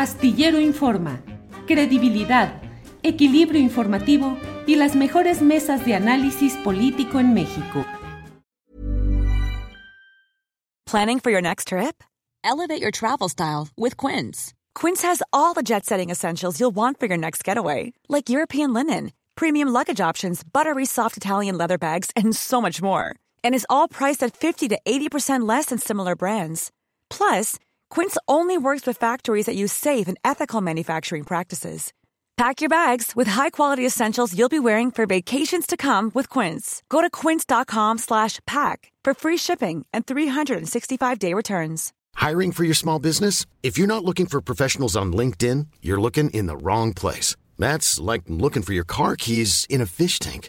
Astillero Informa, credibilidad, equilibrio informativo y las mejores mesas de análisis político en México. Planning for your next trip? Elevate your travel style with Quince. Quince has all the jet setting essentials you'll want for your next getaway, like European linen, premium luggage options, buttery soft Italian leather bags, and so much more. And is all priced at 50 to 80% less than similar brands. Plus, Quince only works with factories that use safe and ethical manufacturing practices. Pack your bags with high-quality essentials you'll be wearing for vacations to come with Quince. Go to quince.com/pack for free shipping and 365-day returns. Hiring for your small business? If you're not looking for professionals on LinkedIn, you're looking in the wrong place. That's like looking for your car keys in a fish tank.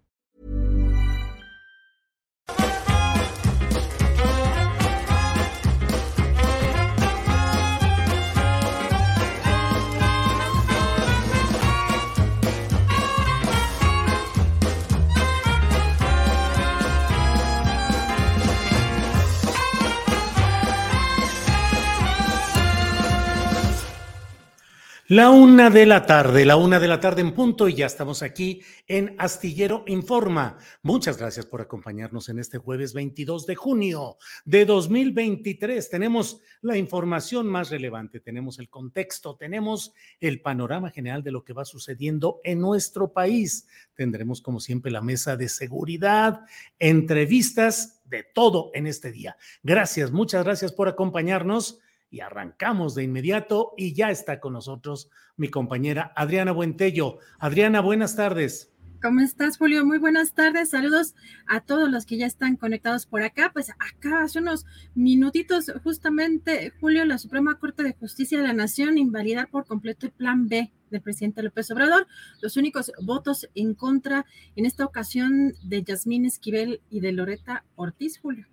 La una de la tarde, la una de la tarde en punto y ya estamos aquí en Astillero Informa. Muchas gracias por acompañarnos en este jueves 22 de junio de 2023. Tenemos la información más relevante, tenemos el contexto, tenemos el panorama general de lo que va sucediendo en nuestro país. Tendremos como siempre la mesa de seguridad, entrevistas, de todo en este día. Gracias, muchas gracias por acompañarnos y arrancamos de inmediato y ya está con nosotros mi compañera Adriana Buentello. Adriana, buenas tardes. ¿Cómo estás, Julio? Muy buenas tardes. Saludos a todos los que ya están conectados por acá. Pues acá hace unos minutitos, justamente, Julio, la Suprema Corte de Justicia de la Nación invalidar por completo el plan B del presidente López Obrador. Los únicos votos en contra en esta ocasión de Yasmín Esquivel y de Loreta Ortiz, Julio.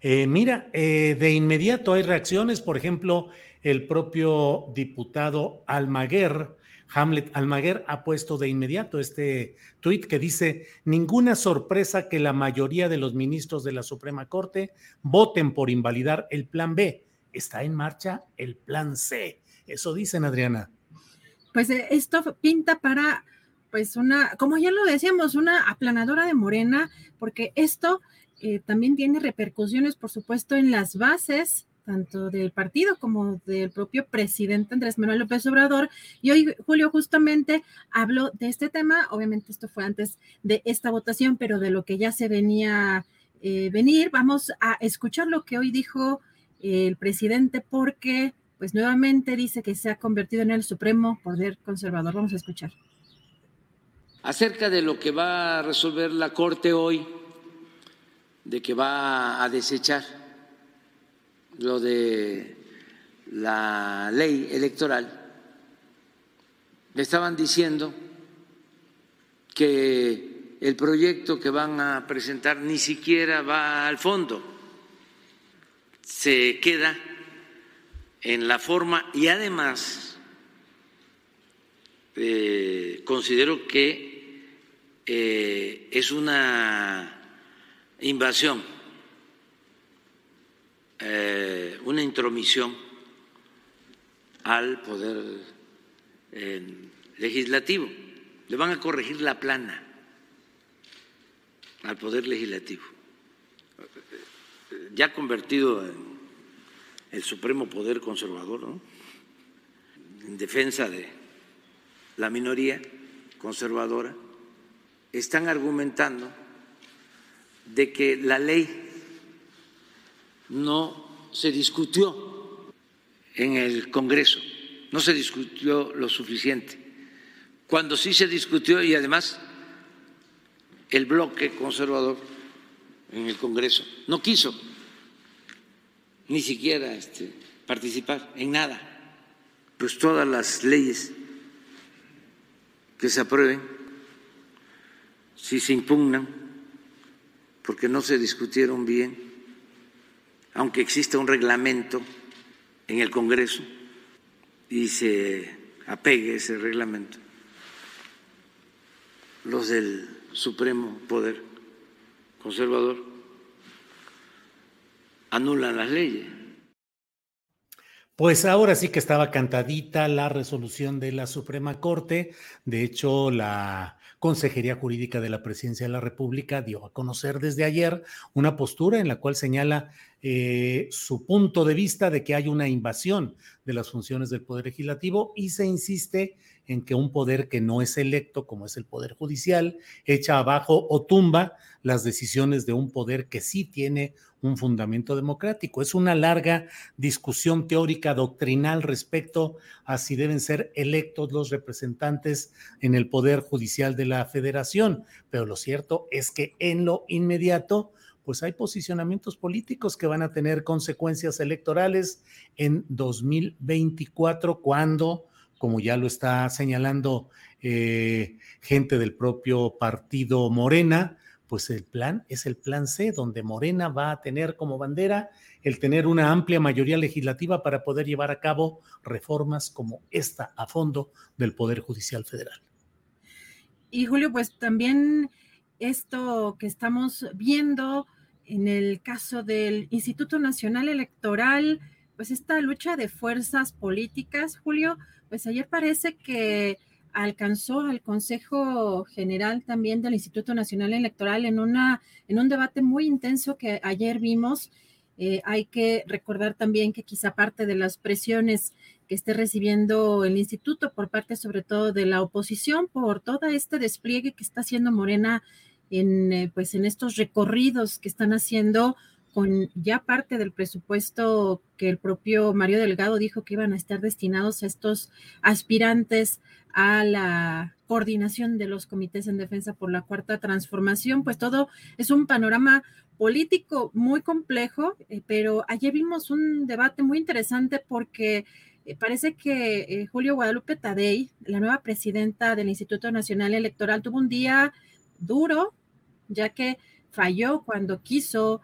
Eh, mira, eh, de inmediato hay reacciones, por ejemplo, el propio diputado Almaguer, Hamlet Almaguer, ha puesto de inmediato este tuit que dice, ninguna sorpresa que la mayoría de los ministros de la Suprema Corte voten por invalidar el plan B. Está en marcha el plan C. Eso dicen, Adriana. Pues eh, esto pinta para, pues una, como ya lo decíamos, una aplanadora de Morena, porque esto eh, también tiene repercusiones, por supuesto, en las bases tanto del partido como del propio presidente Andrés Manuel López Obrador. Y hoy, Julio, justamente habló de este tema. Obviamente esto fue antes de esta votación, pero de lo que ya se venía eh, venir, vamos a escuchar lo que hoy dijo el presidente porque, pues nuevamente dice que se ha convertido en el supremo poder conservador. Vamos a escuchar. Acerca de lo que va a resolver la Corte hoy de que va a desechar lo de la ley electoral, me estaban diciendo que el proyecto que van a presentar ni siquiera va al fondo, se queda en la forma y además eh, considero que eh, es una invasión, eh, una intromisión al poder eh, legislativo. Le van a corregir la plana al poder legislativo, ya convertido en el supremo poder conservador, en defensa de la minoría conservadora, están argumentando de que la ley no se discutió en el Congreso, no se discutió lo suficiente. Cuando sí se discutió y además el bloque conservador en el Congreso no quiso ni siquiera este, participar en nada, pues todas las leyes que se aprueben, si se impugnan, porque no se discutieron bien, aunque exista un reglamento en el Congreso y se apegue ese reglamento, los del Supremo Poder Conservador anulan las leyes. Pues ahora sí que estaba cantadita la resolución de la Suprema Corte. De hecho, la Consejería Jurídica de la Presidencia de la República dio a conocer desde ayer una postura en la cual señala eh, su punto de vista de que hay una invasión de las funciones del Poder Legislativo y se insiste en que un poder que no es electo, como es el Poder Judicial, echa abajo o tumba las decisiones de un poder que sí tiene un fundamento democrático. Es una larga discusión teórica doctrinal respecto a si deben ser electos los representantes en el Poder Judicial de la Federación, pero lo cierto es que en lo inmediato, pues hay posicionamientos políticos que van a tener consecuencias electorales en 2024 cuando, como ya lo está señalando eh, gente del propio partido Morena, pues el plan es el plan C, donde Morena va a tener como bandera el tener una amplia mayoría legislativa para poder llevar a cabo reformas como esta a fondo del Poder Judicial Federal. Y Julio, pues también esto que estamos viendo en el caso del Instituto Nacional Electoral, pues esta lucha de fuerzas políticas, Julio, pues ayer parece que alcanzó al Consejo General también del Instituto Nacional Electoral en, una, en un debate muy intenso que ayer vimos. Eh, hay que recordar también que quizá parte de las presiones que esté recibiendo el instituto por parte sobre todo de la oposición por todo este despliegue que está haciendo Morena en, eh, pues en estos recorridos que están haciendo con ya parte del presupuesto que el propio Mario Delgado dijo que iban a estar destinados a estos aspirantes a la coordinación de los comités en defensa por la cuarta transformación, pues todo es un panorama político muy complejo, eh, pero ayer vimos un debate muy interesante porque eh, parece que eh, Julio Guadalupe Tadei, la nueva presidenta del Instituto Nacional Electoral, tuvo un día duro, ya que falló cuando quiso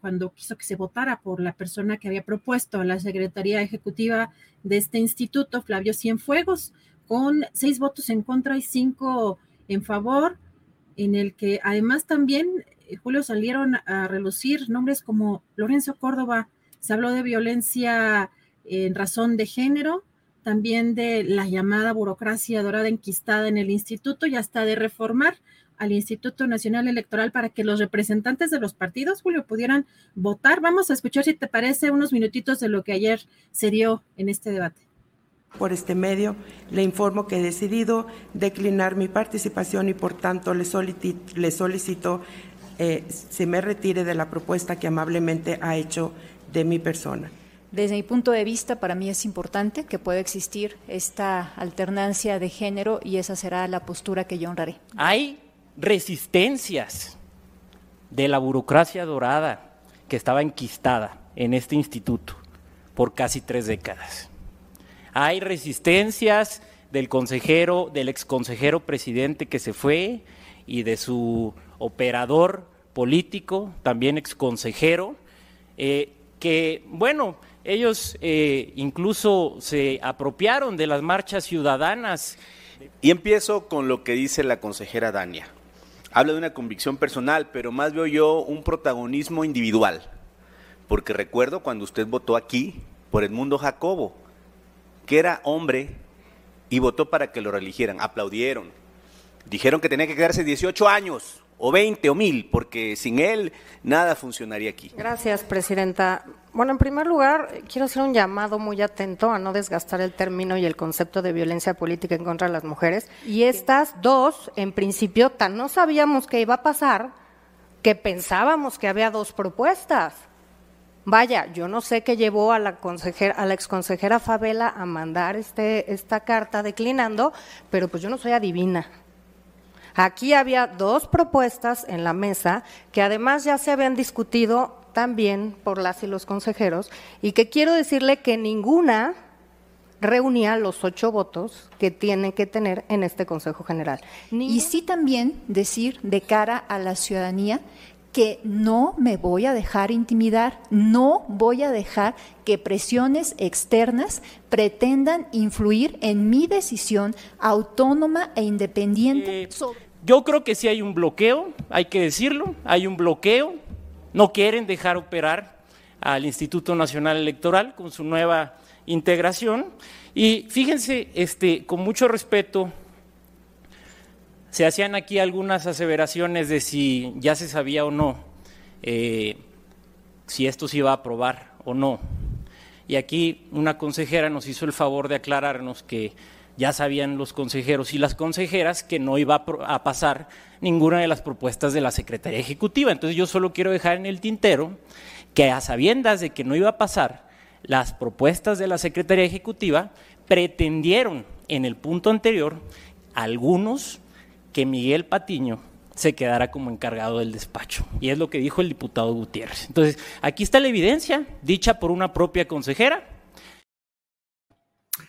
cuando quiso que se votara por la persona que había propuesto a la Secretaría Ejecutiva de este instituto, Flavio Cienfuegos, con seis votos en contra y cinco en favor, en el que además también, eh, Julio, salieron a relucir nombres como Lorenzo Córdoba, se habló de violencia en razón de género, también de la llamada burocracia dorada enquistada en el instituto y hasta de reformar al Instituto Nacional Electoral para que los representantes de los partidos, Julio, pudieran votar. Vamos a escuchar, si te parece, unos minutitos de lo que ayer se dio en este debate. Por este medio, le informo que he decidido declinar mi participación y, por tanto, le, solicito, eh, se me retire de la propuesta que amablemente ha hecho de mi persona. Desde mi punto de vista, para mí es importante que pueda existir esta alternancia de género y esa será la postura que yo honraré. Hay resistencias de la burocracia dorada que estaba enquistada en este instituto por casi tres décadas. Hay resistencias del consejero, del exconsejero presidente que se fue y de su operador político, también exconsejero, eh, que, bueno, ellos eh, incluso se apropiaron de las marchas ciudadanas. Y empiezo con lo que dice la consejera Dania habla de una convicción personal, pero más veo yo un protagonismo individual. Porque recuerdo cuando usted votó aquí por Edmundo Jacobo, que era hombre y votó para que lo religieran. Aplaudieron. Dijeron que tenía que quedarse 18 años, o 20 o 1000, porque sin él nada funcionaría aquí. Gracias, Presidenta. Bueno, en primer lugar, quiero hacer un llamado muy atento a no desgastar el término y el concepto de violencia política en contra de las mujeres. Y estas dos, en principio, tan no sabíamos que iba a pasar que pensábamos que había dos propuestas. Vaya, yo no sé qué llevó a la consejera, a la exconsejera Favela a mandar este, esta carta declinando, pero pues yo no soy adivina. Aquí había dos propuestas en la mesa que además ya se habían discutido también por las y los consejeros y que quiero decirle que ninguna reunía los ocho votos que tiene que tener en este Consejo General. Y sí también decir de cara a la ciudadanía que no me voy a dejar intimidar, no voy a dejar que presiones externas pretendan influir en mi decisión autónoma e independiente. Eh, yo creo que sí hay un bloqueo, hay que decirlo, hay un bloqueo, no quieren dejar operar al Instituto Nacional Electoral con su nueva integración y fíjense, este, con mucho respeto, se hacían aquí algunas aseveraciones de si ya se sabía o no eh, si esto se iba a aprobar o no. Y aquí una consejera nos hizo el favor de aclararnos que ya sabían los consejeros y las consejeras que no iba a pasar ninguna de las propuestas de la Secretaría Ejecutiva. Entonces yo solo quiero dejar en el tintero que a sabiendas de que no iba a pasar las propuestas de la Secretaría Ejecutiva, pretendieron en el punto anterior algunos que Miguel Patiño se quedara como encargado del despacho. Y es lo que dijo el diputado Gutiérrez. Entonces, aquí está la evidencia, dicha por una propia consejera.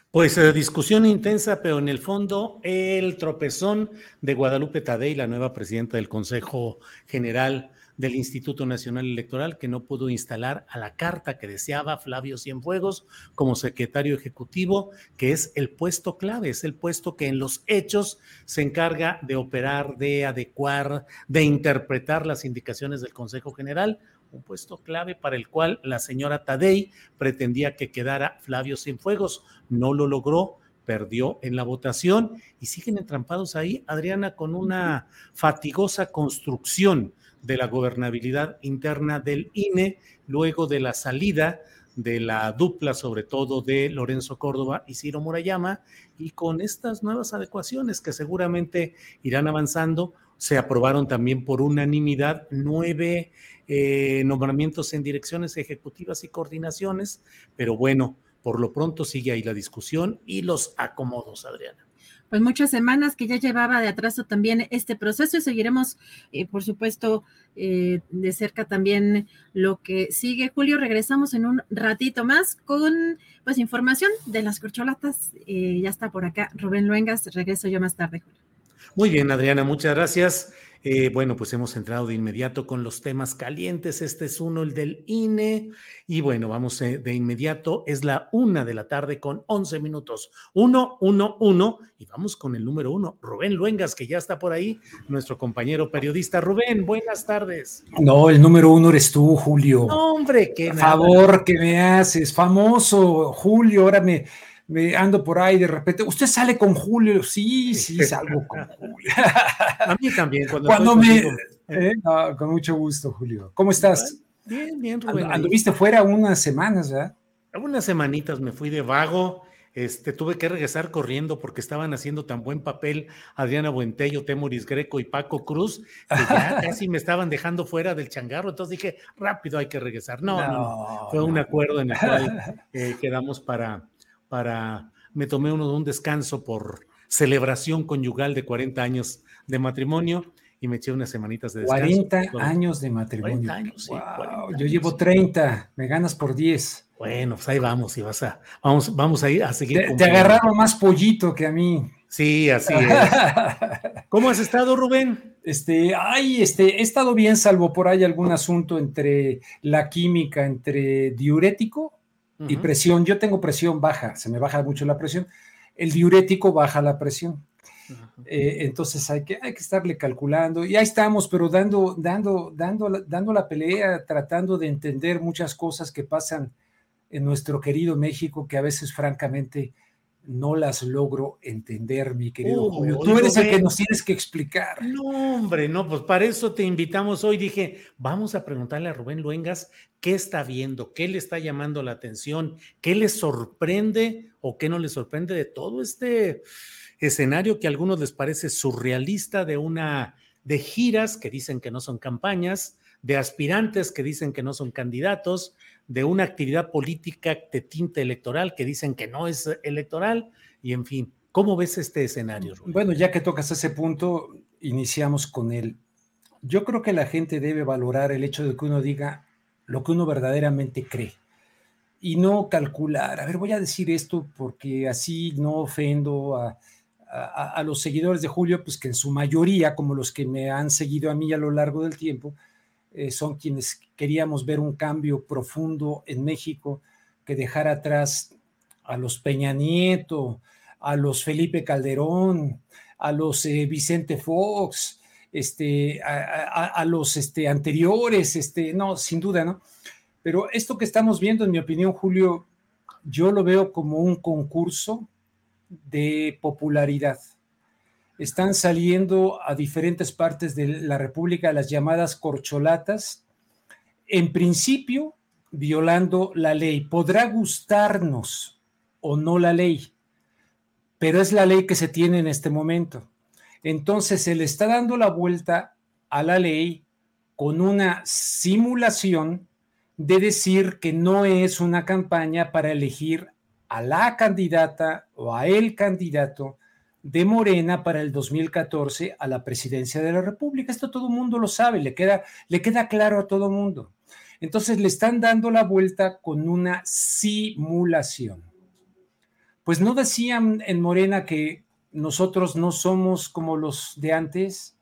Pues eh, discusión intensa, pero en el fondo el tropezón de Guadalupe Tadei, la nueva presidenta del Consejo General del Instituto Nacional Electoral que no pudo instalar a la carta que deseaba Flavio Cienfuegos como secretario ejecutivo, que es el puesto clave, es el puesto que en los hechos se encarga de operar, de adecuar, de interpretar las indicaciones del Consejo General, un puesto clave para el cual la señora Tadei pretendía que quedara Flavio Cienfuegos. No lo logró, perdió en la votación y siguen entrampados ahí, Adriana, con una fatigosa construcción de la gobernabilidad interna del INE luego de la salida de la dupla, sobre todo de Lorenzo Córdoba y Ciro Murayama, y con estas nuevas adecuaciones que seguramente irán avanzando, se aprobaron también por unanimidad nueve eh, nombramientos en direcciones ejecutivas y coordinaciones, pero bueno, por lo pronto sigue ahí la discusión y los acomodos, Adriana pues muchas semanas que ya llevaba de atraso también este proceso y seguiremos, eh, por supuesto, eh, de cerca también lo que sigue. Julio, regresamos en un ratito más con pues información de las corcholatas. Eh, ya está por acá Rubén Luengas, regreso yo más tarde, Julio. Muy bien, Adriana, muchas gracias. Eh, bueno, pues hemos entrado de inmediato con los temas calientes. Este es uno, el del INE. Y bueno, vamos eh, de inmediato. Es la una de la tarde con 11 minutos. Uno, uno, uno. Y vamos con el número uno, Rubén Luengas, que ya está por ahí, nuestro compañero periodista. Rubén, buenas tardes. No, el número uno eres tú, Julio. hombre, qué favor que me haces. Famoso, Julio. Ahora me me ando por ahí de repente, usted sale con Julio, sí, sí, salgo con Julio. A mí también, cuando, me... ¿eh? con mucho gusto, Julio. ¿Cómo estás? Bien, bien, Rubén. anduviste fuera unas semanas, ¿verdad? Unas semanitas me fui de vago, este, tuve que regresar corriendo porque estaban haciendo tan buen papel Adriana Buentello, Temoris Greco y Paco Cruz, que ya casi me estaban dejando fuera del changarro, entonces dije, rápido hay que regresar. No, no, fue un acuerdo en el cual eh, quedamos para para, me tomé uno, un descanso por celebración conyugal de 40 años de matrimonio y me eché unas semanitas de descanso. 40 años de matrimonio. 40 años, sí, Yo llevo 30, me ganas por 10. Bueno, pues ahí vamos y vas a, vamos, vamos a ir a seguir. Te, te agarraron más pollito que a mí. Sí, así es. ¿Cómo has estado, Rubén? Este, ay, este, he estado bien, salvo por ahí algún asunto entre la química, entre diurético y presión. Yo tengo presión baja, se me baja mucho la presión. El diurético baja la presión. Eh, entonces hay que, hay que estarle calculando y ahí estamos, pero dando, dando, dando, dando la pelea, tratando de entender muchas cosas que pasan en nuestro querido México que a veces francamente no las logro entender, mi querido Julio. Tú eres el que nos tienes que explicar. No, hombre, no, pues para eso te invitamos hoy. Dije, vamos a preguntarle a Rubén Luengas qué está viendo, qué le está llamando la atención, qué le sorprende o qué no le sorprende de todo este escenario que a algunos les parece surrealista de una de giras que dicen que no son campañas, de aspirantes que dicen que no son candidatos, de una actividad política de tinte electoral que dicen que no es electoral y en fin, ¿cómo ves este escenario? Bueno, ya que tocas ese punto, iniciamos con él. Yo creo que la gente debe valorar el hecho de que uno diga lo que uno verdaderamente cree. y no calcular. A ver, voy a decir esto porque así no ofendo a, los seguidores de Julio, pues que en su mayoría, como los que me han seguido a mí a lo largo del tiempo, eh, son quienes queríamos ver un cambio profundo en México que dejara atrás a los Peña Nieto, a los Felipe Calderón, a los eh, Vicente Fox, este, a, los este, anteriores, este, no, sin duda, ¿no? Pero esto que estamos viendo, en mi opinión, Julio, yo lo veo como un concurso de popularidad. Están saliendo a diferentes partes de la República las llamadas corcholatas, en principio violando la ley. Podrá gustarnos o no la ley, pero es la ley que se tiene en este momento. Entonces se le está dando la vuelta a la ley con una simulación de decir que no es una campaña para elegir a la candidata o a el candidato de Morena para el 2014 a la presidencia de la República. Esto todo el mundo lo sabe, le queda, le queda claro a todo el mundo. Entonces le están dando la vuelta con una simulación. Pues no decían en Morena que nosotros no somos como los de antes.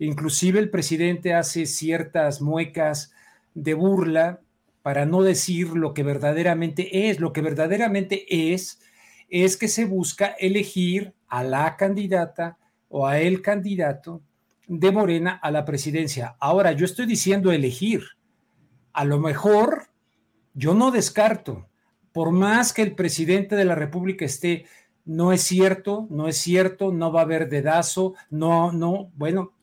Inclusive el presidente hace ciertas muecas de burla para no decir lo que verdaderamente es. Lo que verdaderamente es es que se busca elegir a la candidata o a el candidato de Morena a la presidencia. Ahora, yo estoy diciendo elegir. A lo mejor, yo no descarto, por más que el presidente de la República esté no es cierto, no es cierto, no va a haber dedazo, no, no, bueno,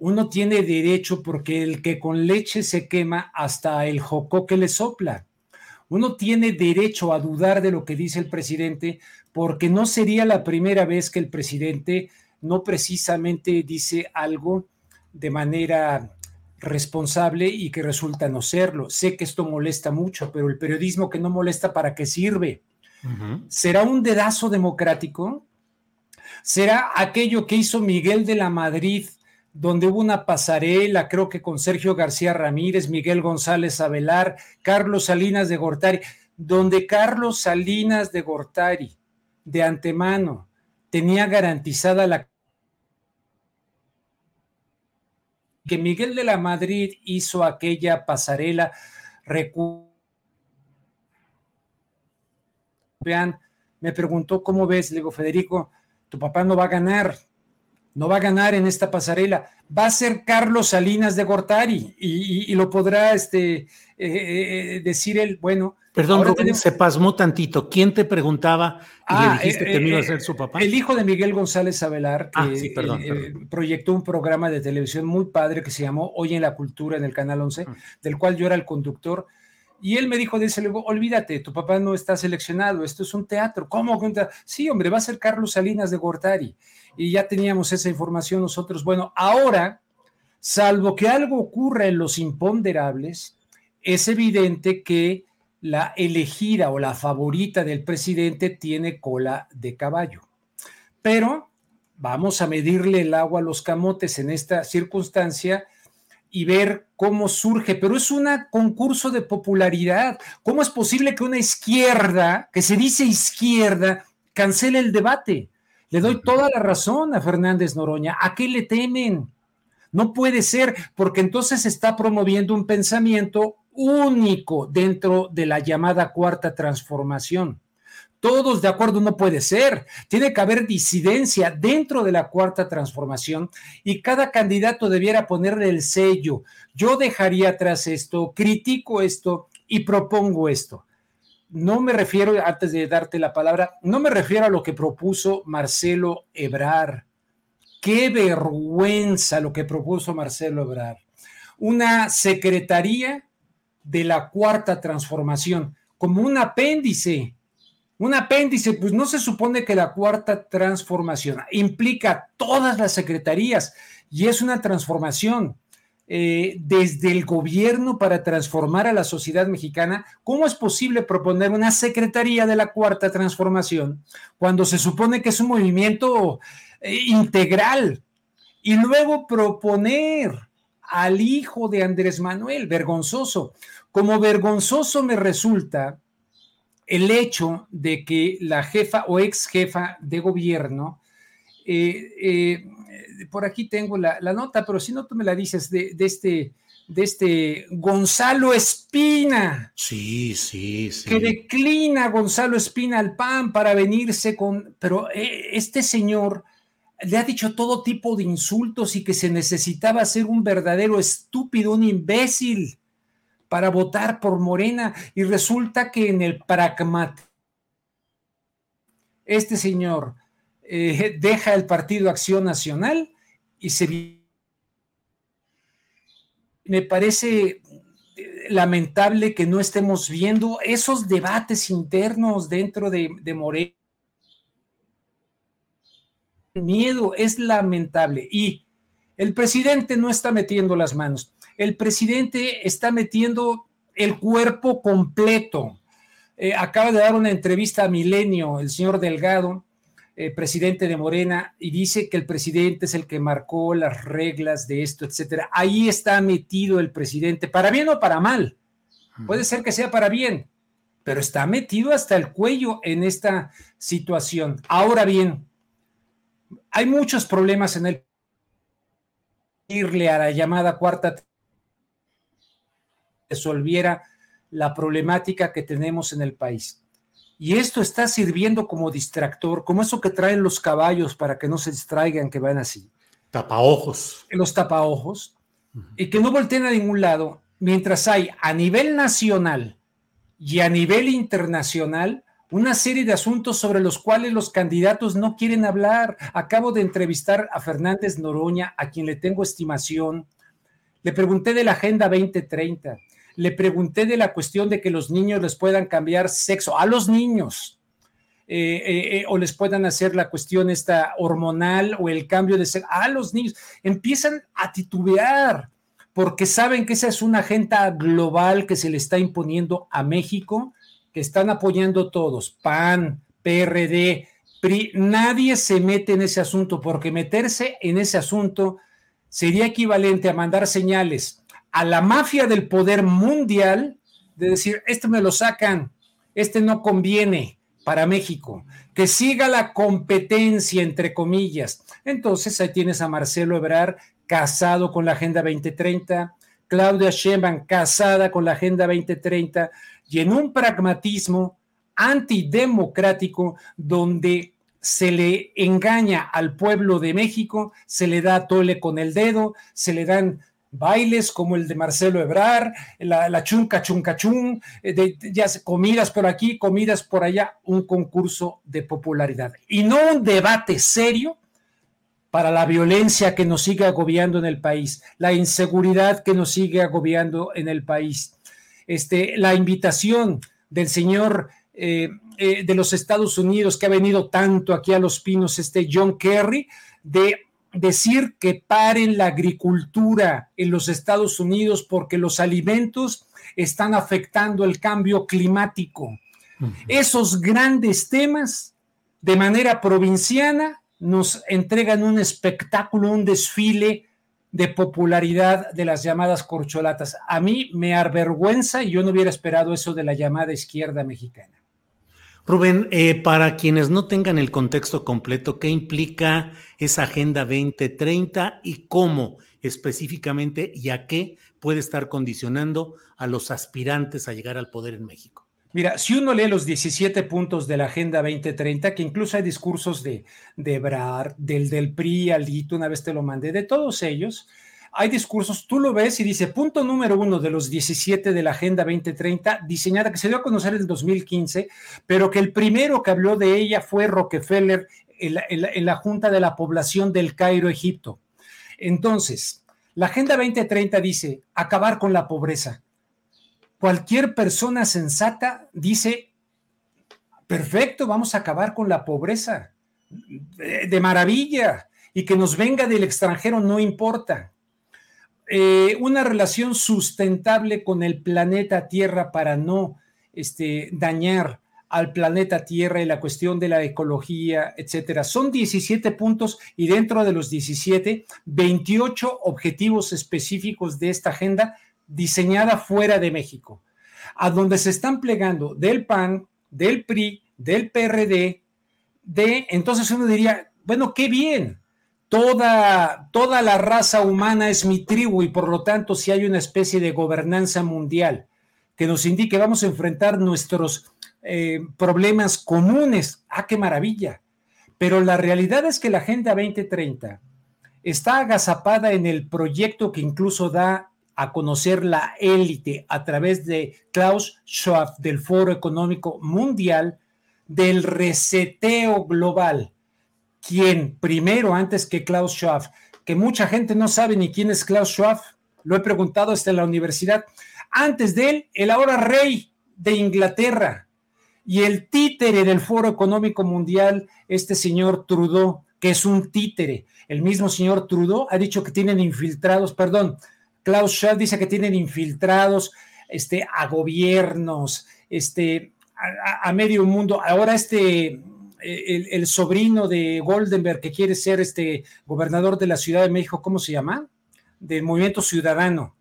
uno tiene derecho porque el que con leche se quema hasta el jocó que le sopla. Uno tiene derecho a dudar de lo que dice el presidente porque no sería la primera vez que el presidente no precisamente dice algo de manera responsable y que resulta no serlo. Sé que esto molesta mucho, pero el periodismo que no molesta, ¿para qué sirve? ¿Será un dedazo democrático? ¿Será aquello que hizo Miguel de la Madrid, donde hubo una pasarela, creo que con Sergio García Ramírez, Miguel González Avelar, Carlos Salinas de Gortari, donde Carlos Salinas de Gortari, de antemano, tenía garantizada la que Miguel de la Madrid hizo aquella pasarela, Vean, me preguntó, ¿cómo ves? Le digo, Federico, tu papá no va a ganar, no va a ganar en esta pasarela, va a ser Carlos Salinas de Gortari y, lo podrá este, eh, eh, decir él, bueno. Perdón, Rubén, se pasmó tantito. ¿Quién te preguntaba y le ah, dijiste que no iba a ser su papá? El hijo de Miguel González Avelar, que ah, eh, proyectó un programa de televisión muy padre que se llamó Hoy en la Cultura en el Canal 11, ah. del cual yo era el conductor y él me dijo, dice, luego, olvídate, tu papá no está seleccionado, esto es un teatro. ¿Cómo? Sí, hombre, va a ser Carlos Salinas de Gortari. Y ya teníamos esa información nosotros. Bueno, ahora, salvo que algo ocurra en los imponderables, es evidente que la elegida o la favorita del presidente tiene cola de caballo. Pero vamos a medirle el agua a los camotes en esta circunstancia y ver cómo surge, pero es un concurso de popularidad. ¿Cómo es posible que una izquierda, que se dice izquierda, cancele el debate? Le doy toda la razón a Fernández Noroña. ¿A qué le temen? No puede ser, porque entonces está promoviendo un pensamiento único dentro de la llamada cuarta transformación todos de acuerdo no puede ser. Tiene que haber disidencia dentro de la cuarta transformación y cada candidato debiera ponerle el sello. Yo dejaría atrás esto, critico esto y propongo esto. No me refiero, antes de darte la palabra, no me refiero a lo que propuso Marcelo Ebrar. Qué vergüenza lo que propuso Marcelo Ebrar. Una secretaría de la cuarta transformación, como un apéndice un apéndice, pues no se supone que la cuarta transformación implica todas las secretarías y es una transformación eh, desde el gobierno para transformar a la sociedad mexicana. ¿Cómo es posible proponer una secretaría de la cuarta transformación cuando se supone que es un movimiento eh, integral? Y luego proponer al hijo de Andrés Manuel, vergonzoso. Como vergonzoso me resulta el hecho de que la jefa o ex jefa de gobierno, eh, por aquí tengo la, nota, pero si no tú me la dices, de, este, de este Gonzalo Espina. Sí, sí, sí. Que declina Gonzalo Espina al PAN para venirse con, pero eh, este señor le ha dicho todo tipo de insultos y que se necesitaba ser un verdadero estúpido, un imbécil para votar por Morena y resulta que en el pragmatismo este señor eh, deja el Partido Acción Nacional y se... Me parece lamentable que no estemos viendo esos debates internos dentro de, de Morena. El miedo es lamentable y el presidente no está metiendo las manos el presidente está metiendo el cuerpo completo. Eh, acaba de dar una entrevista a Milenio, el señor Delgado, eh, presidente de Morena, y dice que el presidente es el que marcó las reglas de esto, etcétera. Ahí está metido el presidente, para bien o para mal. Puede ser que sea para bien, pero está metido hasta el cuello en esta situación. Ahora bien, hay muchos problemas en el irle a la llamada cuarta resolviera la problemática que tenemos en el país. Y esto está sirviendo como distractor, como eso que traen los caballos para que no se distraigan, que van así. Tapaojos. Los tapaojos. Y que no volteen a ningún lado, mientras hay a nivel nacional y a nivel internacional una serie de asuntos sobre los cuales los candidatos no quieren hablar. Acabo de entrevistar a Fernández Noroña, a quien le tengo estimación. Le pregunté de la Agenda 2030 le pregunté de la cuestión de que los niños les puedan cambiar sexo, a los niños, eh, eh, eh, o les puedan hacer la cuestión esta hormonal o el cambio de sexo, a los niños, empiezan a titubear porque saben que esa es una agenda global que se le está imponiendo a México, que están apoyando todos, PAN, PRD, PRI, nadie se mete en ese asunto, porque meterse en ese asunto sería equivalente a mandar señales a la mafia del poder mundial de decir, este me lo sacan, este no conviene para México, que siga la competencia, entre comillas. Entonces ahí tienes a Marcelo Ebrard casado con la Agenda 2030, Claudia Sheinbaum casada con la Agenda 2030 y en un pragmatismo antidemocrático donde se le engaña al pueblo de México, se le da tole con el dedo, se le dan bailes como el de Marcelo Ebrar, la, chunca chunca chun, eh, de, ya comidas por aquí, comidas por allá, un concurso de popularidad y no un debate serio para la violencia que nos sigue agobiando en el país, la inseguridad que nos sigue agobiando en el país. Este, la invitación del señor eh, eh, de los Estados Unidos que ha venido tanto aquí a Los Pinos, este John Kerry, de decir que paren la agricultura en los Estados Unidos porque los alimentos están afectando el cambio climático. Esos grandes temas, de manera provinciana, nos entregan un espectáculo, un desfile de popularidad de las llamadas corcholatas. A mí me avergüenza y yo no hubiera esperado eso de la llamada izquierda mexicana. Rubén, eh, para quienes no tengan el contexto completo, ¿qué implica esa Agenda 2030 y cómo específicamente y a qué puede estar condicionando a los aspirantes a llegar al poder en México? Mira, si uno lee los 17 puntos de la Agenda 2030, que incluso hay discursos de, de Ebrard, del del PRI, Alito, una vez te lo mandé, de todos ellos, hay discursos, tú lo ves y dice, punto número uno de los 17 de la Agenda 2030, diseñada, que se dio a conocer en el 2015, pero que el primero que habló de ella fue Rockefeller en la, Junta de la Población del Cairo, Egipto. Entonces, la Agenda 2030 dice, acabar con la pobreza. Cualquier persona sensata dice, perfecto, vamos a acabar con la pobreza. de maravilla. Y que nos venga del extranjero no importa. Eh, una relación sustentable con el planeta Tierra para no este, dañar al planeta Tierra y la cuestión de la ecología, etcétera. Son 17 puntos y dentro de los 17, 28 objetivos específicos de esta agenda diseñada fuera de México, a donde se están plegando del PAN, del PRI, del PRD, de, entonces uno diría, bueno, qué bien, toda, toda la raza humana es mi tribu y por lo tanto si hay una especie de gobernanza mundial que nos indique vamos a enfrentar nuestros eh, problemas comunes, ah, qué maravilla. Pero la realidad es que la Agenda 2030 está agazapada en el proyecto que incluso da a conocer la élite a través de Klaus Schwab del Foro Económico Mundial del reseteo global. Quien primero, antes que Klaus Schwab, que mucha gente no sabe ni quién es Klaus Schwab, lo he preguntado hasta en la universidad. Antes de él, el ahora rey de Inglaterra y el títere del Foro Económico Mundial, este señor Trudeau, que es un títere. El mismo señor Trudeau ha dicho que tienen infiltrados, perdón, Klaus Schwab dice que tienen infiltrados este, a gobiernos, este, a, medio mundo. Ahora este, el, el, sobrino de Goldenberg que quiere ser este gobernador de la Ciudad de México, ¿cómo se llama? Del Movimiento Ciudadano.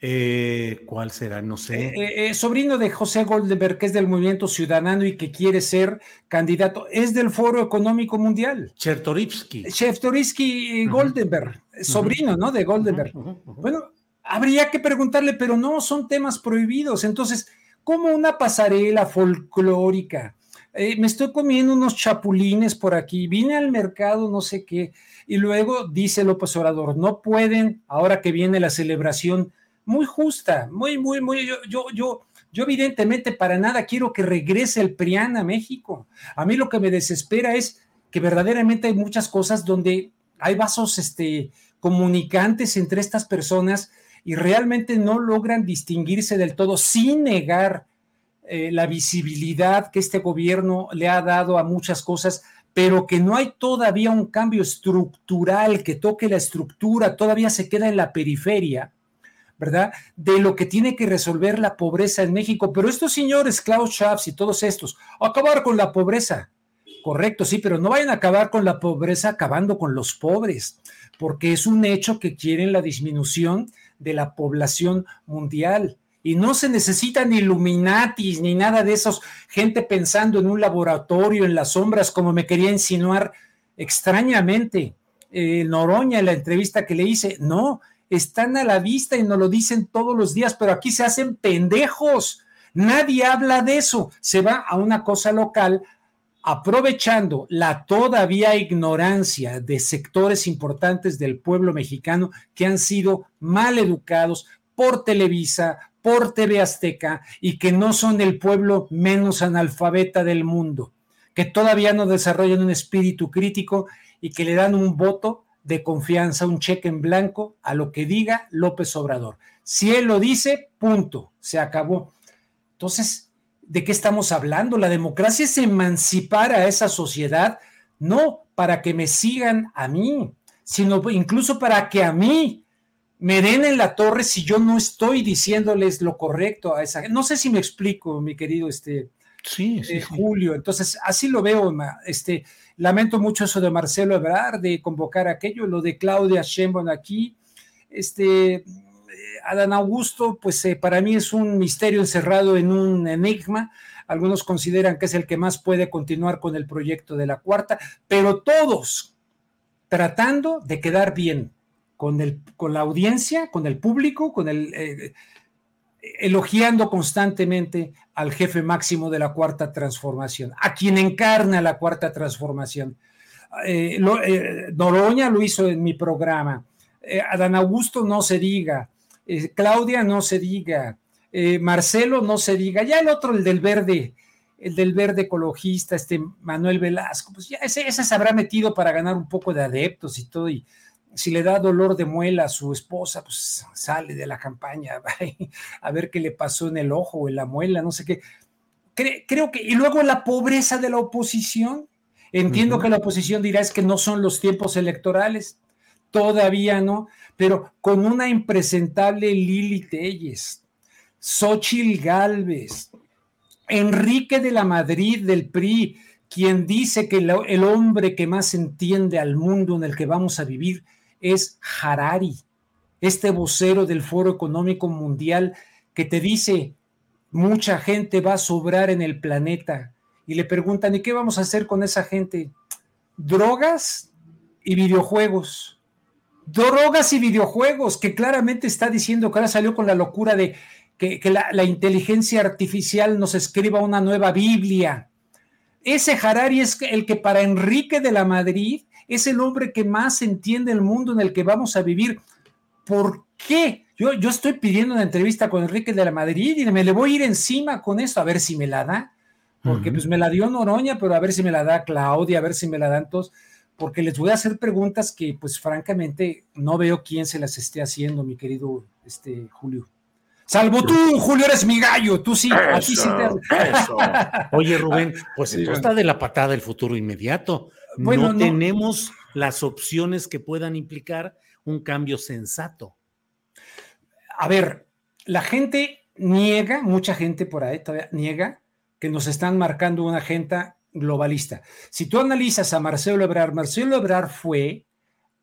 Eh, ¿Cuál será? No sé. Eh, eh, sobrino de José Goldenberg, que es del Movimiento Ciudadano y que quiere ser candidato, es del Foro Económico Mundial. Chertorivsky. Chertorivsky Goldenberg, sobrino, ¿no? De Goldenberg. Bueno, habría que preguntarle, pero no, son temas prohibidos. Entonces, como una pasarela folclórica. me estoy comiendo unos chapulines por aquí, vine al mercado, no sé qué, y luego dice López Obrador, no pueden, ahora que viene la celebración muy justa, muy, muy, muy, yo, yo, yo, yo evidentemente para nada quiero que regrese el PRIAN a México. A mí lo que me desespera es que verdaderamente hay muchas cosas donde hay vasos este, comunicantes entre estas personas y realmente no logran distinguirse del todo sin negar eh, la visibilidad que este gobierno le ha dado a muchas cosas, pero que no hay todavía un cambio estructural que toque la estructura, todavía se queda en la periferia ¿verdad? De lo que tiene que resolver la pobreza en México. Pero estos señores, Klaus Schwab y todos estos, acabar con la pobreza. Correcto, sí, pero no vayan a acabar con la pobreza acabando con los pobres, porque es un hecho que quieren la disminución de la población mundial. Y no se necesitan Illuminatis ni nada de esos, gente pensando en un laboratorio en las sombras, como me quería insinuar extrañamente eh, Noroña en la entrevista que le hice. No, están a la vista y nos lo dicen todos los días, pero aquí se hacen pendejos. Nadie habla de eso. Se va a una cosa local aprovechando la todavía ignorancia de sectores importantes del pueblo mexicano que han sido mal educados por Televisa, por TV Azteca y que no son el pueblo menos analfabeta del mundo, que todavía no desarrollan un espíritu crítico y que le dan un voto de confianza, un cheque en blanco a lo que diga López Obrador. Si él lo dice, punto, se acabó. Entonces, ¿de qué estamos hablando? La democracia es emancipar a esa sociedad, no para que me sigan a mí, sino incluso para que a mí me den en la torre si yo no estoy diciéndoles lo correcto a esa. No sé si me explico, mi querido este, sí, eh, Julio. Entonces, así lo veo, este Lamento mucho eso de Marcelo Ebrard, de convocar aquello, lo de Claudia Sheinbaum aquí. Este, eh, Adán Augusto, pues eh, para mí es un misterio encerrado en un enigma. Algunos consideran que es el que más puede continuar con el proyecto de la cuarta, pero todos tratando de quedar bien con, el, con la audiencia, con el público, con el, eh, elogiando constantemente al jefe máximo de la cuarta transformación, a quien encarna la cuarta transformación. Eh, eh, Noroña lo hizo en mi programa, eh, Adán Augusto no se diga, Claudia no se diga, Marcelo no se diga, ya el otro, el del verde, el del verde ecologista, este Manuel Velasco, pues ya ese, ese se habrá metido para ganar un poco de adeptos y todo, y si le da dolor de muela a su esposa, pues sale de la campaña a ver qué le pasó en el ojo o en la muela, no sé qué. creo que, y luego la pobreza de la oposición. Entiendo que la oposición dirá es que no son los tiempos electorales, todavía no, pero con una impresentable Lili Telles, Xochil Gálvez, Enrique de la Madrid del PRI, quien dice que el hombre que más entiende al mundo en el que vamos a vivir es Harari, este vocero del Foro Económico Mundial que te dice, mucha gente va a sobrar en el planeta. Y le preguntan, ¿y qué vamos a hacer con esa gente? Drogas y videojuegos. Drogas y videojuegos, que claramente está diciendo que ahora salió con la locura de que, la, la, inteligencia artificial nos escriba una nueva Biblia. Ese Harari es el que para Enrique de la Madrid es el hombre que más entiende el mundo en el que vamos a vivir. ¿Por qué? Yo, yo estoy pidiendo una entrevista con Enrique de la Madrid y me le voy a ir encima con esto, a ver si me la da, porque pues me la dio Noroña, pero a ver si me la da Claudia, a ver si me la dan todos, porque les voy a hacer preguntas que pues francamente no veo quién se las esté haciendo, mi querido este, Julio. Salvo tú, Julio, eres mi gallo, tú sí. Oye, Rubén, pues está de la patada el futuro inmediato. No tenemos las opciones que puedan implicar un cambio sensato a ver, la gente niega, mucha gente por ahí todavía niega que nos están marcando una agenda globalista. Si tú analizas a Marcelo Ebrard, Marcelo Ebrard fue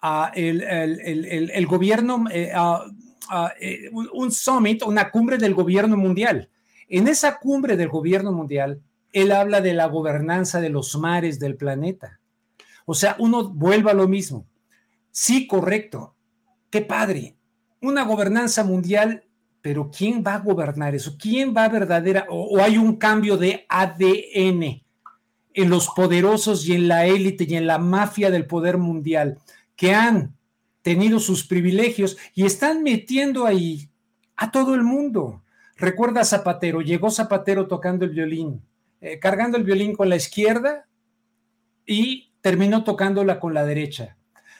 a el, gobierno, eh, a, eh, un summit, una cumbre del gobierno mundial. En esa cumbre del gobierno mundial, él habla de la gobernanza de los mares del planeta. O sea, uno vuelve a lo mismo. Sí, correcto. Qué padre una gobernanza mundial, pero ¿quién va a gobernar eso? ¿Quién va a verdadera o, hay un cambio de ADN en los poderosos y en la élite y en la mafia del poder mundial que han tenido sus privilegios y están metiendo ahí a todo el mundo? Recuerda Zapatero, llegó Zapatero tocando el violín, eh, cargando el violín con la izquierda y terminó tocándola con la derecha.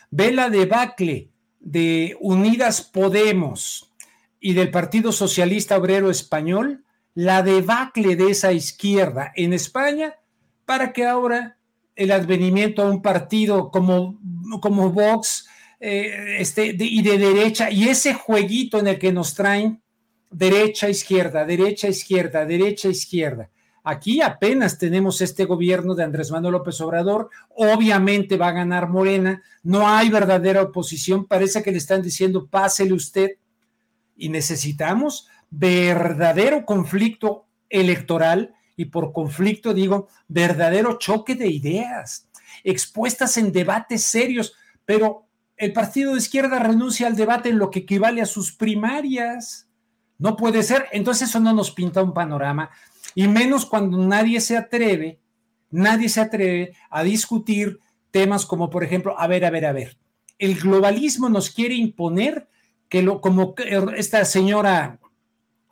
Ve la debacle de Unidas Podemos y del Partido Socialista Obrero Español, la debacle de esa izquierda en España para que ahora el advenimiento a un partido como, como Vox eh, este, y de derecha y ese jueguito en el que nos traen derecha, izquierda, derecha, izquierda, derecha, izquierda. Aquí apenas tenemos este gobierno de Andrés Manuel López Obrador, obviamente va a ganar Morena, no hay verdadera oposición, parece que le están diciendo pásele usted y necesitamos verdadero conflicto electoral y por conflicto digo verdadero choque de ideas, expuestas en debates serios, pero el partido de izquierda renuncia al debate en lo que equivale a sus primarias. No puede ser, entonces eso no nos pinta un panorama y menos cuando nadie se atreve, nadie se atreve a discutir temas como, por ejemplo, a ver, a ver, a ver, el globalismo nos quiere imponer que lo, como esta señora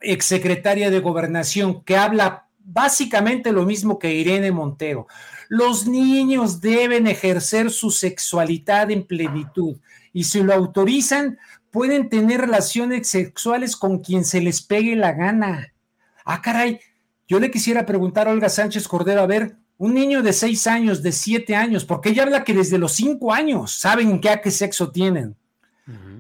exsecretaria de gobernación que habla básicamente lo mismo que Irene Montero. Los niños deben ejercer su sexualidad en plenitud y si lo autorizan, pueden tener relaciones sexuales con quien se les pegue la gana. Ah, caray, yo le quisiera preguntar a Olga Sánchez Cordero, a ver, un niño de seis años, de siete años, porque ella habla que desde los cinco años saben qué a qué sexo tienen.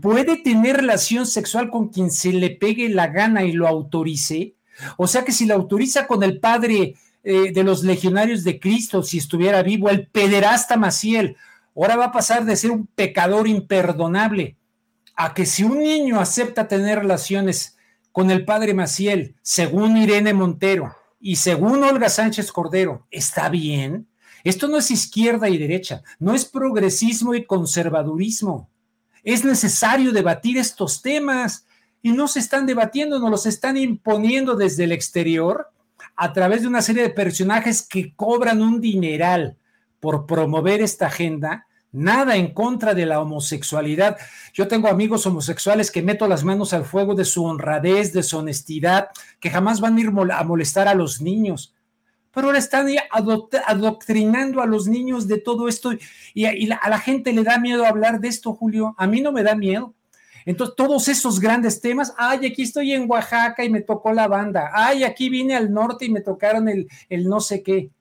¿Puede tener relación sexual con quien se le pegue la gana y lo autorice? O sea que si lo autoriza con el padre eh, de los legionarios de Cristo, si estuviera vivo, el pederasta Maciel, ahora va a pasar de ser un pecador imperdonable a que si un niño acepta tener relaciones con el padre Maciel, según Irene Montero, y según Olga Sánchez Cordero, ¿está bien? Esto no es izquierda y derecha, no es progresismo y conservadurismo. Es necesario debatir estos temas y no se están debatiendo, no los están imponiendo desde el exterior a través de una serie de personajes que cobran un dineral por promover esta agenda nada en contra de la homosexualidad. Yo tengo amigos homosexuales que meto las manos al fuego de su honradez, de su honestidad, que jamás van a ir a molestar a los niños. Pero ahora están adoctrinando a los niños de todo esto y, a la gente le da miedo hablar de esto, Julio. A mí no me da miedo. Entonces, todos esos grandes temas, ay, aquí estoy en Oaxaca y me tocó la banda, ay, aquí vine al norte y me tocaron el, el no sé qué.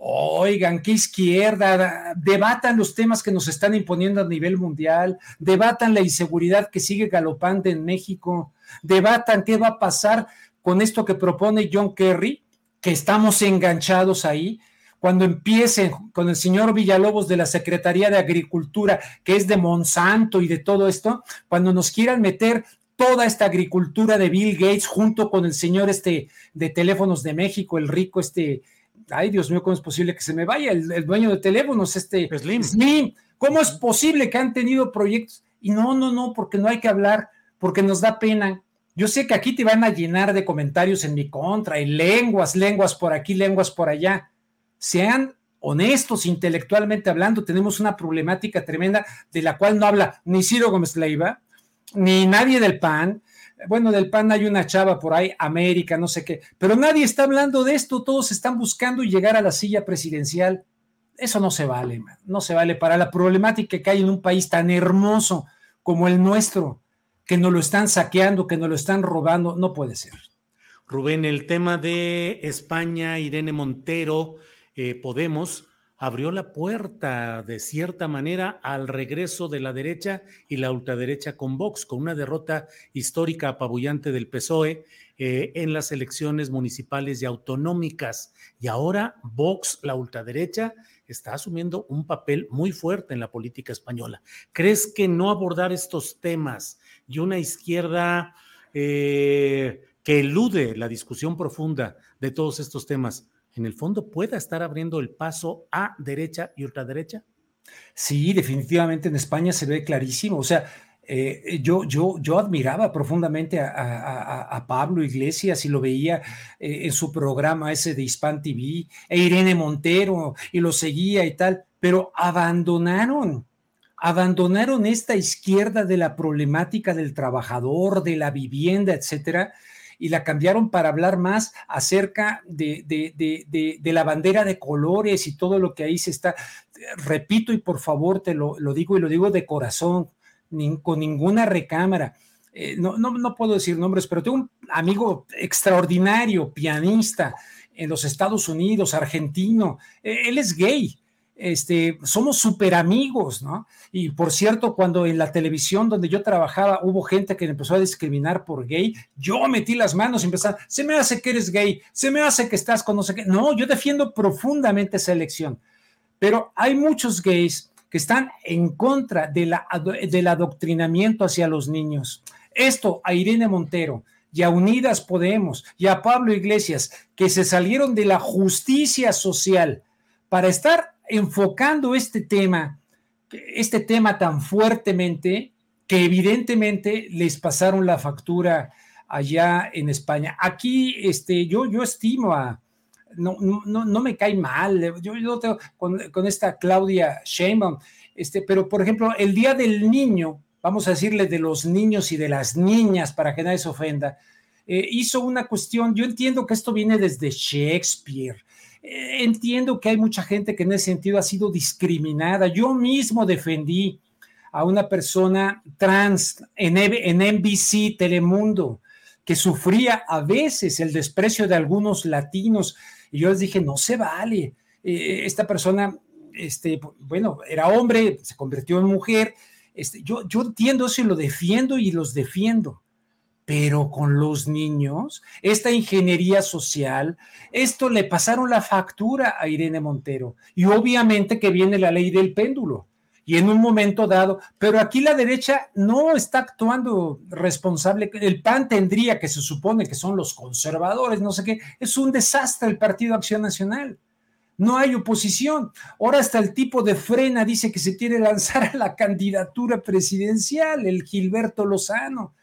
Oigan, qué izquierda, debatan los temas que nos están imponiendo a nivel mundial, debatan la inseguridad que sigue galopante en México, debatan qué va a pasar con esto que propone John Kerry, que estamos enganchados ahí, cuando empiecen con el señor Villalobos de la Secretaría de Agricultura, que es de Monsanto y de todo esto, cuando nos quieran meter toda esta agricultura de Bill Gates junto con el señor este de teléfonos de México, el rico este, ay Dios mío, ¿cómo es posible que se me vaya el, dueño de teléfonos, este Slim. Slim? ¿Cómo es posible que han tenido proyectos? Y no, no, no, porque no hay que hablar, porque nos da pena. Yo sé que aquí te van a llenar de comentarios en mi contra y lenguas, lenguas por aquí, lenguas por allá. Sean honestos intelectualmente hablando, tenemos una problemática tremenda de la cual no habla ni Ciro Gómez Leiva, ni nadie del PAN. Bueno, del PAN hay una chava por ahí, América, no sé qué, pero nadie está hablando de esto, todos están buscando llegar a la silla presidencial. Eso no se vale, no se vale para la problemática que hay en un país tan hermoso como el nuestro, que nos lo están saqueando, que nos lo están robando, no puede ser. Rubén, el tema de España, Irene Montero, eh, Podemos, abrió la puerta de cierta manera al regreso de la derecha y la ultraderecha con Vox, con una derrota histórica apabullante del PSOE eh, en las elecciones municipales y autonómicas. Y ahora Vox, la ultraderecha, está asumiendo un papel muy fuerte en la política española. ¿Crees que no abordar estos temas y una izquierda eh, que elude la discusión profunda de todos estos temas en el fondo pueda estar abriendo el paso a derecha y ultraderecha? Sí, definitivamente en España se ve clarísimo. O sea, eh, yo, yo, yo admiraba profundamente a, Pablo Iglesias y lo veía eh, en su programa ese de Hispan TV, e Irene Montero, y lo seguía y tal, pero abandonaron, abandonaron esta izquierda de la problemática del trabajador, de la vivienda, etcétera, y la cambiaron para hablar más acerca de, de, la bandera de colores y todo lo que ahí se está. Repito y por favor te lo, digo y lo digo de corazón, con ninguna recámara. Eh, no, no, puedo decir nombres, pero tengo un amigo extraordinario, pianista en los Estados Unidos, argentino. Eh, él es gay este, somos súper amigos, ¿no? Y por cierto, cuando en la televisión donde yo trabajaba hubo gente que empezó a discriminar por gay, yo metí las manos y empecé, se me hace que eres gay, se me hace que estás con no sé qué. No, yo defiendo profundamente esa elección, pero hay muchos gays que están en contra de la, del adoctrinamiento hacia los niños. Esto a Irene Montero y a Unidas Podemos y a Pablo Iglesias, que se salieron de la justicia social para estar enfocando este tema, este tema tan fuertemente que evidentemente les pasaron la factura allá en España. Aquí, este, yo, yo estimo a, no, no, no me cae mal, yo, yo tengo con, esta Claudia Sheinbaum, este, pero por ejemplo, el Día del Niño, vamos a decirle de los niños y de las niñas para que nadie se ofenda, eh, hizo una cuestión, yo entiendo que esto viene desde Shakespeare, entiendo que hay mucha gente que en ese sentido ha sido discriminada. Yo mismo defendí a una persona trans en, en NBC Telemundo que sufría a veces el desprecio de algunos latinos. Y yo les dije, no se vale. Eh, esta persona, este, bueno, era hombre, se convirtió en mujer. Este, yo, yo entiendo eso y lo defiendo y los defiendo pero con los niños, esta ingeniería social, esto le pasaron la factura a Irene Montero. Y obviamente que viene la ley del péndulo. Y en un momento dado, pero aquí la derecha no está actuando responsable. El PAN tendría, que se supone que son los conservadores, no sé qué, es un desastre el Partido Acción Nacional. No hay oposición. Ahora hasta el tipo de frena dice que se quiere lanzar a la candidatura presidencial, el Gilberto Lozano.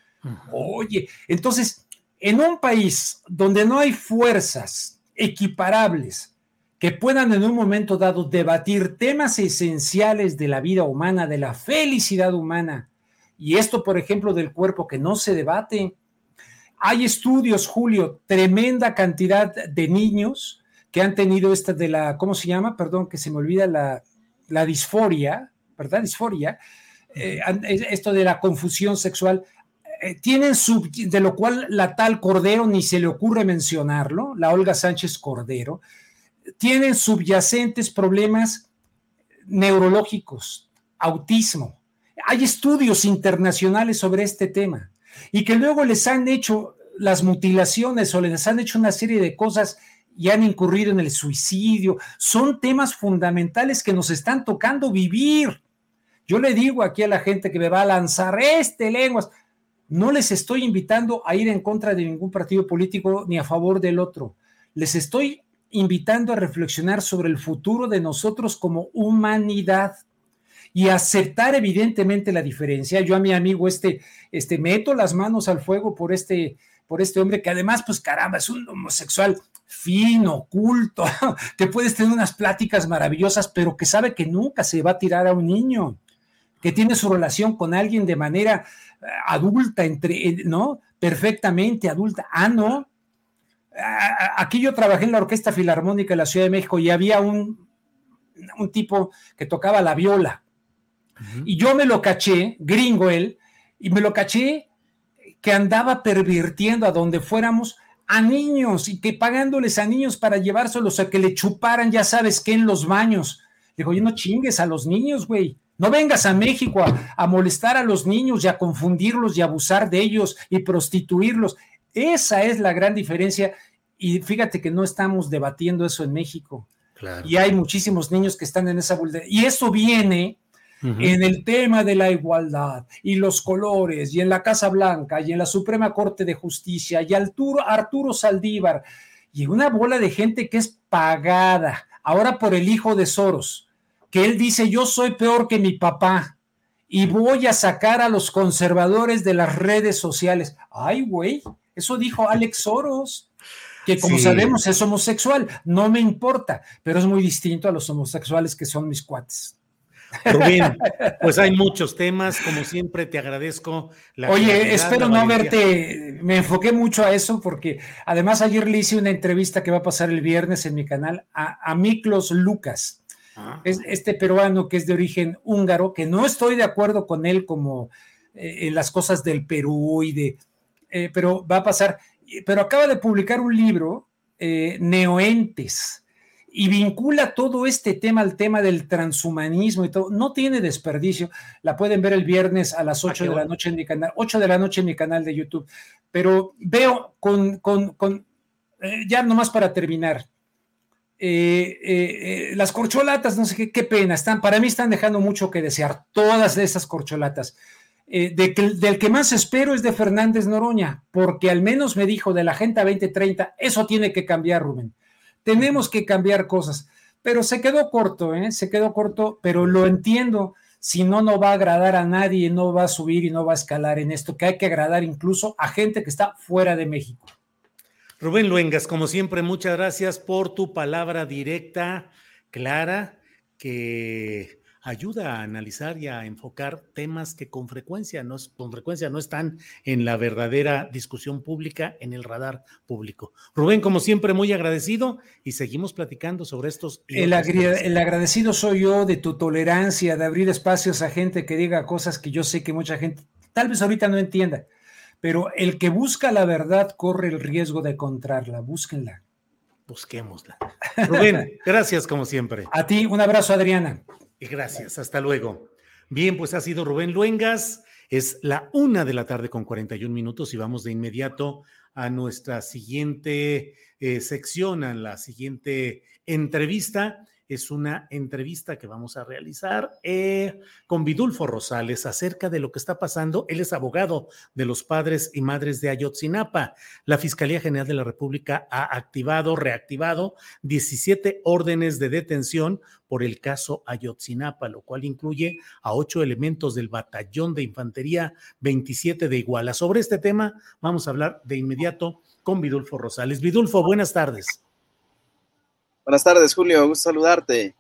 Oye, entonces, en un país donde no hay fuerzas equiparables que puedan en un momento dado debatir temas esenciales de la vida humana, de la felicidad humana, y esto, por ejemplo, del cuerpo que no se debate, hay estudios, Julio, tremenda cantidad de niños que han tenido esta de la, ¿cómo se llama? Perdón, que se me olvida la, la disforia, ¿verdad? Disforia. Eh, esto de la confusión sexual, eh, tienen sub, de lo cual la tal Cordero ni se le ocurre mencionarlo, la Olga Sánchez Cordero, tienen subyacentes problemas neurológicos, autismo. Hay estudios internacionales sobre este tema y que luego les han hecho las mutilaciones o les han hecho una serie de cosas y han incurrido en el suicidio. Son temas fundamentales que nos están tocando vivir. Yo le digo aquí a la gente que me va a lanzar este lenguas, No les estoy invitando a ir en contra de ningún partido político ni a favor del otro. Les estoy invitando a reflexionar sobre el futuro de nosotros como humanidad y aceptar evidentemente la diferencia. Yo a mi amigo este, este meto las manos al fuego por este, por este hombre que además, pues caramba, es un homosexual fino, culto, que puedes tener unas pláticas maravillosas, pero que sabe que nunca se va a tirar a un niño, que tiene su relación con alguien de manera eh, adulta, entre, ¿no? Perfectamente adulta. Ah, no. Aquí yo trabajé en la Orquesta Filarmónica de la Ciudad de México y había un, un tipo que tocaba la viola y yo me lo caché, gringo él, y me lo caché que andaba pervirtiendo a donde fuéramos a niños y que pagándoles a niños para llevárselos a que le chuparan, ya sabes qué, en los baños. Digo, oye, no chingues a los niños, güey. No vengas a México a, a, molestar a los niños y a confundirlos y abusar de ellos y prostituirlos. Esa es la gran diferencia. Y fíjate que no estamos debatiendo eso en México. Claro. Y hay muchísimos niños que están en esa vulnerabilidad. Y eso viene en el tema de la igualdad y los colores y en la Casa Blanca y en la Suprema Corte de Justicia y Arturo, Arturo Saldívar y una bola de gente que es pagada ahora por el hijo de Soros, que él dice yo soy peor que mi papá y voy a sacar a los conservadores de las redes sociales. Ay, güey, eso dijo Alex Soros que como sí. sabemos es homosexual, no me importa, pero es muy distinto a los homosexuales que son mis cuates. Rubén, pues hay muchos temas, como siempre te agradezco. La Oye, espero no haberte, me enfoqué mucho a eso porque además ayer le hice una entrevista que va a pasar el viernes en mi canal a, a Miklos Lucas, ah. es este peruano que es de origen húngaro, que no estoy de acuerdo con él como eh, en las cosas del Perú y de, eh, pero va a pasar, pero acaba de publicar un libro, eh, Neoentes y vincula todo este tema al tema del transhumanismo y todo. No tiene desperdicio. La pueden ver el viernes a las 8 ah, de bueno. la noche en mi canal, 8 de la noche en mi canal de YouTube. Pero veo con, con, con eh, ya nomás para terminar. Eh, eh, las corcholatas, no sé qué, qué, pena, están, para mí están dejando mucho que desear, todas esas corcholatas. Del que más espero es de Fernández Noroña, porque al menos me dijo de la Agenda 2030, eso tiene que cambiar, Rubén tenemos que cambiar cosas, pero se quedó corto, ¿eh? se quedó corto, pero lo entiendo. Si no, no va a agradar a nadie, no va a subir y no va a escalar en esto, que hay que agradar incluso a gente que está fuera de México. Rubén Luengas, como siempre, muchas gracias por tu palabra directa, clara, que ayuda a analizar y a enfocar temas que con frecuencia no, con frecuencia no están en la verdadera discusión pública, en el radar público. Rubén, como siempre, muy agradecido y seguimos platicando sobre estos. El, el, agradecido soy yo de tu tolerancia, de abrir espacios a gente que diga cosas que yo sé que mucha gente tal vez ahorita no entienda, pero el que busca la verdad corre el riesgo de encontrarla. Búsquenla. Busquémosla. Rubén, gracias como siempre. A ti, un abrazo, Adriana. Y gracias, hasta luego. Bien, pues ha sido Rubén Luengas. Es la una de la tarde con 41 minutos y vamos de inmediato a nuestra siguiente eh, sección, a la siguiente entrevista es una entrevista que vamos a realizar eh, con Vidulfo Rosales acerca de lo que está pasando. Él es abogado de los padres y madres de Ayotzinapa. La Fiscalía General de la República ha activado, reactivado 17 órdenes de detención por el caso Ayotzinapa, lo cual incluye a ocho elementos del Batallón de Infantería 27 de Iguala. Sobre este tema vamos a hablar de inmediato con Vidulfo Rosales. Vidulfo, buenas tardes. Buenas tardes, Julio. Gusto saludarte.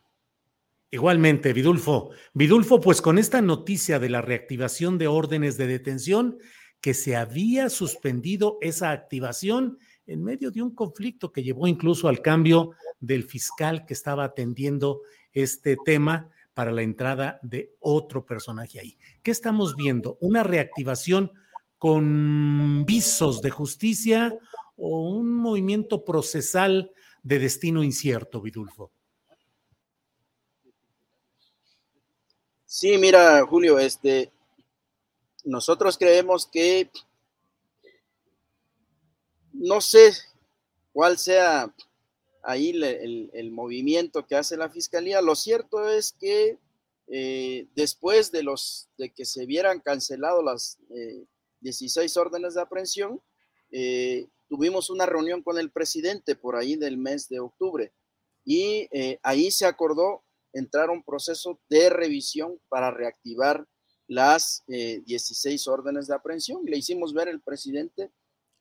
Igualmente, Vidulfo. Vidulfo, pues con esta noticia de la reactivación de órdenes de detención, que se había suspendido esa activación en medio de un conflicto que llevó incluso al cambio del fiscal que estaba atendiendo este tema para la entrada de otro personaje ahí. ¿Qué estamos viendo? ¿Una reactivación con visos de justicia o un movimiento procesal de destino incierto, Vidulfo. Sí, mira, Julio, este, nosotros creemos que no sé cuál sea ahí el, movimiento que hace la fiscalía. Lo cierto es que eh, después de los de que se vieran cancelados las eh, 16 órdenes de aprehensión. Eh, tuvimos una reunión con el presidente por ahí del mes de octubre y eh, ahí se acordó entrar a un proceso de revisión para reactivar las 16 órdenes de aprehensión. Le hicimos ver al presidente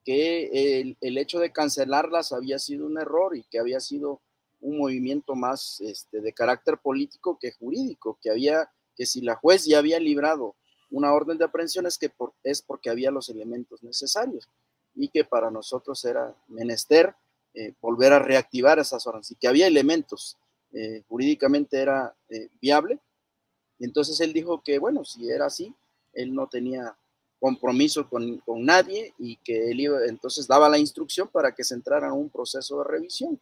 que el, el, hecho de cancelarlas había sido un error y que había sido un movimiento más este, de carácter político que jurídico, que había, que si la juez ya había librado una orden de aprehensión es que es porque había los elementos necesarios y que para nosotros era menester eh, volver a reactivar esas órdenes y que había elementos, eh, jurídicamente era eh, viable. entonces él dijo que, bueno, si era así, él no tenía compromiso con, con, nadie y que él iba, entonces daba la instrucción para que se entrara en un proceso de revisión.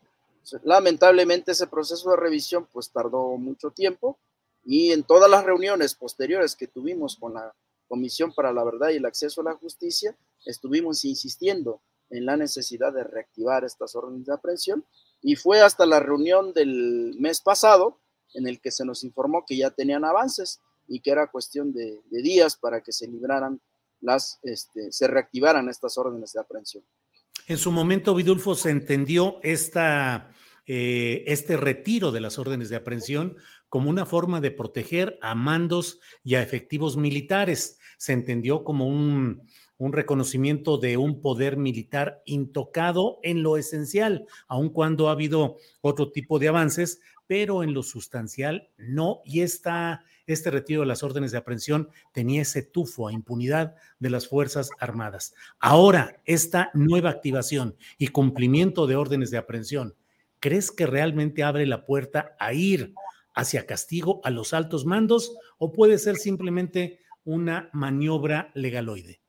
Lamentablemente ese proceso de revisión pues tardó mucho tiempo y en todas las reuniones posteriores que tuvimos con la Comisión para la Verdad y el Acceso a la Justicia, estuvimos insistiendo en la necesidad de reactivar estas órdenes de aprehensión y fue hasta la reunión del mes pasado en el que se nos informó que ya tenían avances y que era cuestión de, días para que se libraran las, este, se reactivaran estas órdenes de aprehensión. En su momento, Vidulfo, se entendió esta, eh, este retiro de las órdenes de aprehensión como una forma de proteger a mandos y a efectivos militares. Se entendió como un, reconocimiento de un poder militar intocado en lo esencial, aun cuando ha habido otro tipo de avances, pero en lo sustancial no. Y esta, este retiro de las órdenes de aprehensión tenía ese tufo a impunidad de las Fuerzas Armadas. Ahora, esta nueva activación y cumplimiento de órdenes de aprehensión, ¿crees que realmente abre la puerta a ir hacia castigo a los altos mandos o puede ser simplemente una maniobra legaloide?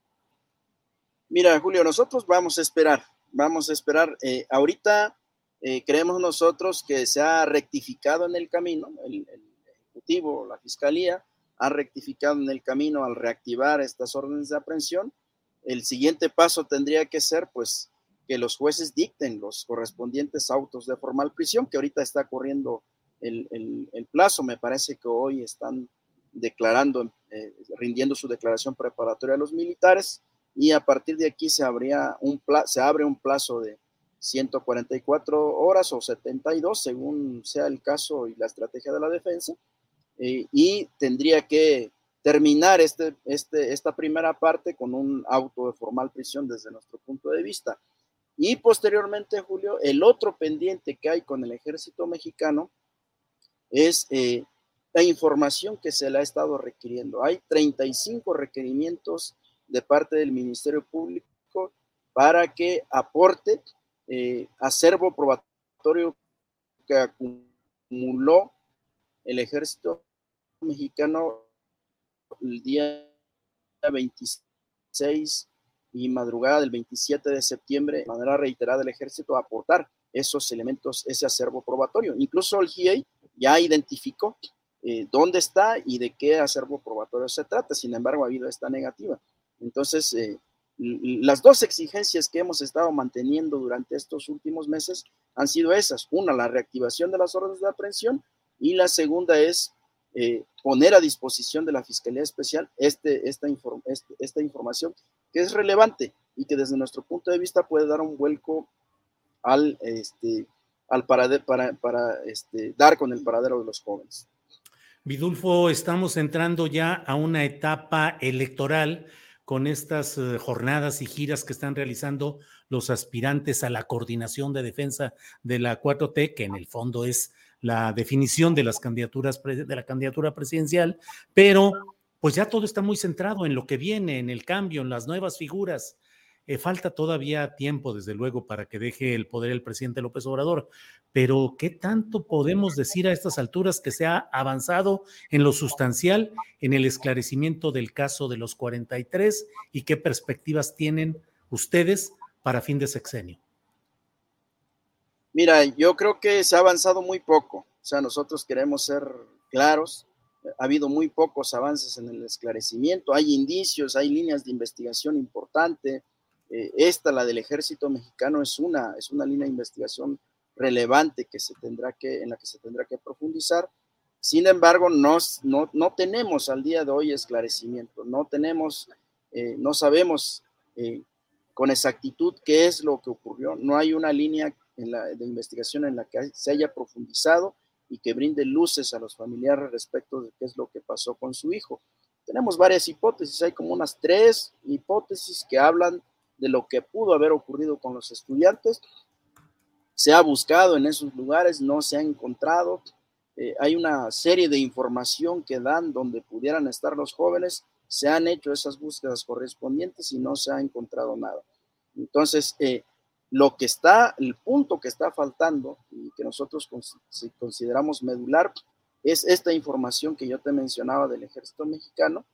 Mira, Julio, nosotros vamos a esperar, vamos a esperar. Eh, ahorita eh, creemos nosotros que se ha rectificado en el camino, el, el, Ejecutivo, la Fiscalía, ha rectificado en el camino al reactivar estas órdenes de aprehensión. El siguiente paso tendría que ser, pues, que los jueces dicten los correspondientes autos de formal prisión, que ahorita está corriendo el, el, el plazo. Me parece que hoy están declarando, eh, rindiendo su declaración preparatoria a los militares y a partir de aquí se, habría un se abre un plazo de 144 horas o 72, según sea el caso y la estrategia de la defensa, eh, y tendría que terminar este, este, esta primera parte con un auto de formal prisión desde nuestro punto de vista. Y posteriormente, Julio, el otro pendiente que hay con el ejército mexicano es eh, la información que se le ha estado requiriendo. Hay 35 requerimientos de parte del Ministerio Público para que aporte eh, acervo probatorio que acumuló el ejército mexicano el día 26 y madrugada del 27 de septiembre, de manera reiterada, el ejército a aportar esos elementos, ese acervo probatorio. Incluso el GIEI ya identificó eh, dónde está y de qué acervo probatorio se trata. Sin embargo, ha habido esta negativa. Entonces, eh, las dos exigencias que hemos estado manteniendo durante estos últimos meses han sido esas. Una, la reactivación de las órdenes de aprehensión y la segunda es eh, poner a disposición de la Fiscalía Especial este, esta, esta información que es relevante y que desde nuestro punto de vista puede dar un vuelco al, este, al para, para este, dar con el paradero de los jóvenes. Vidulfo, estamos entrando ya a una etapa electoral con estas eh, jornadas y giras que están realizando los aspirantes a la coordinación de defensa de la 4T, que en el fondo es la definición de las candidaturas de la candidatura presidencial, pero pues ya todo está muy centrado en lo que viene, en el cambio, en las nuevas figuras. Eh, falta todavía tiempo, desde luego, para que deje el poder el presidente López Obrador, pero ¿qué tanto podemos decir a estas alturas que se ha avanzado en lo sustancial en el esclarecimiento del caso de los 43 y qué perspectivas tienen ustedes para fin de sexenio? Mira, yo creo que se ha avanzado muy poco, o sea, nosotros queremos ser claros, ha habido muy pocos avances en el esclarecimiento, hay indicios, hay líneas de investigación importante, eh, esta, la del ejército mexicano, es una, es una línea de investigación relevante que se tendrá que, en la que se tendrá que profundizar. Sin embargo, no, no, no tenemos al día de hoy esclarecimiento, no tenemos eh, no sabemos eh, con exactitud qué es lo que ocurrió. No hay una línea en la, de investigación en la que se haya profundizado y que brinde luces a los familiares respecto de qué es lo que pasó con su hijo. Tenemos varias hipótesis, hay como unas tres hipótesis que hablan de lo que pudo haber ocurrido con los estudiantes. Se ha buscado en esos lugares, no se ha encontrado. Eh, hay una serie de información que dan donde pudieran estar los jóvenes. Se han hecho esas búsquedas correspondientes y no se ha encontrado nada. Entonces, eh, lo que está, el punto que está faltando y que nosotros consideramos medular es esta información que yo te mencionaba del ejército mexicano,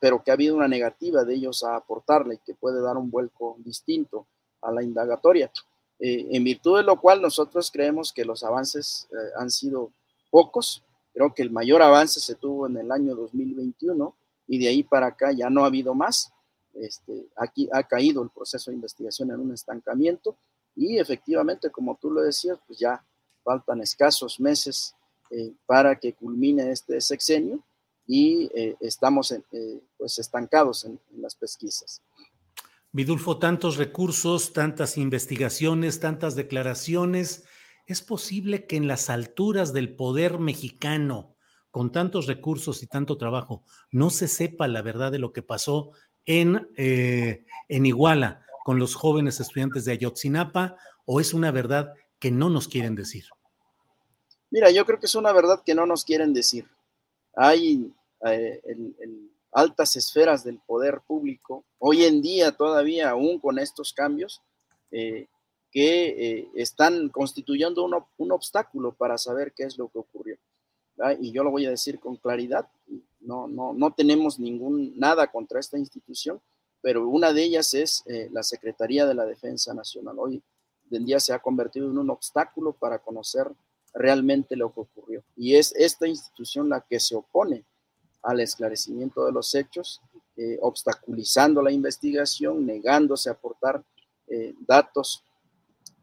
pero que ha habido una negativa de ellos a aportarle que puede dar un vuelco distinto a la indagatoria. Eh, en virtud de lo cual nosotros creemos que los avances eh, han sido pocos. Creo que el mayor avance se tuvo en el año 2021 y de ahí para acá ya no ha habido más. Este, aquí ha caído el proceso de investigación en un estancamiento y efectivamente, como tú lo decías, pues ya faltan escasos meses eh, para que culmine este sexenio y eh, estamos eh, pues estancados en, en, las pesquisas. Vidulfo, tantos recursos, tantas investigaciones, tantas declaraciones. ¿Es posible que en las alturas del poder mexicano, con tantos recursos y tanto trabajo, no se sepa la verdad de lo que pasó en, eh, en Iguala con los jóvenes estudiantes de Ayotzinapa o es una verdad que no nos quieren decir? Mira, yo creo que es una verdad que no nos quieren decir. Hay eh, altas esferas del poder público, hoy en día todavía, aún con estos cambios, eh, que eh, están constituyendo un, un, obstáculo para saber qué es lo que ocurrió. ¿verdad? Y yo lo voy a decir con claridad, no, no, no tenemos ningún, nada contra esta institución, pero una de ellas es eh, la Secretaría de la Defensa Nacional. Hoy en día se ha convertido en un obstáculo para conocer realmente lo que ocurrió. Y es esta institución la que se opone al esclarecimiento de los hechos, eh, obstaculizando la investigación, negándose a aportar eh, datos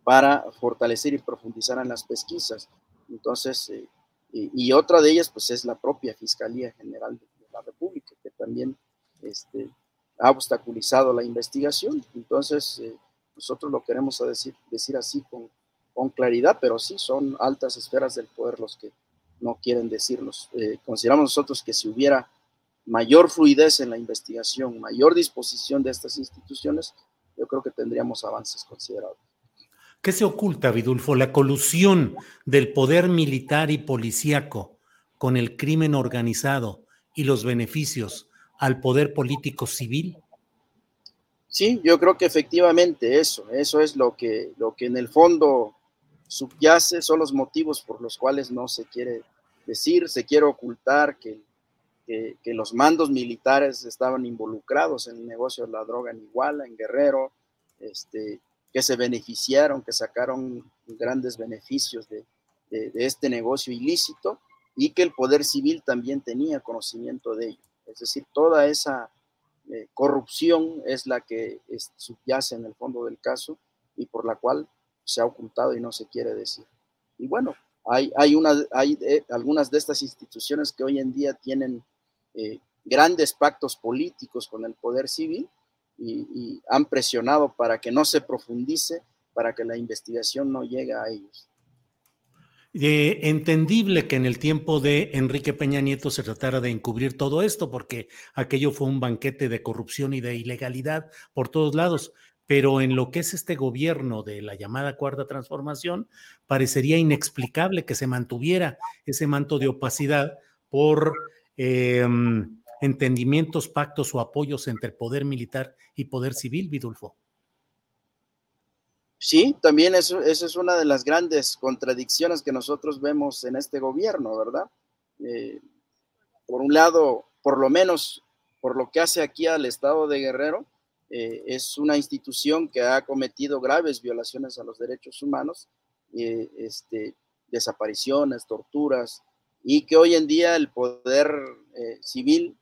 para fortalecer y profundizar en las pesquisas. Entonces, eh, y, otra de ellas, pues es la propia Fiscalía General de, la República, que también este, ha obstaculizado la investigación. Entonces, nosotros lo queremos decir, decir así con, con, claridad, pero sí son altas esferas del poder los que no quieren decirnos. Eh, consideramos nosotros que si hubiera mayor fluidez en la investigación, mayor disposición de estas instituciones, yo creo que tendríamos avances considerables. ¿Qué se oculta, Vidulfo? La colusión del poder militar y policíaco con el crimen organizado y los beneficios al poder político civil? Sí, yo creo que efectivamente eso, eso es lo que, lo que en el fondo subyace, son los motivos por los cuales no se quiere decir, se quiere ocultar que, que, los mandos militares estaban involucrados en el negocio de la droga en Iguala, en Guerrero, este, que se beneficiaron, que sacaron grandes beneficios de, de, este negocio ilícito y que el poder civil también tenía conocimiento de ello. Es decir, toda esa eh, corrupción es la que subyace en el fondo del caso y por la cual se ha ocultado y no se quiere decir. Y bueno, hay, hay, una, hay algunas de estas instituciones que hoy en día tienen eh, grandes pactos políticos con el poder civil y, y, han presionado para que no se profundice, para que la investigación no llegue a ellos. Eh, entendible que en el tiempo de Enrique Peña Nieto se tratara de encubrir todo esto, porque aquello fue un banquete de corrupción y de ilegalidad por todos lados pero en lo que es este gobierno de la llamada cuarta transformación, parecería inexplicable que se mantuviera ese manto de opacidad por eh, entendimientos, pactos o apoyos entre poder militar y poder civil, Vidulfo. Sí, también eso, esa es una de las grandes contradicciones que nosotros vemos en este gobierno, ¿verdad? Eh, por un lado, por lo menos por lo que hace aquí al estado de Guerrero, eh, es una institución que ha cometido graves violaciones a los derechos humanos, eh, este, desapariciones, torturas, y que hoy en día el poder eh, civil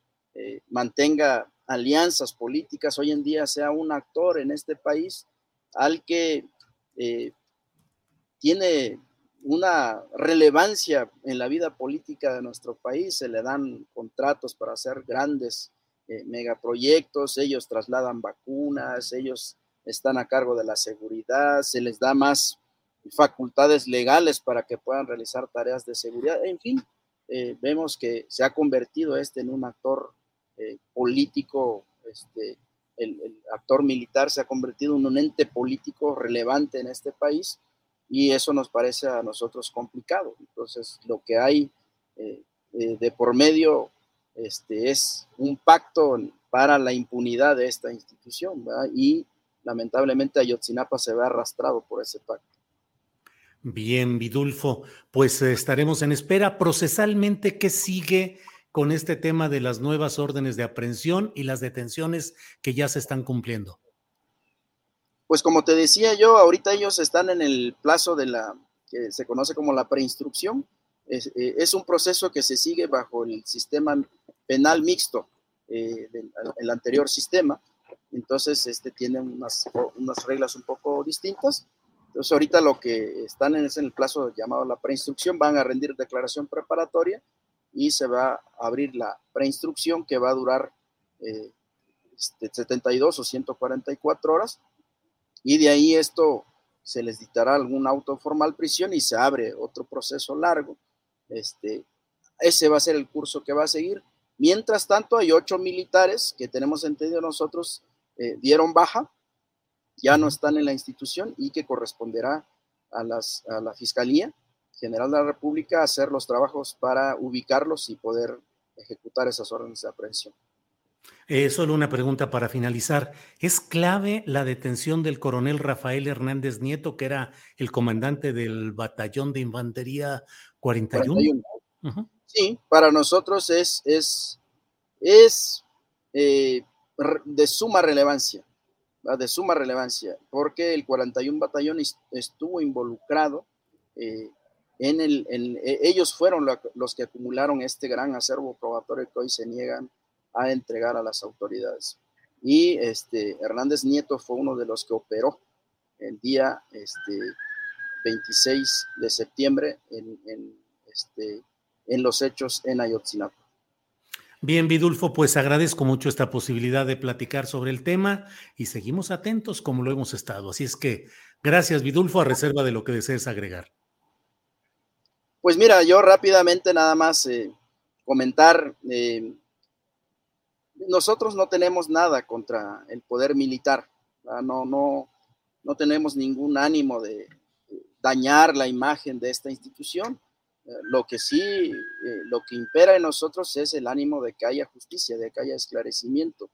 mantenga alianzas políticas, hoy en día sea un actor en este país al que tiene una relevancia en la vida política de nuestro país, se le dan contratos para hacer grandes eh, megaproyectos, ellos trasladan vacunas, ellos están a cargo de la seguridad, se les da más facultades legales para que puedan realizar tareas de seguridad. En fin, eh, vemos que se ha convertido este en un actor eh, político, este, el, actor militar se ha convertido en un ente político relevante en este país y eso nos parece a nosotros complicado. Entonces, lo que hay eh, de por medio este, es un pacto para la impunidad de esta institución y lamentablemente Ayotzinapa se ve arrastrado por ese pacto. Bien, Vidulfo, pues eh, estaremos en espera. Procesalmente, ¿qué sigue con este tema de las nuevas órdenes de aprehensión y las detenciones que ya se están cumpliendo? Pues como te decía yo, ahorita ellos están en el plazo de la que se conoce como la preinstrucción. Es, eh, un proceso que se sigue bajo el sistema penal mixto eh, del anterior sistema. Entonces, este tiene unas, unas reglas un poco distintas entonces, ahorita lo que están en, es el plazo llamado la preinstrucción, van a rendir declaración preparatoria y se va a abrir la preinstrucción que va a durar 72 eh, este, o 144 horas. Y de ahí esto se les dictará algún auto formal prisión y se abre otro proceso largo. Este, ese va a ser el curso que va a seguir. Mientras tanto, hay ocho militares que tenemos entendido nosotros eh, dieron baja ya no están en la institución y que corresponderá a, las, a la Fiscalía General de la República hacer los trabajos para ubicarlos y poder ejecutar esas órdenes de aprehensión. Eh, solo una pregunta para finalizar. ¿Es clave la detención del coronel Rafael Hernández Nieto, que era el comandante del batallón de infantería 41? Sí, para nosotros es, es, es eh, de suma relevancia de suma relevancia, porque el 41 Batallón estuvo involucrado eh, en el, e, ellos fueron los que acumularon este gran acervo probatorio que hoy se niegan a entregar a las autoridades. Y este, Hernández Nieto fue uno de los que operó el día este, 26 de septiembre en, en, este, en los hechos en Ayotzinapa. Bien, Vidulfo, pues agradezco mucho esta posibilidad de platicar sobre el tema y seguimos atentos como lo hemos estado. Así es que gracias, Vidulfo, a reserva de lo que desees agregar. Pues mira, yo rápidamente nada más eh, comentar, eh, nosotros no tenemos nada contra el poder militar, no, no, no tenemos ningún ánimo de dañar la imagen de esta institución lo que sí, eh, lo que impera en nosotros es el ánimo de que haya justicia, de que haya esclarecimiento.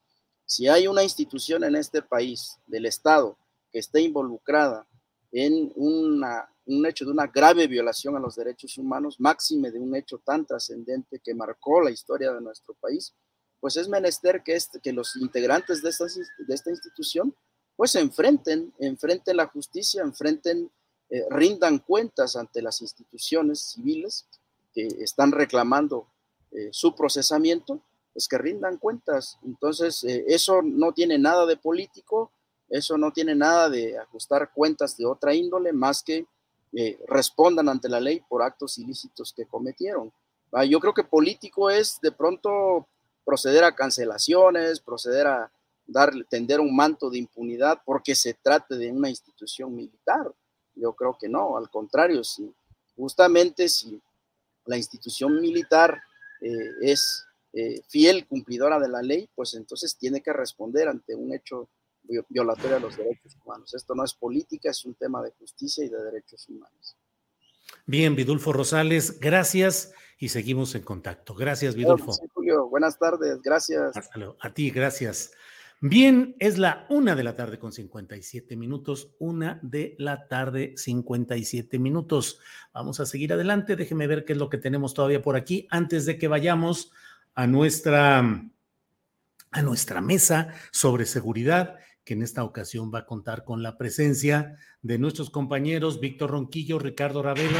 Si hay una institución en este país del Estado que esté involucrada en un hecho de una grave violación a los derechos humanos, máxime de un hecho tan trascendente que marcó la historia de nuestro país, pues es menester que, este, los integrantes de esta institución pues enfrenten, enfrenten la justicia, enfrenten eh, rindan cuentas ante las instituciones civiles que están reclamando eh, su procesamiento, pues que rindan cuentas. Entonces, eh, eso no tiene nada de político, eso no tiene nada de ajustar cuentas de otra índole, más que respondan ante la ley por actos ilícitos que cometieron. Ah, yo creo que político es de pronto proceder a cancelaciones, proceder a dar, tender un manto de impunidad porque se trate de una institución militar. Yo creo que no, al contrario, si justamente si la institución militar eh, es eh, fiel cumplidora de la ley, pues entonces tiene que responder ante un hecho violatorio a los derechos humanos. Esto no es política, es un tema de justicia y de derechos humanos. Bien, Vidulfo Rosales, gracias y seguimos en contacto. Gracias, Vidulfo. Julio, buenas tardes, gracias. Hasta luego. A ti, gracias. Bien, es la una de la tarde con 57 minutos, una de la tarde 57 minutos. Vamos a seguir adelante, déjeme ver qué es lo que tenemos todavía por aquí antes de que vayamos a nuestra, a nuestra mesa sobre seguridad, que en esta ocasión va a contar con la presencia de nuestros compañeros Víctor Ronquillo, Ricardo Ravelo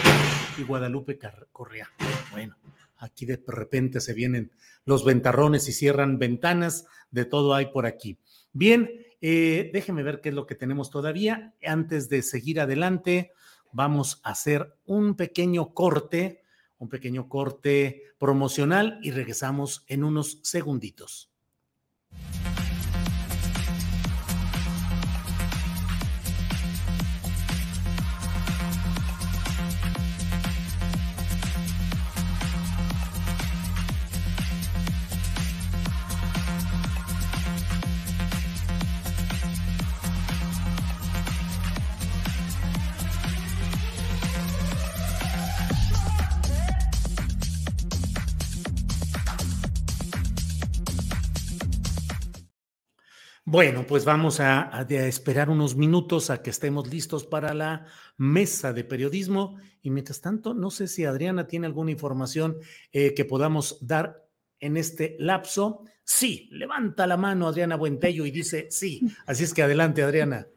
y Guadalupe Correa. Bueno, aquí de repente se vienen los ventarrones y cierran ventanas, de todo hay por aquí. Bien, eh, déjeme ver qué es lo que tenemos todavía. Antes de seguir adelante, vamos a hacer un pequeño corte, un pequeño corte promocional y regresamos en unos segunditos. Bueno, pues vamos a, esperar unos minutos a que estemos listos para la mesa de periodismo. Y mientras tanto, no sé si Adriana tiene alguna información eh, que podamos dar en este lapso. Sí, levanta la mano Adriana Buentello y dice sí. Así es que adelante, Adriana.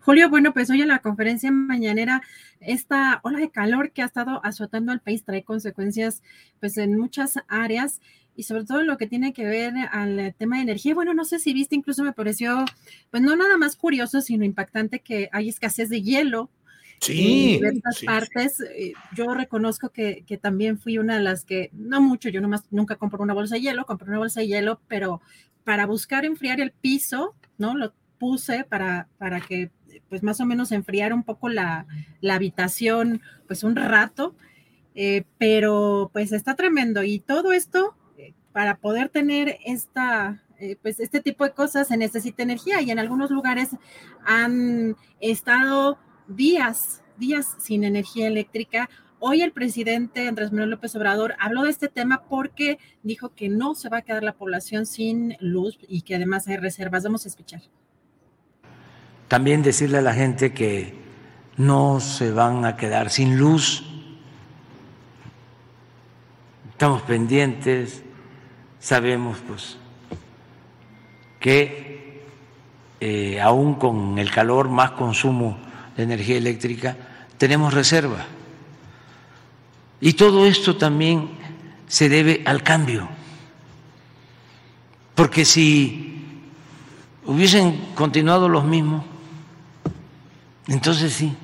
Julio, bueno, pues hoy en la conferencia mañanera, esta ola de calor que ha estado azotando al país trae consecuencias pues en muchas áreas y sobre todo lo que tiene que ver al tema de energía. Bueno, no sé si viste, incluso me pareció, pues no nada más curioso, sino impactante que hay escasez de hielo. Sí, en diversas partes. Eh, yo reconozco que, que, también fui una de las que, no mucho, yo nomás nunca compro una bolsa de hielo, compré una bolsa de hielo, pero para buscar enfriar el piso, ¿no? Lo puse para, para que, pues más o menos enfriara un poco la, la habitación, pues un rato. Eh, pero pues está tremendo y todo esto para poder tener esta, eh, pues este tipo de cosas se necesita energía y en algunos lugares han estado días, días sin energía eléctrica. Hoy el presidente Andrés Manuel López Obrador habló de este tema porque dijo que no se va a quedar la población sin luz y que además hay reservas. Vamos a escuchar. También decirle a la gente que no se van a quedar sin luz. Estamos pendientes sabemos pues que eh, aún con el calor, más consumo de energía eléctrica, tenemos reserva. Y todo esto también se debe al cambio, porque si hubiesen continuado los mismos, entonces sí,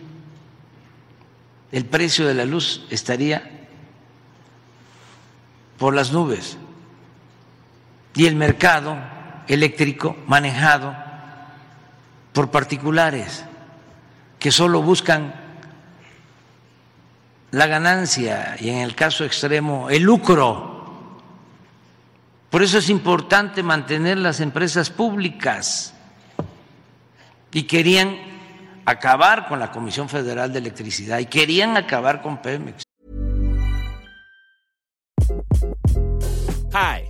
el precio de la luz estaría por las nubes y el mercado eléctrico manejado por particulares que solo buscan la ganancia y en el caso extremo el lucro. Por eso es importante mantener las empresas públicas y querían acabar con la Comisión Federal de Electricidad y querían acabar con Pemex. Hi.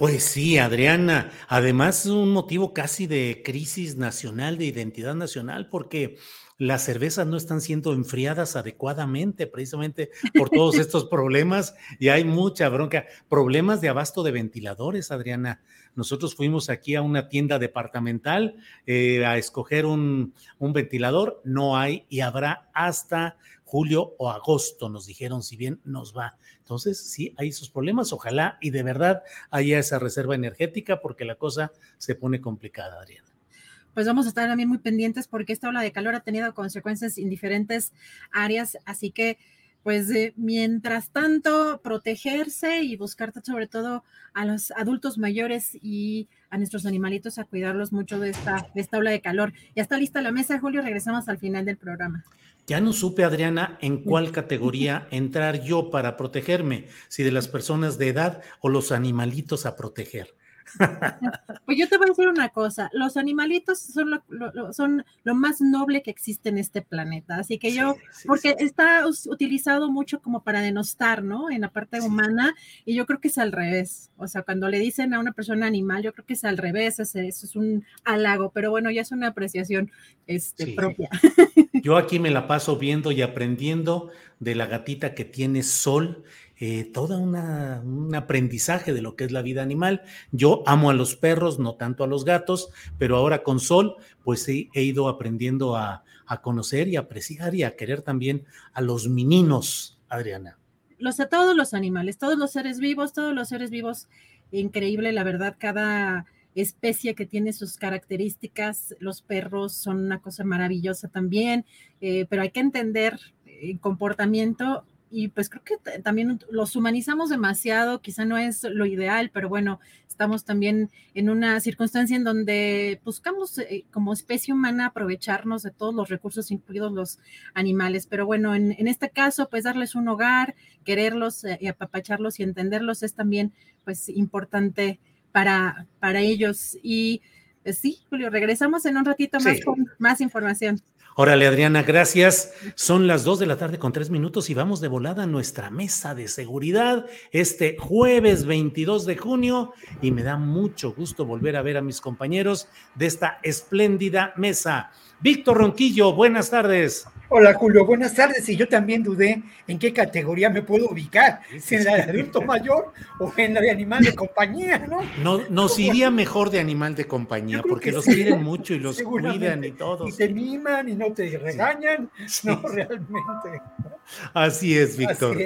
Pues sí, Adriana. Además, es un motivo casi de crisis nacional, de identidad nacional, porque las cervezas no están siendo enfriadas adecuadamente, precisamente por todos estos problemas, y hay mucha bronca. Problemas de abasto de ventiladores, Adriana. Nosotros fuimos aquí a una tienda departamental eh, a escoger un, un ventilador, no hay y habrá hasta julio o agosto, nos dijeron, si bien nos va. Entonces, sí, hay sus problemas. Ojalá y de verdad haya esa reserva energética porque la cosa se pone complicada, Adriana pues vamos a estar también muy pendientes porque esta ola de calor ha tenido consecuencias en diferentes áreas, así que pues eh, mientras tanto protegerse y buscar sobre todo a los adultos mayores y a nuestros animalitos a cuidarlos mucho de esta, de esta ola de calor. Ya está lista la mesa, Julio, regresamos al final del programa. Ya no supe, Adriana, en cuál categoría entrar yo para protegerme, si de las personas de edad o los animalitos a proteger. Pues yo te voy a decir una cosa, los animalitos son lo, son lo más noble que existe en este planeta, así que yo, porque está utilizado mucho como para denostar, ¿no? En la parte humana, y yo creo que es al revés, o sea, cuando le dicen a una persona animal, yo creo que es al revés, eso es un halago, pero bueno, ya es una apreciación este, propia. Yo aquí me la paso viendo y aprendiendo de la gatita que tiene sol eh, una, un aprendizaje de lo que es la vida animal. Yo amo a los perros, no tanto a los gatos, pero ahora con Sol, pues he, ido aprendiendo a, a, conocer y apreciar y a querer también a los meninos, Adriana. Los a todos los animales, todos los seres vivos, todos los seres vivos, increíble, la verdad, cada especie que tiene sus características. Los perros son una cosa maravillosa también, eh, pero hay que entender el comportamiento y pues creo que también los humanizamos demasiado, quizá no es lo ideal, pero bueno, estamos también en una circunstancia en donde buscamos eh, como especie humana aprovecharnos de todos los recursos, incluidos los animales, pero bueno, en, este caso, pues darles un hogar, quererlos eh, y apapacharlos y entenderlos es también pues importante para, para ellos. Y pues, sí, Julio, regresamos en un ratito más con más información. Órale, Adriana, gracias. Son las dos de la tarde con tres minutos y vamos de volada a nuestra mesa de seguridad este jueves 22 de junio y me da mucho gusto volver a ver a mis compañeros de esta espléndida mesa. Víctor Ronquillo, buenas tardes. Hola Julio, buenas tardes. Y yo también dudé en qué categoría me puedo ubicar, si en la de adulto mayor o en la de animal de compañía, ¿no? no nos iría mejor de animal de compañía, porque los quieren mucho y los cuidan y todo. Y te miman y no te regañan, no realmente. Así es, Víctor.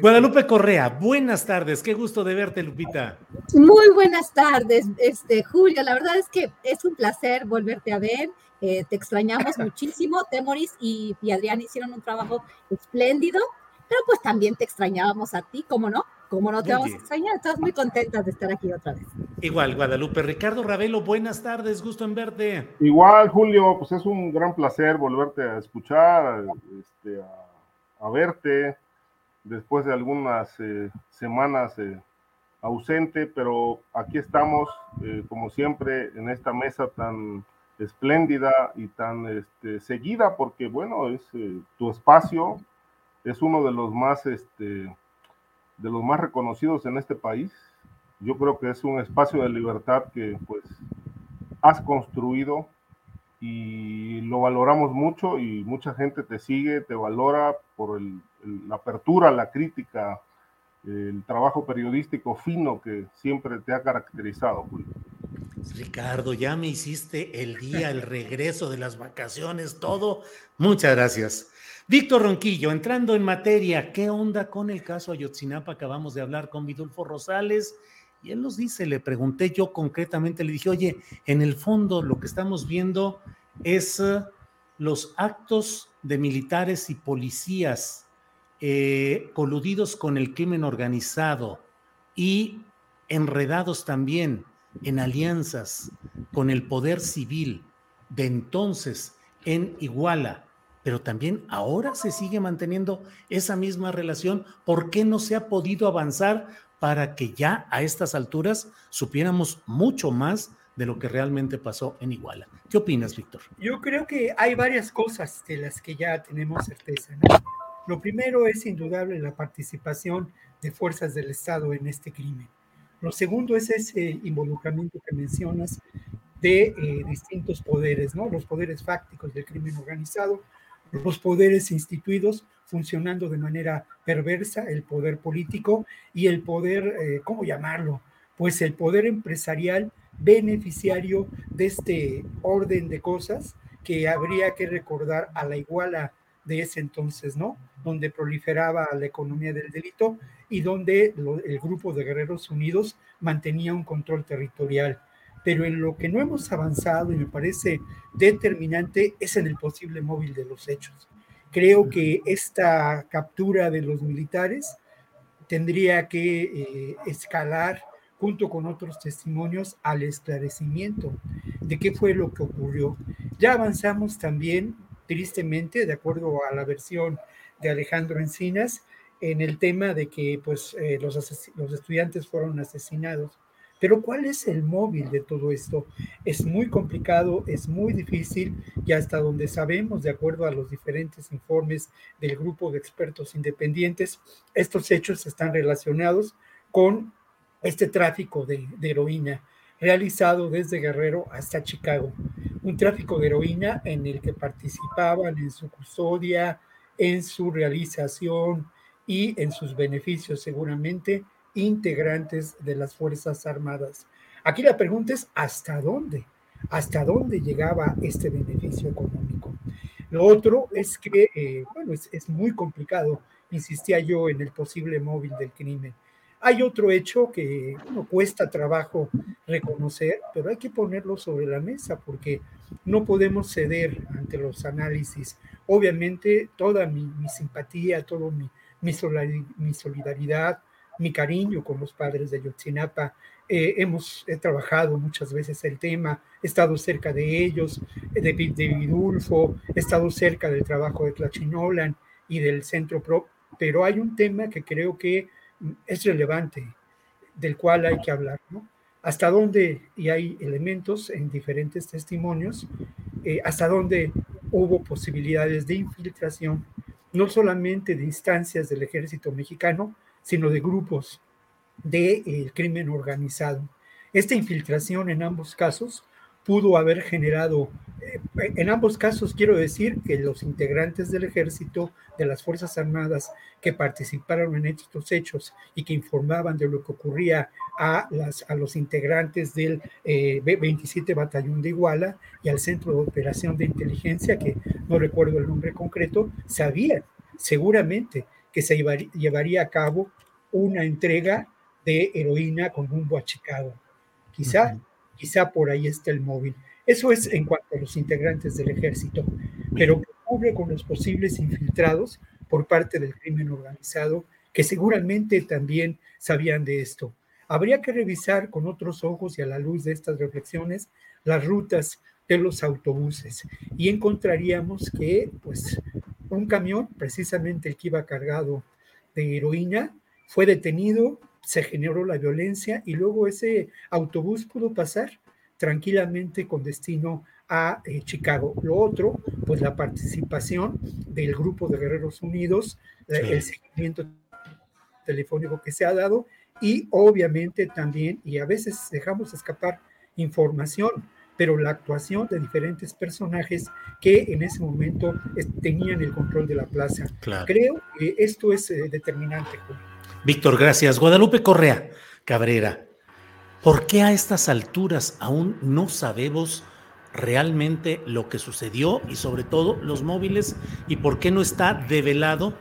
Guadalupe Correa, buenas tardes, qué gusto de verte, Lupita. Muy buenas tardes, este Julio. La verdad es que es un placer volverte a ver. Eh, te extrañamos muchísimo. Temoris y, y Adrián hicieron un trabajo espléndido, pero pues también te extrañábamos a ti, ¿cómo no? ¿Cómo no te vamos a extrañar? Estás muy contenta de estar aquí otra vez. Igual, Guadalupe. Ricardo Ravelo, buenas tardes, gusto en verte. Igual, Julio, pues es un gran placer volverte a escuchar, este, a, verte después de algunas eh, semanas eh, ausente, pero aquí estamos, como siempre, en esta mesa tan espléndida y tan este, seguida, porque bueno, es eh, tu espacio, es uno de los más este, de los más reconocidos en este país. Yo creo que es un espacio de libertad que pues has construido y lo valoramos mucho y mucha gente te sigue, te valora por la apertura, la crítica, el trabajo periodístico fino que siempre te ha caracterizado. Ricardo, ya me hiciste el día, el regreso de las vacaciones, todo. Muchas gracias. Víctor Ronquillo, entrando en materia, ¿qué onda con el caso Ayotzinapa? Acabamos de hablar con Vidulfo Rosales y él nos dice, le pregunté yo concretamente, le dije, oye, en el fondo lo que estamos viendo es eh, los actos de militares y policías eh, coludidos con el crimen organizado y enredados también en alianzas con el poder civil de entonces en Iguala, pero también ahora se sigue manteniendo esa misma relación. ¿Por qué no se ha podido avanzar para que ya a estas alturas supiéramos mucho más de lo que realmente pasó en Iguala? ¿Qué opinas, Víctor? Yo creo que hay varias cosas de las que ya tenemos certeza. Lo primero es indudable la participación de fuerzas del Estado en este crimen. Lo segundo es ese involucramiento que mencionas de eh, distintos poderes, ¿no? Los poderes fácticos del crimen organizado, los poderes instituidos funcionando de manera perversa, el poder político y el poder, eh, ¿cómo llamarlo? Pues el poder empresarial beneficiario de este orden de cosas que habría que recordar a la iguala de ese entonces, ¿no? Donde proliferaba la economía del delito y donde el grupo de Guerreros Unidos mantenía un control territorial. Pero en lo que no hemos avanzado y me parece determinante es en el posible móvil de los hechos. Creo que esta captura de los militares tendría que eh, escalar junto con otros testimonios al esclarecimiento de qué fue lo que ocurrió. Ya avanzamos también, tristemente, de acuerdo a la versión de Alejandro Encinas, en el tema de que pues, eh, los, los estudiantes fueron asesinados. Pero ¿cuál es el móvil de todo esto? Es muy complicado, es muy difícil y hasta donde sabemos, de acuerdo a los diferentes informes del grupo de expertos independientes, estos hechos están relacionados con este tráfico de, de heroína realizado desde Guerrero hasta Chicago. Un tráfico de heroína en el que participaban en su custodia, en su realización y en sus beneficios seguramente integrantes de las Fuerzas Armadas. Aquí la pregunta es, ¿hasta dónde? ¿Hasta dónde llegaba este beneficio económico? Lo otro es que, eh, bueno, es, es muy complicado, insistía yo, en el posible móvil del crimen. Hay otro hecho que no cuesta trabajo reconocer, pero hay que ponerlo sobre la mesa porque no podemos ceder ante los análisis. Obviamente, toda mi, simpatía, todo mi, mi, solidaridad, mi cariño con los padres de Yotzinapa. Eh, hemos trabajado muchas veces el tema, he estado cerca de ellos, de, de Vidulfo, he estado cerca del trabajo de Tlachinolan y del Centro Pro, pero hay un tema que creo que es relevante, del cual hay que hablar, ¿no? Hasta dónde, y hay elementos en diferentes testimonios, eh, hasta dónde hubo posibilidades de infiltración, no solamente de instancias del ejército mexicano, sino de grupos del de, crimen organizado. Esta infiltración en ambos casos pudo haber generado, eh, en ambos casos quiero decir que los integrantes del ejército, de las Fuerzas Armadas que participaron en estos hechos y que informaban de lo que ocurría a, las, a los integrantes del 27 eh, Batallón de Iguala y al Centro de Operación de Inteligencia, que no recuerdo el nombre concreto, sabían seguramente que se llevaría a cabo una entrega de heroína con rumbo a Chicago. Quizá Quizá por ahí está el móvil. Eso es en cuanto a los integrantes del ejército. Pero ¿qué ocurre con los posibles infiltrados por parte del crimen organizado que seguramente también sabían de esto? Habría que revisar con otros ojos y a la luz de estas reflexiones las rutas de los autobuses y encontraríamos que pues un camión, precisamente el que iba cargado de heroína, fue detenido se generó la violencia y luego ese autobús pudo pasar tranquilamente con destino a eh, Chicago. Lo otro, pues la participación del grupo de Guerreros Unidos, el seguimiento telefónico que se ha dado y obviamente también, y a veces dejamos escapar información, pero la actuación de diferentes personajes que en ese momento tenían el control de la plaza. Creo que esto es eh, determinante. Víctor, gracias. Guadalupe Correa Cabrera, ¿por qué a estas alturas aún no sabemos realmente lo que sucedió y sobre todo los móviles y por qué no está develado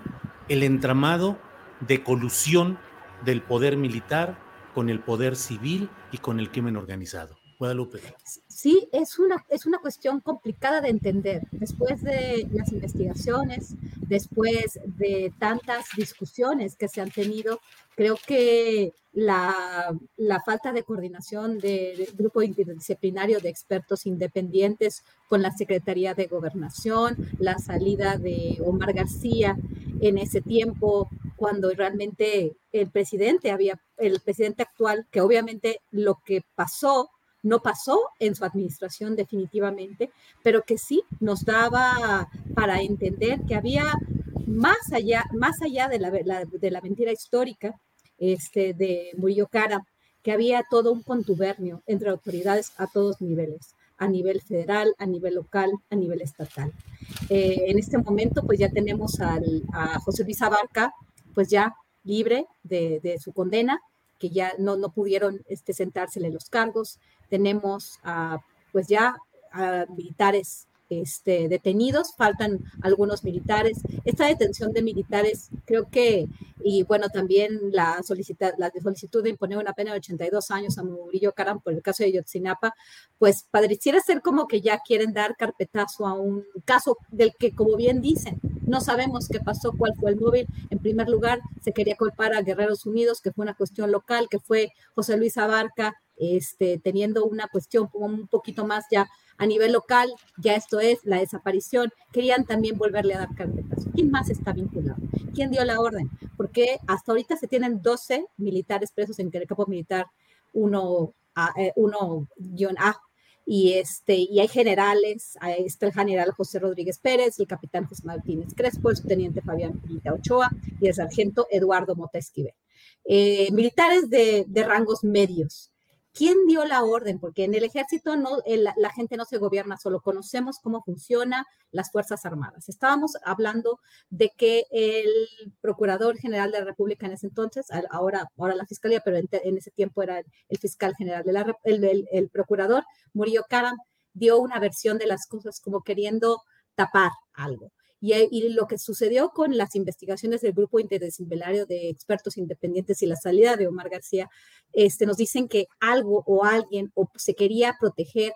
el entramado de colusión del poder militar con el poder civil y con el crimen organizado? Guadalupe. Sí, es una, es una cuestión complicada de entender. Después de las investigaciones, después de tantas discusiones que se han tenido, creo que la, la falta de coordinación del grupo interdisciplinario de expertos independientes con la Secretaría de Gobernación, la salida de Omar García en ese tiempo, cuando realmente el presidente había, el presidente actual, que obviamente lo que pasó no pasó en su administración definitivamente, pero que sí nos daba para entender que había más allá, más allá de la, de la mentira histórica este, de Murillo Cara, que había todo un contubernio entre autoridades a todos niveles, a nivel federal, a nivel local, a nivel estatal. Eh, en este momento, pues ya tenemos a José Luis Abarca, pues ya libre de su condena, que ya no, no pudieron este, sentársele los cargos. Tenemos pues ya militares este, detenidos, faltan algunos militares. Esta detención de militares, creo que, y bueno, también la, solicita, la solicitud de imponer una pena de 82 años a Murillo Caram por el caso de Yotzinapa, pues pareciera ser como que ya quieren dar carpetazo a un caso del que, como bien dicen, no sabemos qué pasó, cuál fue el móvil. En primer lugar, se quería culpar a Guerreros Unidos, que fue una cuestión local, que fue José Luis Abarca, este, teniendo una cuestión un poquito más ya a nivel local, ya esto es la desaparición, querían también volverle a dar carpetazo. ¿Quién más está vinculado? ¿Quién dio la orden? Porque hasta ahorita se tienen 12 militares presos en el campo militar 1 a, eh, a y, este, y hay generales, está el general José Rodríguez Pérez, el capitán José Martínez Crespo, el subteniente Fabián Pita Ochoa y el sargento Eduardo Mota Esquivel. Eh, militares de, rangos medios. ¿Quién dio la orden? Porque en el ejército no, la gente no se gobierna solo, conocemos cómo funcionan las Fuerzas Armadas. Estábamos hablando de que el Procurador General de la República en ese entonces, ahora, ahora la Fiscalía, pero en, ese tiempo era el, fiscal general de la el, el, Procurador, Murillo Karam, dio una versión de las cosas como queriendo tapar algo. Y, lo que sucedió con las investigaciones del grupo interdisciplinario de expertos independientes y la salida de Omar García, este, nos dicen que algo o alguien o se quería proteger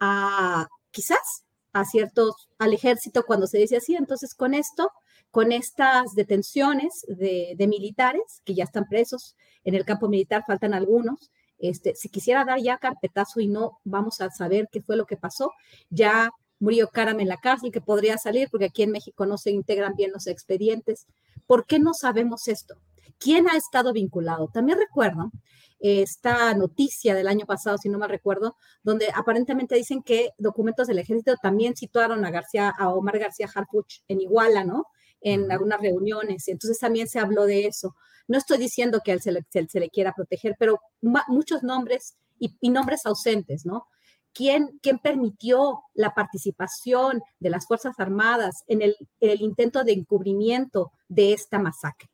a quizás a ciertos, al ejército cuando se dice así. Entonces, con esto, con estas detenciones de, militares que ya están presos en el campo militar, faltan algunos, este, si quisiera dar ya carpetazo y no vamos a saber qué fue lo que pasó, ya murió Karam en la cárcel, que podría salir, porque aquí en México no se integran bien los expedientes. ¿Por qué no sabemos esto? ¿Quién ha estado vinculado? También recuerdo esta noticia del año pasado, si no me recuerdo, donde aparentemente dicen que documentos del ejército también situaron a García, a Omar García Harfuch en Iguala, ¿no? En algunas reuniones. Entonces también se habló de eso. No estoy diciendo que él se le, quiera proteger, pero muchos nombres y nombres ausentes, ¿no? ¿Quién, permitió la participación de las Fuerzas Armadas en el, intento de encubrimiento de esta masacre?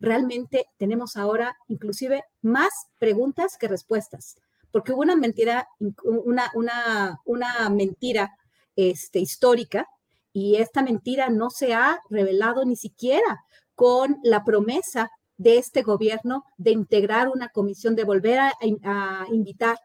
Realmente tenemos ahora inclusive más preguntas que respuestas, porque hubo una mentira, una, mentira este, histórica y esta mentira no se ha revelado ni siquiera con la promesa de este gobierno de integrar una comisión, de volver a invitar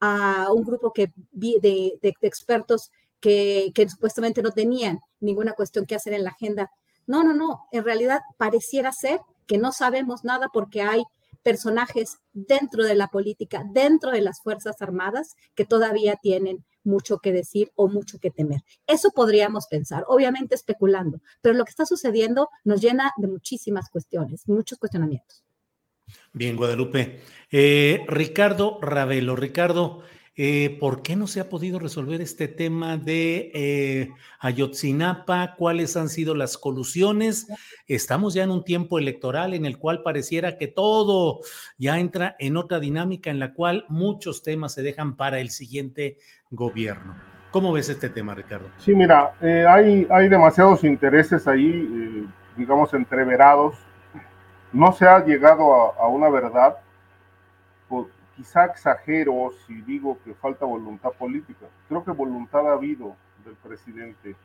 a un grupo que, de, de, expertos que, que, supuestamente no tenían ninguna cuestión que hacer en la agenda. No, no, no, en realidad pareciera ser que no sabemos nada porque hay personajes dentro de la política, dentro de las Fuerzas Armadas, que todavía tienen mucho que decir o mucho que temer. Eso podríamos pensar, obviamente especulando, pero lo que está sucediendo nos llena de muchísimas cuestiones, muchos cuestionamientos. Bien, Guadalupe. Eh, Ricardo Ravelo, Ricardo, eh, ¿por qué no se ha podido resolver este tema de eh, Ayotzinapa? ¿Cuáles han sido las colusiones? Estamos ya en un tiempo electoral en el cual pareciera que todo ya entra en otra dinámica en la cual muchos temas se dejan para el siguiente gobierno. ¿Cómo ves este tema, Ricardo? Sí, mira, hay, hay demasiados intereses ahí, digamos, entreverados no se ha llegado a, una verdad, quizá exagero si digo que falta voluntad política. Creo que voluntad ha habido del presidente,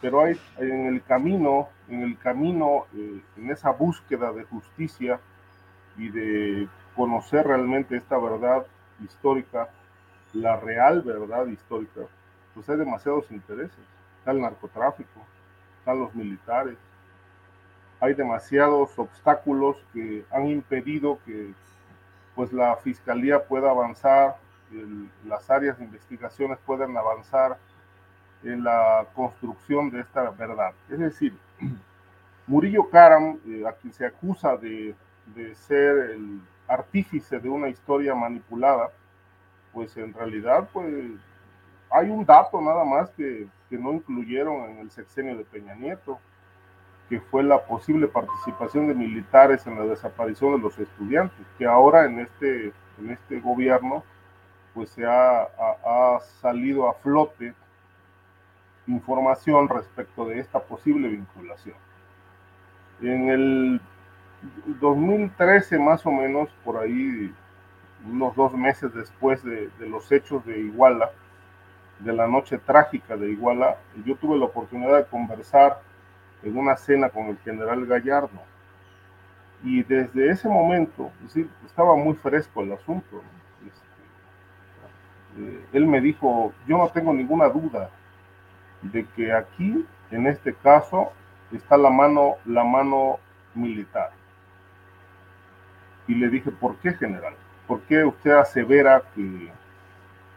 pero hay en el camino, en el camino, eh, en esa búsqueda de justicia y de conocer realmente esta verdad histórica, la real verdad histórica, pues hay demasiados intereses. Está el narcotráfico, están los militares, hay demasiados obstáculos que han impedido que pues la fiscalía pueda avanzar, las áreas de investigaciones puedan avanzar en la construcción de esta verdad. Es decir, Murillo Karam, eh, a quien se acusa de, de, ser el artífice de una historia manipulada, pues en realidad pues hay un dato nada más que, que no incluyeron en el sexenio de Peña Nieto que fue la posible participación de militares en la desaparición de los estudiantes, que ahora en este, en este gobierno pues se ha, ha, salido a flote información respecto de esta posible vinculación. En el 2013 más o menos, por ahí unos dos meses después de, de los hechos de Iguala, de la noche trágica de Iguala, yo tuve la oportunidad de conversar en una cena con el general Gallardo. Y desde ese momento, estaba muy fresco el asunto. Este, eh, él me dijo, yo no tengo ninguna duda de que aquí, en este caso, está la mano, la mano militar. Y le dije, ¿por qué, general? ¿Por qué usted asevera que,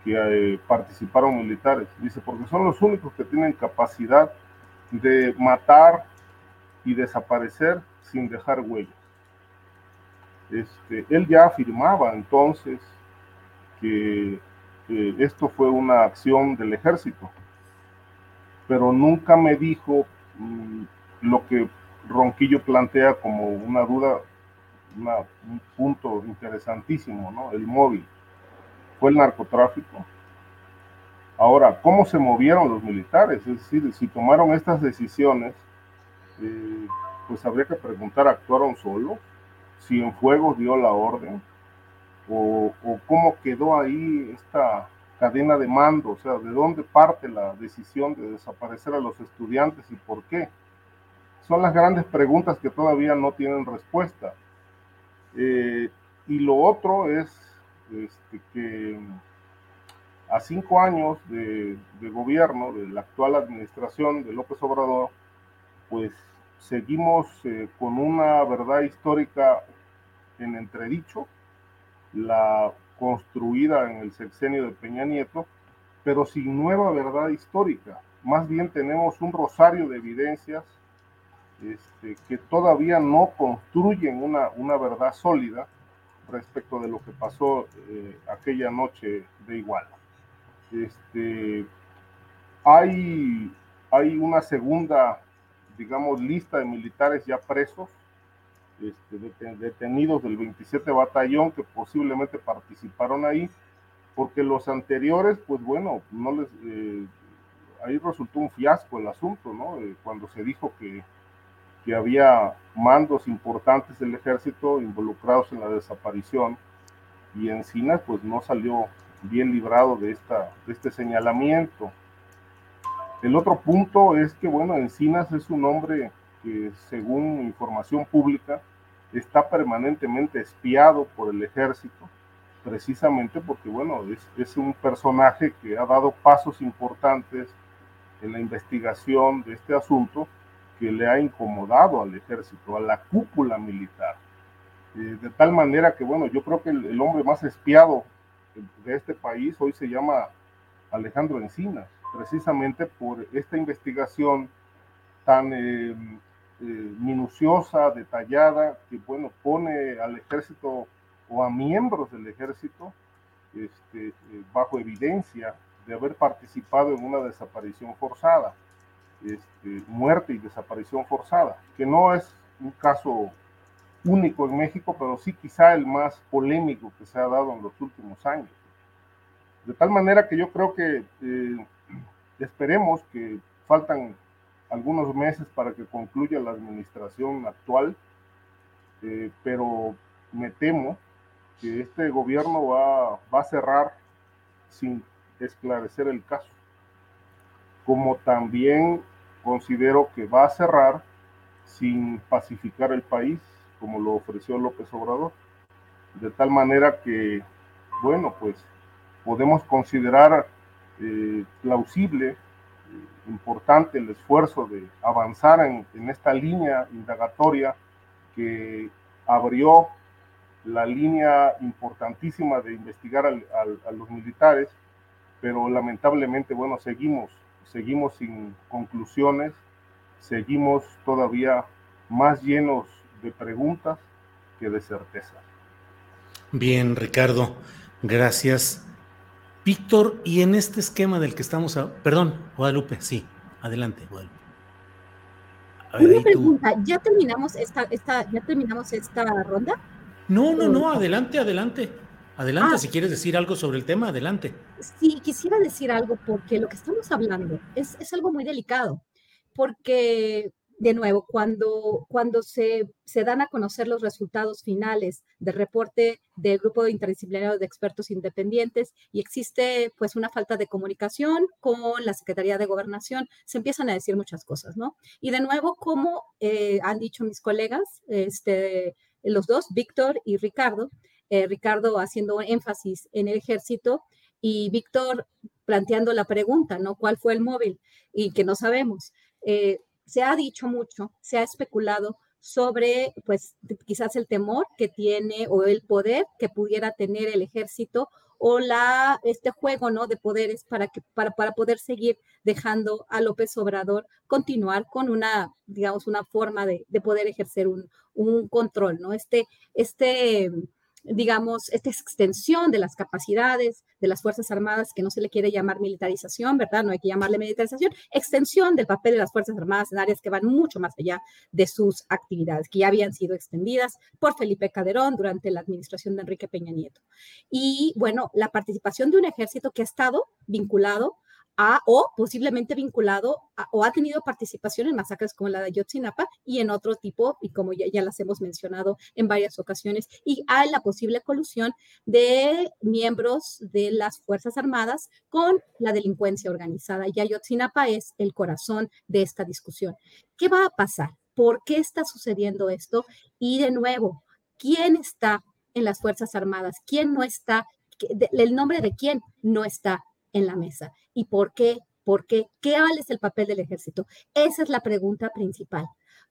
que eh, participaron militares? Dice, porque son los únicos que tienen capacidad de matar y desaparecer sin dejar huellas. Este, él ya afirmaba entonces que, esto fue una acción del ejército, pero nunca me dijo mm, lo que Ronquillo plantea como una duda, un punto interesantísimo, ¿no? El móvil. Fue el narcotráfico. Ahora, ¿cómo se movieron los militares? Es decir, si tomaron estas decisiones, eh, pues habría que preguntar, ¿actuaron solos? Si en fuego dio la orden, o, o, cómo quedó ahí esta cadena de mando, o sea, de dónde parte la decisión de desaparecer a los estudiantes y por qué. Son las grandes preguntas que todavía no tienen respuesta. Eh, y lo otro es este, que a cinco años de, gobierno de la actual administración de López Obrador, pues seguimos eh, con una verdad histórica en entredicho, la construida en el sexenio de Peña Nieto, pero sin nueva verdad histórica. Más bien tenemos un rosario de evidencias este, que todavía no construyen una, una verdad sólida respecto de lo que pasó eh, aquella noche de Iguala. Este, hay, hay una segunda, digamos, lista de militares ya presos, este, detenidos del 27 Batallón que posiblemente participaron ahí, porque los anteriores, pues bueno, no les, eh, ahí resultó un fiasco el asunto, ¿no? Eh, cuando se dijo que, que había mandos importantes del ejército involucrados en la desaparición y Encinas pues no salió bien librado de, esta, de este señalamiento. El otro punto es que, bueno, Encinas es un hombre que, según información pública, está permanentemente espiado por el ejército, precisamente porque, bueno, es, es un personaje que ha dado pasos importantes en la investigación de este asunto que le ha incomodado al ejército, a la cúpula militar. Eh, de tal manera que, bueno, yo creo que el, el hombre más espiado de este país hoy se llama Alejandro Encinas, precisamente por esta investigación tan eh, eh, minuciosa, detallada, que bueno, pone al ejército o a miembros del ejército este, eh, bajo evidencia de haber participado en una desaparición forzada, este, muerte y desaparición forzada, que no es un caso único en México, pero sí quizá el más polémico que se ha dado en los últimos años. De tal manera que yo creo que eh, esperemos que faltan algunos meses para que concluya la administración actual, eh, pero me temo que este gobierno va, va a cerrar sin esclarecer el caso, como también considero que va a cerrar sin pacificar el país como lo ofreció López Obrador. De tal manera que, bueno, pues podemos considerar eh, plausible, eh, importante el esfuerzo de avanzar en, esta línea indagatoria que abrió la línea importantísima de investigar a los militares, pero lamentablemente, bueno, seguimos, seguimos sin conclusiones, seguimos todavía más llenos de preguntas que de certeza. Bien, Ricardo, gracias. Víctor, y en este esquema del que estamos, perdón, Guadalupe, sí, adelante, Guadalupe. Una pregunta, ¿ya terminamos esta, esta, ya terminamos esta ronda? No, no, no, adelante, adelante. Adelante, ah. si quieres decir algo sobre el tema, adelante. Sí, quisiera decir algo porque lo que estamos hablando es, es algo muy delicado, porque de nuevo, cuando, cuando se, se, dan a conocer los resultados finales del reporte del grupo interdisciplinario de expertos independientes y existe pues una falta de comunicación con la Secretaría de Gobernación, se empiezan a decir muchas cosas, ¿no? Y de nuevo, como eh, han dicho mis colegas, este, los dos, Víctor y Ricardo, eh, Ricardo haciendo énfasis en el ejército y Víctor planteando la pregunta, ¿no? ¿Cuál fue el móvil? Y que no sabemos. Eh, se ha dicho mucho, se ha especulado sobre, pues, quizás el temor que tiene o el poder que pudiera tener el ejército o la, este juego, ¿no? De poderes para, que, para, para poder seguir dejando a López Obrador continuar con una, digamos, una forma de, de poder ejercer un, un, control, ¿no? Este, este, digamos, esta extensión de las capacidades de las Fuerzas Armadas, que no se le quiere llamar militarización, ¿verdad? No hay que llamarle militarización, extensión del papel de las Fuerzas Armadas en áreas que van mucho más allá de sus actividades, que ya habían sido extendidas por Felipe Calderón durante la administración de Enrique Peña Nieto. Y bueno, la participación de un ejército que ha estado vinculado o posiblemente vinculado o ha tenido participación en masacres como la de Yotzinapa y en otro tipo, y como ya, ya las hemos mencionado en varias ocasiones, y hay la posible colusión de miembros de las Fuerzas Armadas con la delincuencia organizada. Y Ayotzinapa es el corazón de esta discusión. ¿Qué va a pasar? ¿Por qué está sucediendo esto? Y de nuevo, ¿quién está en las Fuerzas Armadas? ¿Quién no está? El nombre de quién no está en la mesa. ¿Y por qué? ¿Por qué? ¿Qué es el papel del ejército? Esa es la pregunta principal.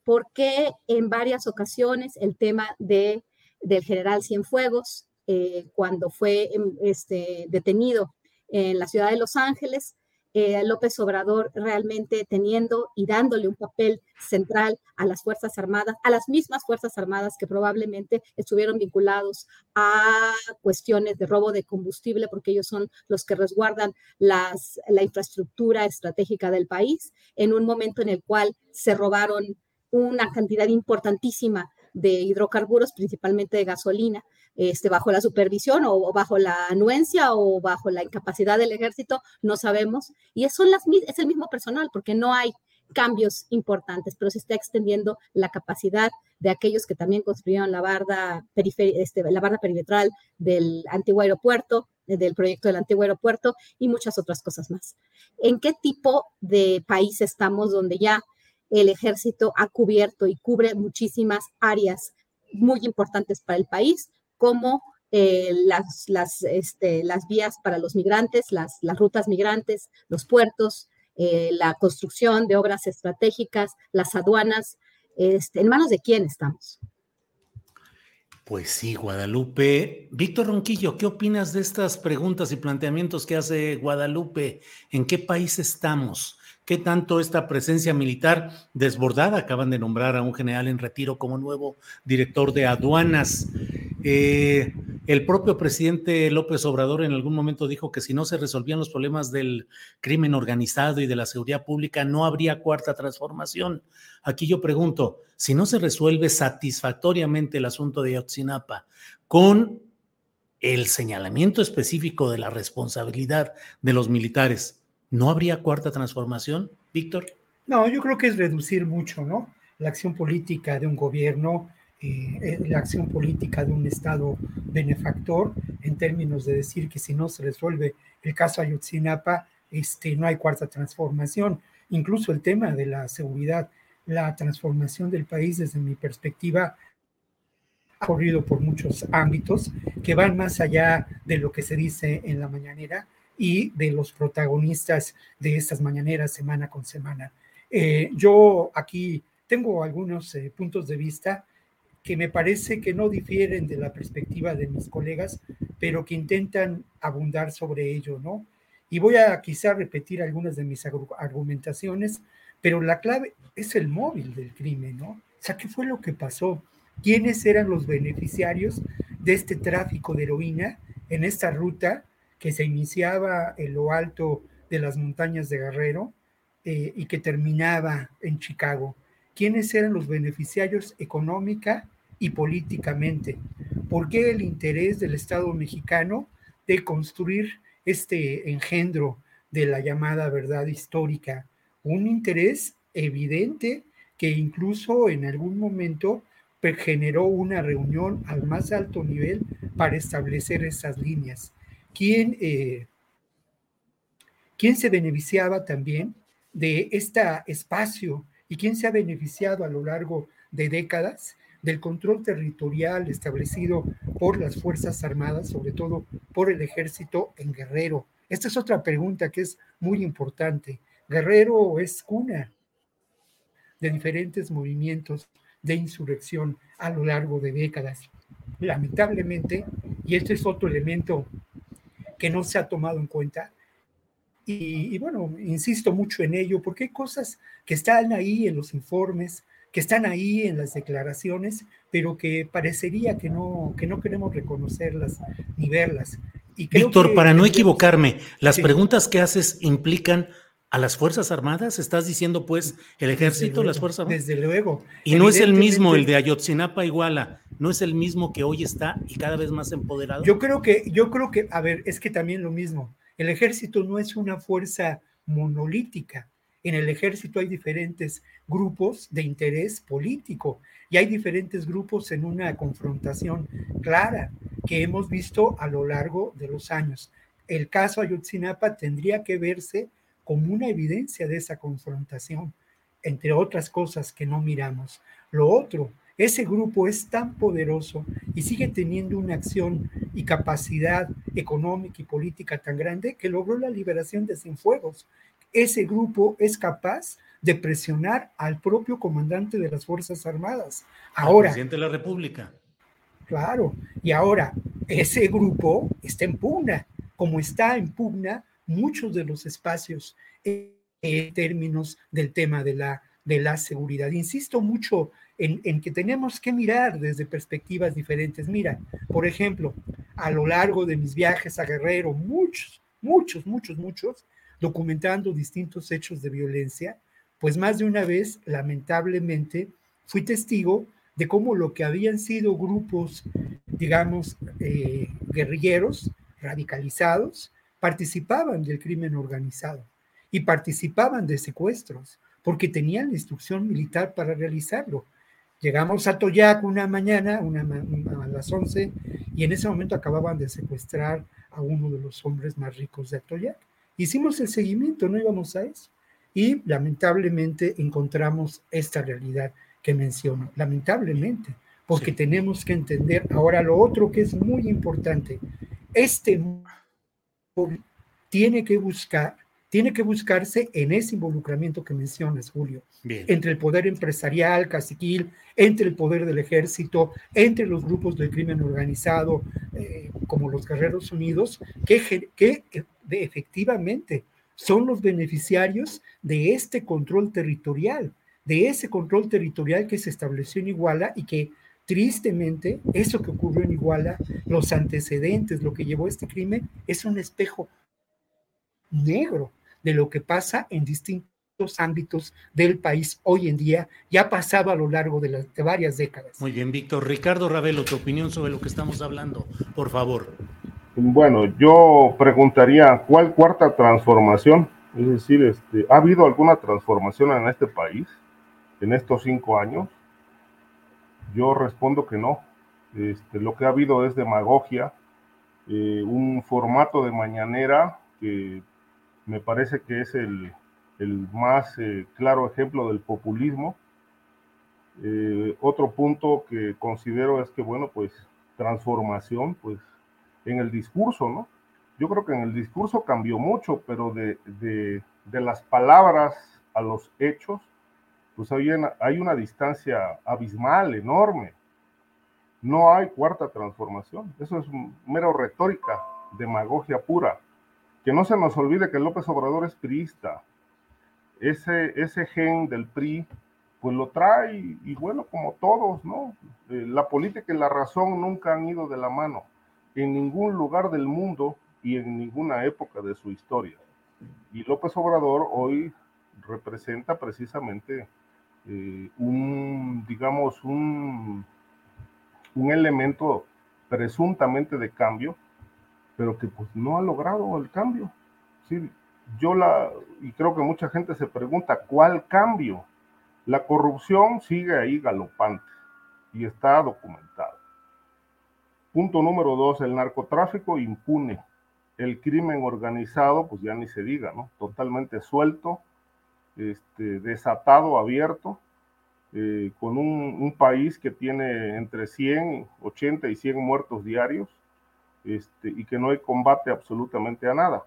¿Por qué en varias ocasiones el tema de, del general Cienfuegos, eh, cuando fue em, este, detenido en la ciudad de Los Ángeles, eh, López Obrador realmente teniendo y dándole un papel central a las Fuerzas Armadas, a las mismas Fuerzas Armadas que probablemente estuvieron vinculados a cuestiones de robo de combustible, porque ellos son los que resguardan la infraestructura estratégica del país, en un momento en el cual se robaron una cantidad importantísima de hidrocarburos, principalmente de gasolina, este, bajo la supervisión o, bajo la anuencia o bajo la incapacidad del ejército, no sabemos. Y son las, es el mismo personal porque no hay cambios importantes, pero se está extendiendo la capacidad de aquellos que también construyeron la barda, este, la barda perimetral del antiguo aeropuerto, del proyecto del antiguo aeropuerto y muchas otras cosas más. ¿En qué tipo de país estamos donde ya el ejército ha cubierto y cubre muchísimas áreas muy importantes para el país, como eh, las, las, este, las, vías para los migrantes, las, las rutas migrantes, los puertos, eh, la construcción de obras estratégicas, las aduanas. Este, ¿En manos de quién estamos? Pues sí, Guadalupe. Víctor Ronquillo, ¿qué opinas de estas preguntas y planteamientos que hace Guadalupe? ¿En qué país estamos? ¿Qué tanto esta presencia militar desbordada? Acaban de nombrar a un general en retiro como nuevo director de aduanas. Eh, el propio presidente López Obrador en algún momento dijo que si no se resolvían los problemas del crimen organizado y de la seguridad pública, no habría cuarta transformación. Aquí yo pregunto, si no se resuelve satisfactoriamente el asunto de Yotzinapa con el señalamiento específico de la responsabilidad de los militares, ¿no habría cuarta transformación, Víctor? No, yo creo que es reducir mucho, ¿no? La acción política de un gobierno eh, la acción política de un Estado benefactor en términos de decir que si no se resuelve el caso Ayotzinapa, este, no hay cuarta transformación. Incluso el tema de la seguridad, la transformación del país desde mi perspectiva ha corrido por muchos ámbitos que van más allá de lo que se dice en la mañanera y de los protagonistas de estas mañaneras semana con semana. Eh, yo aquí tengo algunos eh, puntos de vista que me parece que no difieren de la perspectiva de mis colegas, pero que intentan abundar sobre ello, ¿no? Y voy a quizá repetir algunas de mis argumentaciones, pero la clave es el móvil del crimen, ¿no? O sea, ¿qué fue lo que pasó? ¿Quiénes eran los beneficiarios de este tráfico de heroína en esta ruta que se iniciaba en lo alto de las montañas de Guerrero eh, y que terminaba en Chicago? ¿Quiénes eran los beneficiarios económica y políticamente. ¿Por qué el interés del Estado mexicano de construir este engendro de la llamada verdad histórica? Un interés evidente que incluso en algún momento generó una reunión al más alto nivel para establecer esas líneas. ¿Quién, eh, ¿Quién se beneficiaba también de este espacio y quién se ha beneficiado a lo largo de décadas del control territorial establecido por las Fuerzas Armadas, sobre todo por el ejército en Guerrero. Esta es otra pregunta que es muy importante. Guerrero es cuna de diferentes movimientos de insurrección a lo largo de décadas. Lamentablemente, y este es otro elemento que no se ha tomado en cuenta, y, y, bueno, insisto mucho en ello, porque hay cosas que están ahí en los informes, que están ahí en las declaraciones, pero que parecería que no, que no queremos reconocerlas ni verlas. Y Víctor, para no equivocarme, las preguntas que haces implican a las Fuerzas Armadas? ¿Estás diciendo, pues, el ejército, las Fuerzas Armadas? Desde luego. Y no es el mismo, el de Ayotzinapa Iguala, no es el mismo que hoy está y cada vez más empoderado. Yo creo que, yo creo que, a ver, es que también lo mismo. El ejército no es una fuerza monolítica. En el ejército hay diferentes grupos de interés político y hay diferentes grupos en una confrontación clara que hemos visto a lo largo de los años. El caso Ayotzinapa tendría que verse como una evidencia de esa confrontación, entre otras cosas que no miramos. Lo otro, ese grupo es tan poderoso y sigue teniendo una acción y capacidad económica y política tan grande que logró la liberación de Cienfuegos ese grupo es capaz de presionar al propio comandante de las Fuerzas Armadas. Ahora. El presidente de la República. Claro, y ahora ese grupo está en pugna, como está en pugna muchos de los espacios en, términos del tema de la, de la seguridad. Insisto mucho en, en, que tenemos que mirar desde perspectivas diferentes. Mira, por ejemplo, a lo largo de mis viajes a Guerrero, muchos, muchos, muchos, muchos, documentando distintos hechos de violencia, pues más de una vez, lamentablemente, fui testigo de cómo lo que habían sido grupos, digamos, eh, guerrilleros, radicalizados, participaban del crimen organizado y participaban de secuestros, porque tenían la instrucción militar para realizarlo. Llegamos a Toyac una mañana, una, a las 11, y en ese momento acababan de secuestrar a uno de los hombres más ricos de Atoyac. Hicimos el seguimiento, no íbamos a eso. Y lamentablemente encontramos esta realidad que menciono, lamentablemente, porque tenemos que entender ahora lo otro que es muy importante. Este tiene que buscar, tiene que buscarse en ese involucramiento que mencionas, Julio, entre el poder empresarial, caciquil, entre el poder del ejército, entre los grupos del crimen organizado, eh, como los Guerreros Unidos, que, que efectivamente son los beneficiarios de este control territorial, de ese control territorial que se estableció en Iguala y que tristemente eso que ocurrió en Iguala, los antecedentes, lo que llevó a este crimen, es un espejo negro de lo que pasa en distintos ámbitos del país hoy en día, ya ha pasado a lo largo de, las, de varias décadas. Muy bien, Víctor. Ricardo Ravelo, tu opinión sobre lo que estamos hablando, por favor. Bueno, yo preguntaría, ¿cuál cuarta transformación? Es decir, este, ¿ha habido alguna transformación en este país en estos cinco años? Yo respondo que no. Este, lo que ha habido es demagogia, eh, un formato de mañanera que me parece que es el, más eh, claro ejemplo del populismo. Eh, otro punto que considero es que, bueno, pues transformación, pues en el discurso, ¿no? Yo creo que en el discurso cambió mucho, pero de, las palabras a los hechos, pues hay una, hay una distancia abismal, enorme. No hay cuarta transformación. Eso es mero retórica, demagogia pura. Que no se nos olvide que López Obrador es priista. Ese, ese gen del PRI, pues lo trae, y bueno, como todos, ¿no? Eh, la política y la razón nunca han ido de la mano en ningún lugar del mundo y en ninguna época de su historia. Y López Obrador hoy representa precisamente eh, un, digamos, un, un elemento presuntamente de cambio, pero que pues no ha logrado el cambio. Sí, yo la, y creo que mucha gente se pregunta, ¿cuál cambio? La corrupción sigue ahí galopante y está documentada. Punto número dos, el narcotráfico impune. El crimen organizado, pues ya ni se diga, ¿no? Totalmente suelto, este, desatado, abierto, eh, con un, país que tiene entre 100, 80 y 100 muertos diarios, este, y que no hay combate absolutamente a nada.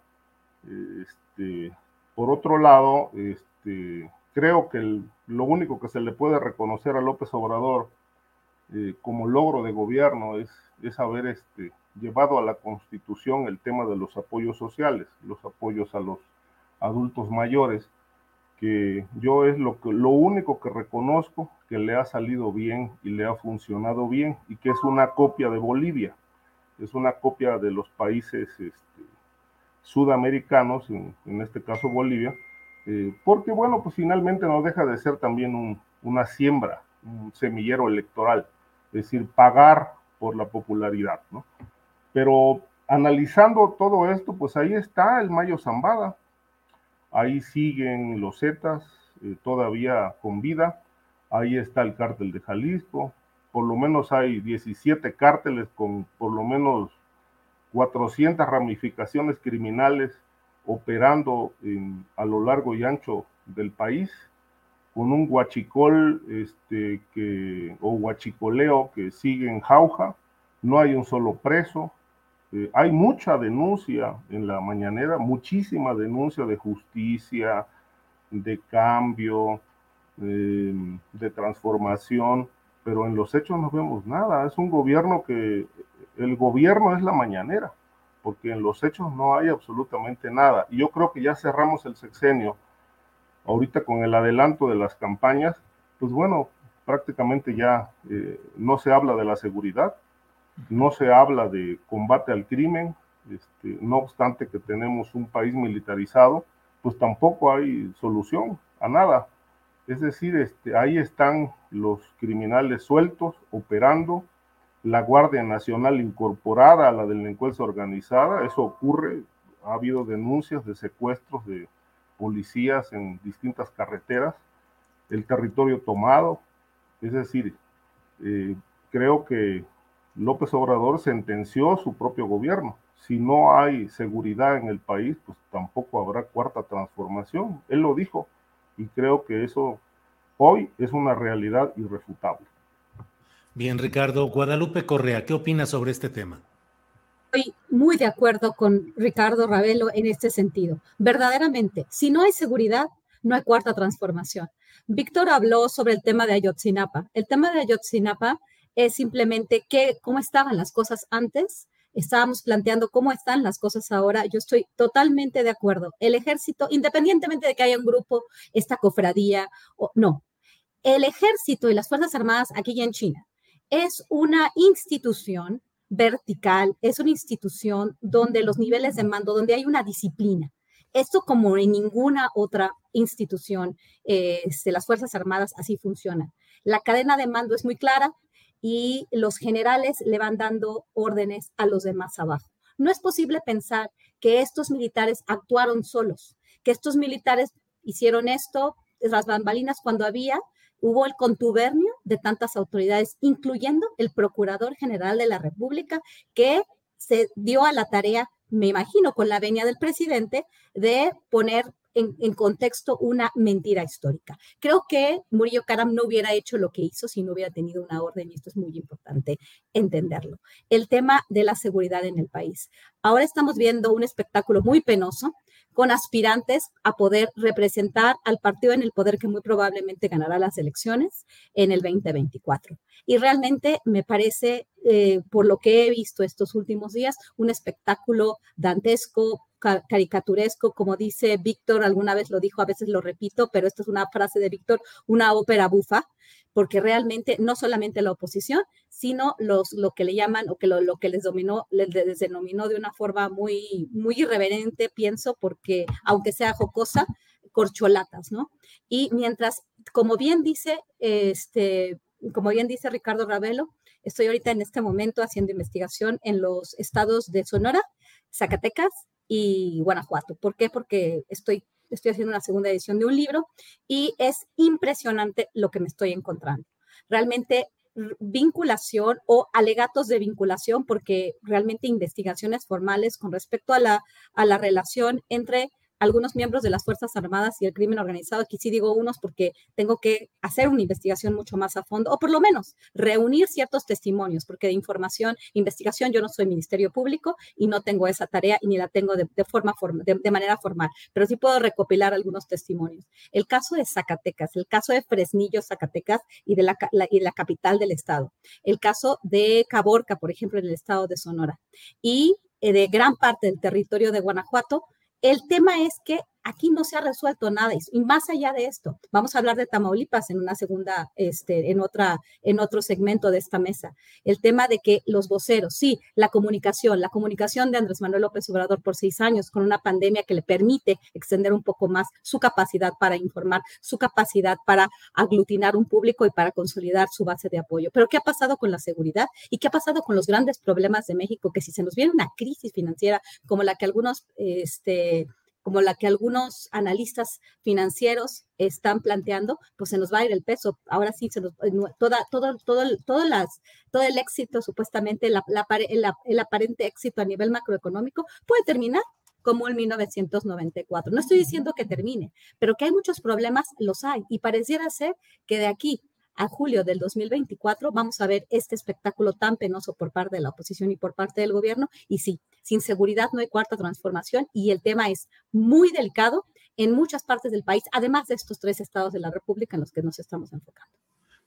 Este, por otro lado, este, creo que lo único que se le puede reconocer a López Obrador eh, como logro de gobierno es haber este, llevado a la Constitución el tema de los apoyos sociales, los apoyos a los adultos mayores, que yo es lo, que, lo único que reconozco que le ha salido bien y le ha funcionado bien y que es una copia de Bolivia, es una copia de los países este, sudamericanos, en, este caso Bolivia, eh, porque bueno, pues finalmente no deja de ser también una siembra, un semillero electoral, es decir, pagar por la popularidad, ¿no? Pero analizando todo esto, pues ahí está el Mayo Zambada, ahí siguen los Zetas eh, todavía con vida, ahí está el cártel de Jalisco, por lo menos hay 17 cárteles con por lo menos 400 ramificaciones criminales operando a lo largo y ancho del país, con un guachicol este, que, o guachicoleo que sigue en jauja, no hay un solo preso, eh, hay mucha denuncia en la mañanera, muchísima denuncia de justicia, de cambio, eh, de transformación, pero en los hechos no vemos nada. Es un gobierno que el gobierno es la mañanera, porque en los hechos no hay absolutamente nada. Y yo creo que ya cerramos el sexenio, ahorita con el adelanto de las campañas, pues bueno, prácticamente ya eh, no se habla de la seguridad, no se habla de combate al crimen, este, no obstante que tenemos un país militarizado, pues tampoco hay solución a nada. Es decir, este, ahí están los criminales sueltos, operando, la Guardia Nacional incorporada a la delincuencia organizada. Eso ocurre, ha habido denuncias de secuestros de policías en distintas carreteras, el territorio tomado. Es decir, eh, creo que López Obrador sentenció su propio gobierno. Si no hay seguridad en el país, pues tampoco habrá cuarta transformación. Él lo dijo y creo que eso hoy es una realidad irrefutable. Bien, Ricardo. Guadalupe Correa, ¿qué opinas sobre este tema? Estoy muy de acuerdo con Ricardo Ravelo en este sentido. Verdaderamente, si no hay seguridad, no hay cuarta transformación. Víctor habló sobre el tema de Ayotzinapa. El tema de Ayotzinapa es simplemente que, cómo estaban las cosas antes. Estábamos planteando cómo están las cosas ahora. Yo estoy totalmente de acuerdo. El ejército, independientemente de que haya un grupo, esta cofradía, o no, el ejército y las Fuerzas Armadas aquí en China es una institución vertical, es una institución donde los niveles de mando, donde hay una disciplina. Esto como en ninguna otra institución de este, las Fuerzas Armadas así funciona. La cadena de mando es muy clara y los generales le van dando órdenes a los demás abajo. No es posible pensar que estos militares actuaron solos, que estos militares hicieron esto, las bambalinas cuando había hubo el contubernio de tantas autoridades, incluyendo el Procurador General de la República, que se dio a la tarea, me imagino, con la venia del presidente, de poner en, contexto una mentira histórica. Creo que Murillo Karam no hubiera hecho lo que hizo si no hubiera tenido una orden y esto es muy importante entenderlo. El tema de la seguridad en el país. Ahora estamos viendo un espectáculo muy penoso con aspirantes a poder representar al partido en el poder que muy probablemente ganará las elecciones en el 2024. Y realmente me parece, eh, por lo que he visto estos últimos días, un espectáculo dantesco, caricaturesco, como dice Víctor, alguna vez lo dijo, a veces lo repito, pero esta es una frase de Víctor, una ópera bufa, porque realmente no solamente la oposición, sino los, lo que le llaman o que lo, que les dominó, les, denominó de una forma muy, muy irreverente, pienso, porque aunque sea jocosa, corcholatas, ¿no? Y mientras, como bien dice, este, como bien dice Ricardo Ravelo, estoy ahorita en este momento haciendo investigación en los estados de Sonora, Zacatecas y Guanajuato. ¿Por qué? Porque estoy, estoy haciendo una segunda edición de un libro y es impresionante lo que me estoy encontrando. Realmente vinculación o alegatos de vinculación, porque realmente investigaciones formales con respecto a la, a la relación entre algunos miembros de las Fuerzas Armadas y el crimen organizado. Aquí sí digo unos porque tengo que hacer una investigación mucho más a fondo, o por lo menos reunir ciertos testimonios, porque de información, investigación, yo no soy Ministerio Público y no tengo esa tarea y ni la tengo de, forma de, manera formal, pero sí puedo recopilar algunos testimonios. El caso de Zacatecas, el caso de Fresnillo, Zacatecas y de la, y la capital del estado, el caso de Caborca, por ejemplo, en el estado de Sonora, y eh, de gran parte del territorio de Guanajuato, el tema es que aquí no se ha resuelto nada y más allá de esto, vamos a hablar de Tamaulipas en una segunda, este, en otra, en otro segmento de esta mesa. El tema de que los voceros, sí, la comunicación, la comunicación de Andrés Manuel López Obrador por seis años con una pandemia que le permite extender un poco más su capacidad para informar, su capacidad para aglutinar un público y para consolidar su base de apoyo. Pero ¿qué ha pasado con la seguridad y qué ha pasado con los grandes problemas de México? Que si se nos viene una crisis financiera como la que algunos, este, como la que algunos analistas financieros están planteando, pues se nos va a ir el peso. Ahora sí, se nos, eh, toda, todo, todo, todo, las, todo el éxito, supuestamente, la, el aparente éxito a nivel macroeconómico puede terminar como en 1994. No estoy diciendo que termine, pero que hay muchos problemas, los hay. Y pareciera ser que de aquí a julio del 2024 vamos a ver este espectáculo tan penoso por parte de la oposición y por parte del gobierno. Y sí, sin seguridad no hay cuarta transformación y el tema es muy delicado en muchas partes del país, además de estos tres estados de la República en los que nos estamos enfocando.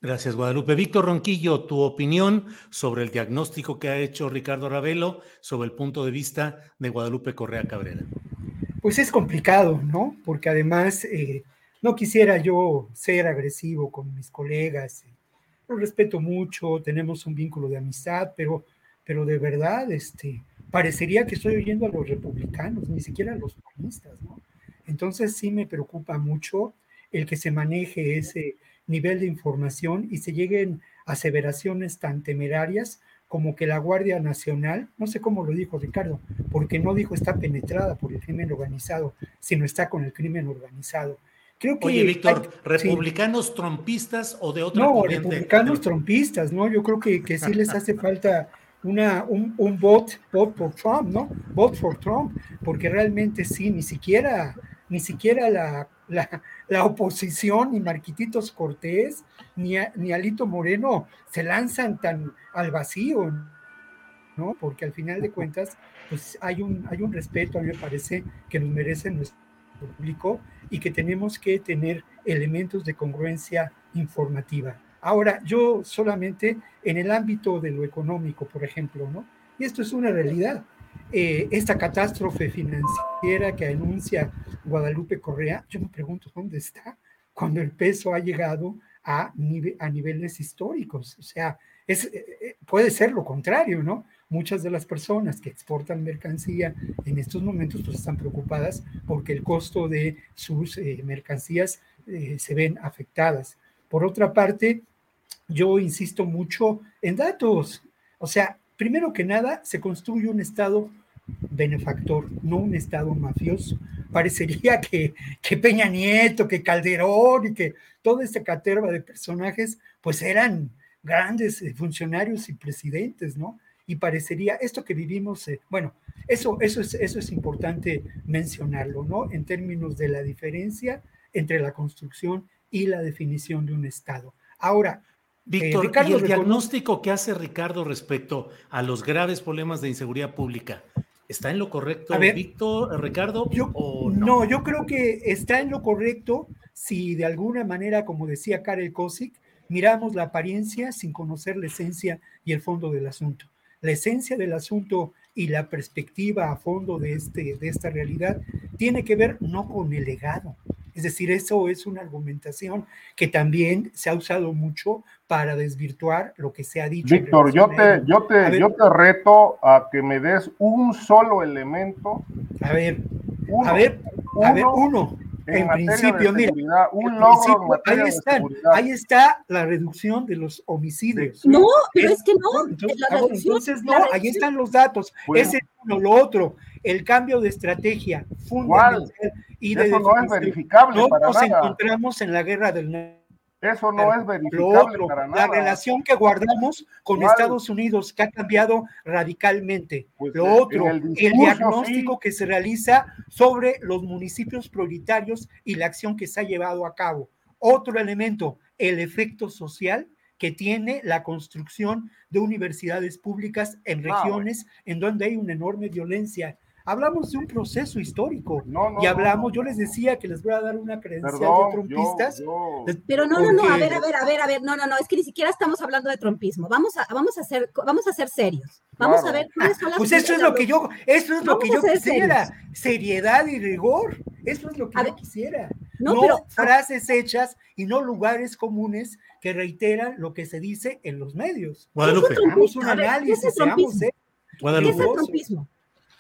Gracias, Guadalupe. Víctor Ronquillo, tu opinión sobre el diagnóstico que ha hecho Ricardo Ravelo sobre el punto de vista de Guadalupe Correa Cabrera. Pues es complicado, ¿no? Porque además eh, no quisiera yo ser agresivo con mis colegas, lo respeto mucho, tenemos un vínculo de amistad, pero, pero de verdad, este, parecería que estoy oyendo a los republicanos, ni siquiera a los comunistas, ¿no? Entonces sí me preocupa mucho el que se maneje ese nivel de información y se lleguen aseveraciones tan temerarias como que la Guardia Nacional, no sé cómo lo dijo Ricardo, porque no dijo está penetrada por el crimen organizado, sino está con el crimen organizado. Oye, Víctor, ¿republicanos trompistas o de otra No, republicanos trompistas, ¿no? Yo creo que, que sí les hace falta una, un, un vote, vote por Trump, ¿no? Vote for Trump, porque realmente sí, ni siquiera, ni siquiera la, la, oposición, ni Marquititos Cortés, ni, ni Alito Moreno se lanzan tan al vacío, ¿no? Porque al final de cuentas, pues hay un, hay un respeto, a mí me parece, que nos merecen nuestro público y que tenemos que tener elementos de congruencia informativa. Ahora, yo solamente en el ámbito de lo económico, por ejemplo, ¿no? Y esto es una realidad. Eh, esta catástrofe financiera que anuncia Guadalupe Correa, yo me pregunto dónde está cuando el peso ha llegado a, niveles históricos. O sea, eh, eh, puede ser lo contrario, ¿no? Muchas de las personas que exportan mercancía en estos momentos pues están preocupadas porque el costo de sus eh, mercancías eh, se ven afectadas. Por otra parte, yo insisto mucho en datos. O sea, primero que nada, se construye un Estado benefactor, no un Estado mafioso. Parecería que, que Peña Nieto, que Calderón y que toda esta caterva de personajes, pues eran grandes eh, funcionarios y presidentes, ¿no? Y parecería esto que vivimos, eh, bueno, eso, eso, es, eso es importante mencionarlo, ¿no? En términos de la diferencia entre la construcción y la definición de un Estado. Ahora, eh, Víctor, ¿y el diagnóstico que hace Ricardo respecto a los graves problemas de inseguridad pública, ¿está en lo correcto, Víctor, Ricardo? Yo, no? yo creo que está en lo correcto si de alguna manera, como decía Karel Kosik, miramos la apariencia sin conocer la esencia y el fondo del asunto la esencia del asunto y la perspectiva a fondo de, este, de esta realidad tiene que ver no con el legado. Es decir, eso es una argumentación que también se ha usado mucho para desvirtuar lo que se ha dicho. Víctor, yo te, yo, te, yo te reto a que me des un solo elemento. A ver, a ver, a ver, uno en, principio, mira, un logro ahí, está, ahí está la reducción de los homicidios. No, pero es, que no. Entonces, no, ahí están los datos. Ese es uno, lo otro, el cambio de estrategia fundamental y de Eso no es verificable. No nos encontramos en la guerra del eso no es verificable para nada. La relación que guardamos con Estados Unidos que ha cambiado radicalmente. Pues lo otro, el, diagnóstico que se realiza sobre los municipios prioritarios y la acción que se ha llevado a cabo. Otro elemento, el efecto social que tiene la construcción de universidades públicas en ah, regiones en donde hay una enorme violencia Hablamos de un proceso histórico. No, no, y hablamos, no. yo les decía que les voy a dar una credencial Perdón, de trompistas. yo- yo- Pero no, no, no, a ver, a ver, a ver, a ver, no, no, no, es que ni siquiera estamos hablando de trompismo. Vamos a, vamos a ser, vamos a ser serios. Vamos Claro. a ver cuáles son las Pues eso es lo que yo, eso es lo que yo quisiera, serios. seriedad y rigor. Eso es lo que yo quisiera. no, No, pero- frases hechas y no lugares comunes que reiteran lo que se dice en los medios. Guadalupe. Hagamos un A ver, ¿qué es análisis, el seamos trompismo? serios. ¿Qué es el trompismo?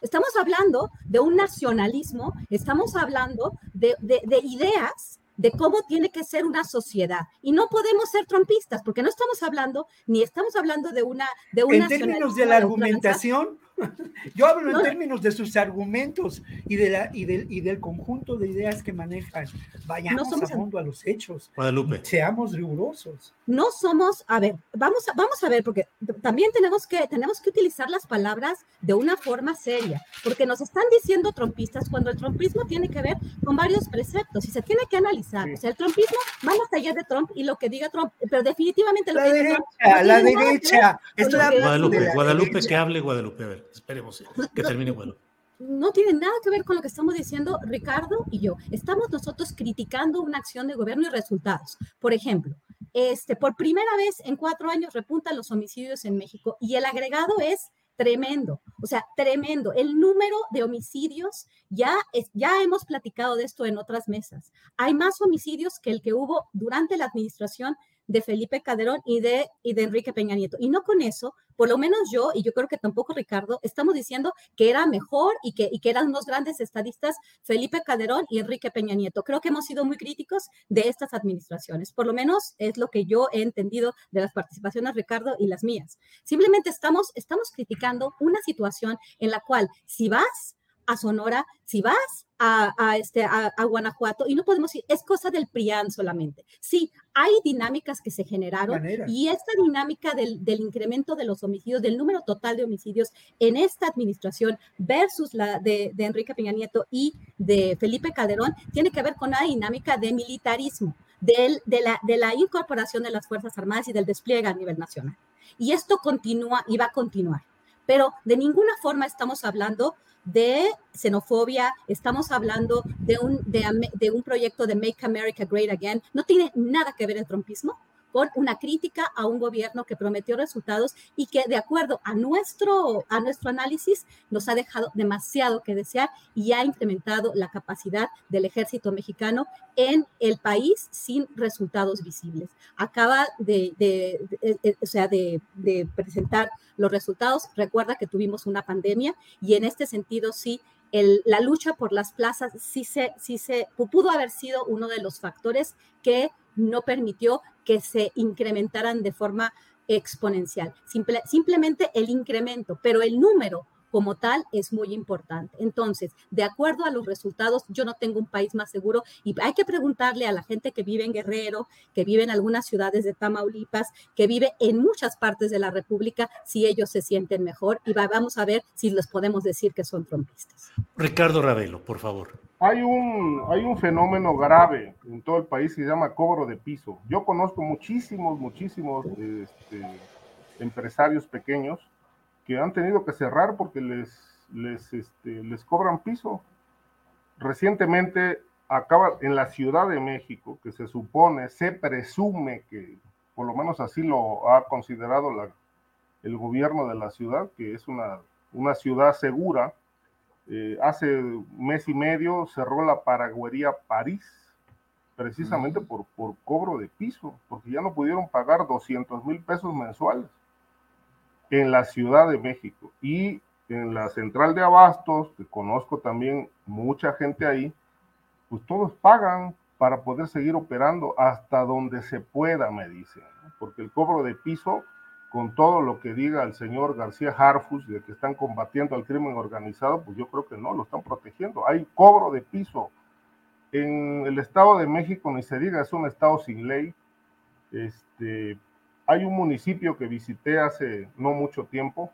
Estamos hablando de un nacionalismo, estamos hablando de, de- de ideas de cómo tiene que ser una sociedad. Y no podemos ser trompistas, porque no estamos hablando, ni estamos hablando de una... De un En términos de la argumentación, yo hablo en No. términos de sus argumentos y, de la, y, del, y del conjunto de ideas que manejan. Vayamos somos a fondo a los hechos. Guadalupe. Seamos rigurosos. no somos, a ver, vamos a, vamos a ver, porque también tenemos que, tenemos que utilizar las palabras de una forma seria, porque nos están diciendo trompistas cuando el trompismo tiene que ver con varios preceptos y se tiene que analizar. O sea, el trompismo va más allá de Trump y lo que diga Trump, pero definitivamente lo La que diga derecha, Trump no la derecha. que- Guadalupe, de la Guadalupe, derecha. que hable Guadalupe. A ver, esperemos que termine Guadalupe. no tiene nada que ver con lo que estamos diciendo Ricardo y yo. Estamos nosotros criticando una acción de gobierno y resultados. Por ejemplo, este, por primera vez en cuatro años repuntan los homicidios en México y el agregado es tremendo, o sea, tremendo. El número de homicidios, ya, es, ya hemos platicado de esto en otras mesas. Hay más homicidios que el que hubo durante la administración de Felipe Calderón y de, y de Enrique Peña Nieto. Y no con eso, por lo menos yo, y yo creo que tampoco Ricardo, estamos diciendo que era mejor y que, y que eran unos grandes estadistas Felipe Calderón y Enrique Peña Nieto. Creo que hemos sido muy críticos de estas administraciones. Por lo menos es lo que yo he entendido de las participaciones Ricardo y las mías. Simplemente estamos, estamos criticando una situación en la cual si vas a Sonora, si vas a, a este, a, a Guanajuato, y no podemos ir, es cosa del PRIAN solamente. Sí, hay dinámicas que se generaron y esta dinámica del, del incremento de los homicidios, del número total de homicidios en esta administración versus la de, de Enrique Peña Nieto y de Felipe Calderón, tiene que ver con una dinámica de militarismo, del- de, la, de la incorporación de las Fuerzas Armadas y del despliegue a nivel nacional. Y esto continúa y va a continuar. Pero de ninguna forma estamos hablando de xenofobia, estamos hablando de un, de, de un proyecto de Make America Great Again. No tiene nada que ver el trompismo con una crítica a un gobierno que prometió resultados y que de acuerdo a nuestro, a nuestro análisis nos ha dejado demasiado que desear y ha incrementado la capacidad del ejército mexicano en el país sin resultados visibles. Acaba de, o sea, de, presentar los resultados. Recuerda que tuvimos una pandemia y en este sentido sí la lucha por las plazas sí se, sí se pudo haber sido uno de los factores que no permitió que se incrementaran de forma exponencial. Simple- simplemente el incremento, pero el número como tal es muy importante. Entonces, de acuerdo a los resultados, yo no tengo un país más seguro y hay que preguntarle a la gente que vive en Guerrero, que vive en algunas ciudades de Tamaulipas, que vive en muchas partes de la República, si ellos se sienten mejor y va- vamos a ver si les podemos decir que son trompistas. Ricardo Ravelo, por favor. Hay un, hay un fenómeno grave en todo el país que se llama cobro de piso. Yo conozco muchísimos, muchísimos este, empresarios pequeños que han tenido que cerrar porque les, les, este, les cobran piso. Recientemente acaba en la Ciudad de México, que se supone, se presume que, por lo menos así lo ha considerado la- el gobierno de la ciudad, que es una, una ciudad segura, eh, hace mes y medio cerró la Paragüería París, precisamente por, por cobro de piso, porque ya no pudieron pagar 200 mil pesos mensuales en la Ciudad de México. Y en la central de abastos, que conozco también mucha gente ahí, pues todos pagan para poder seguir operando hasta donde se pueda, me dicen, ¿no? porque el cobro de piso con todo lo que diga el señor García Harfus de que están combatiendo al crimen organizado, pues yo creo que no, lo están protegiendo. Hay cobro de piso. En el Estado de México, ni se diga, es un estado sin ley. Este, hay un municipio que visité hace no mucho tiempo,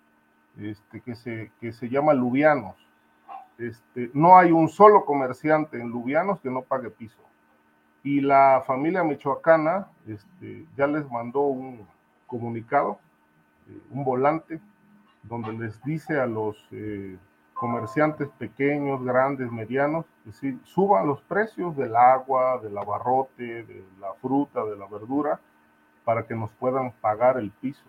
este, que, se, que se llama Lubianos. Este, no hay un solo comerciante en Lubianos que no pague piso. Y la familia michoacana este, ya les mandó un comunicado, eh, un volante, donde les dice a los, eh, comerciantes pequeños, grandes, medianos, decir, suban los precios del agua, del abarrote, de la fruta, de la verdura, para que nos puedan pagar el piso.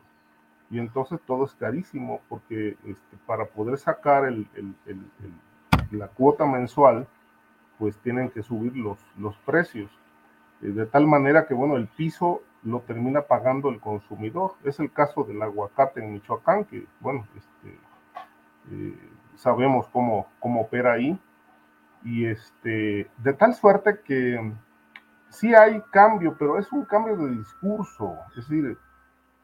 Y entonces todo es carísimo porque este, para poder sacar el, la cuota mensual, pues tienen que subir los, los precios. Eh, de tal manera que, bueno, el piso lo termina pagando el consumidor. Es el caso del aguacate en Michoacán, que, bueno, este, eh, sabemos cómo, cómo opera ahí. Y este, de tal suerte que sí hay cambio, pero es un cambio de discurso. Es decir,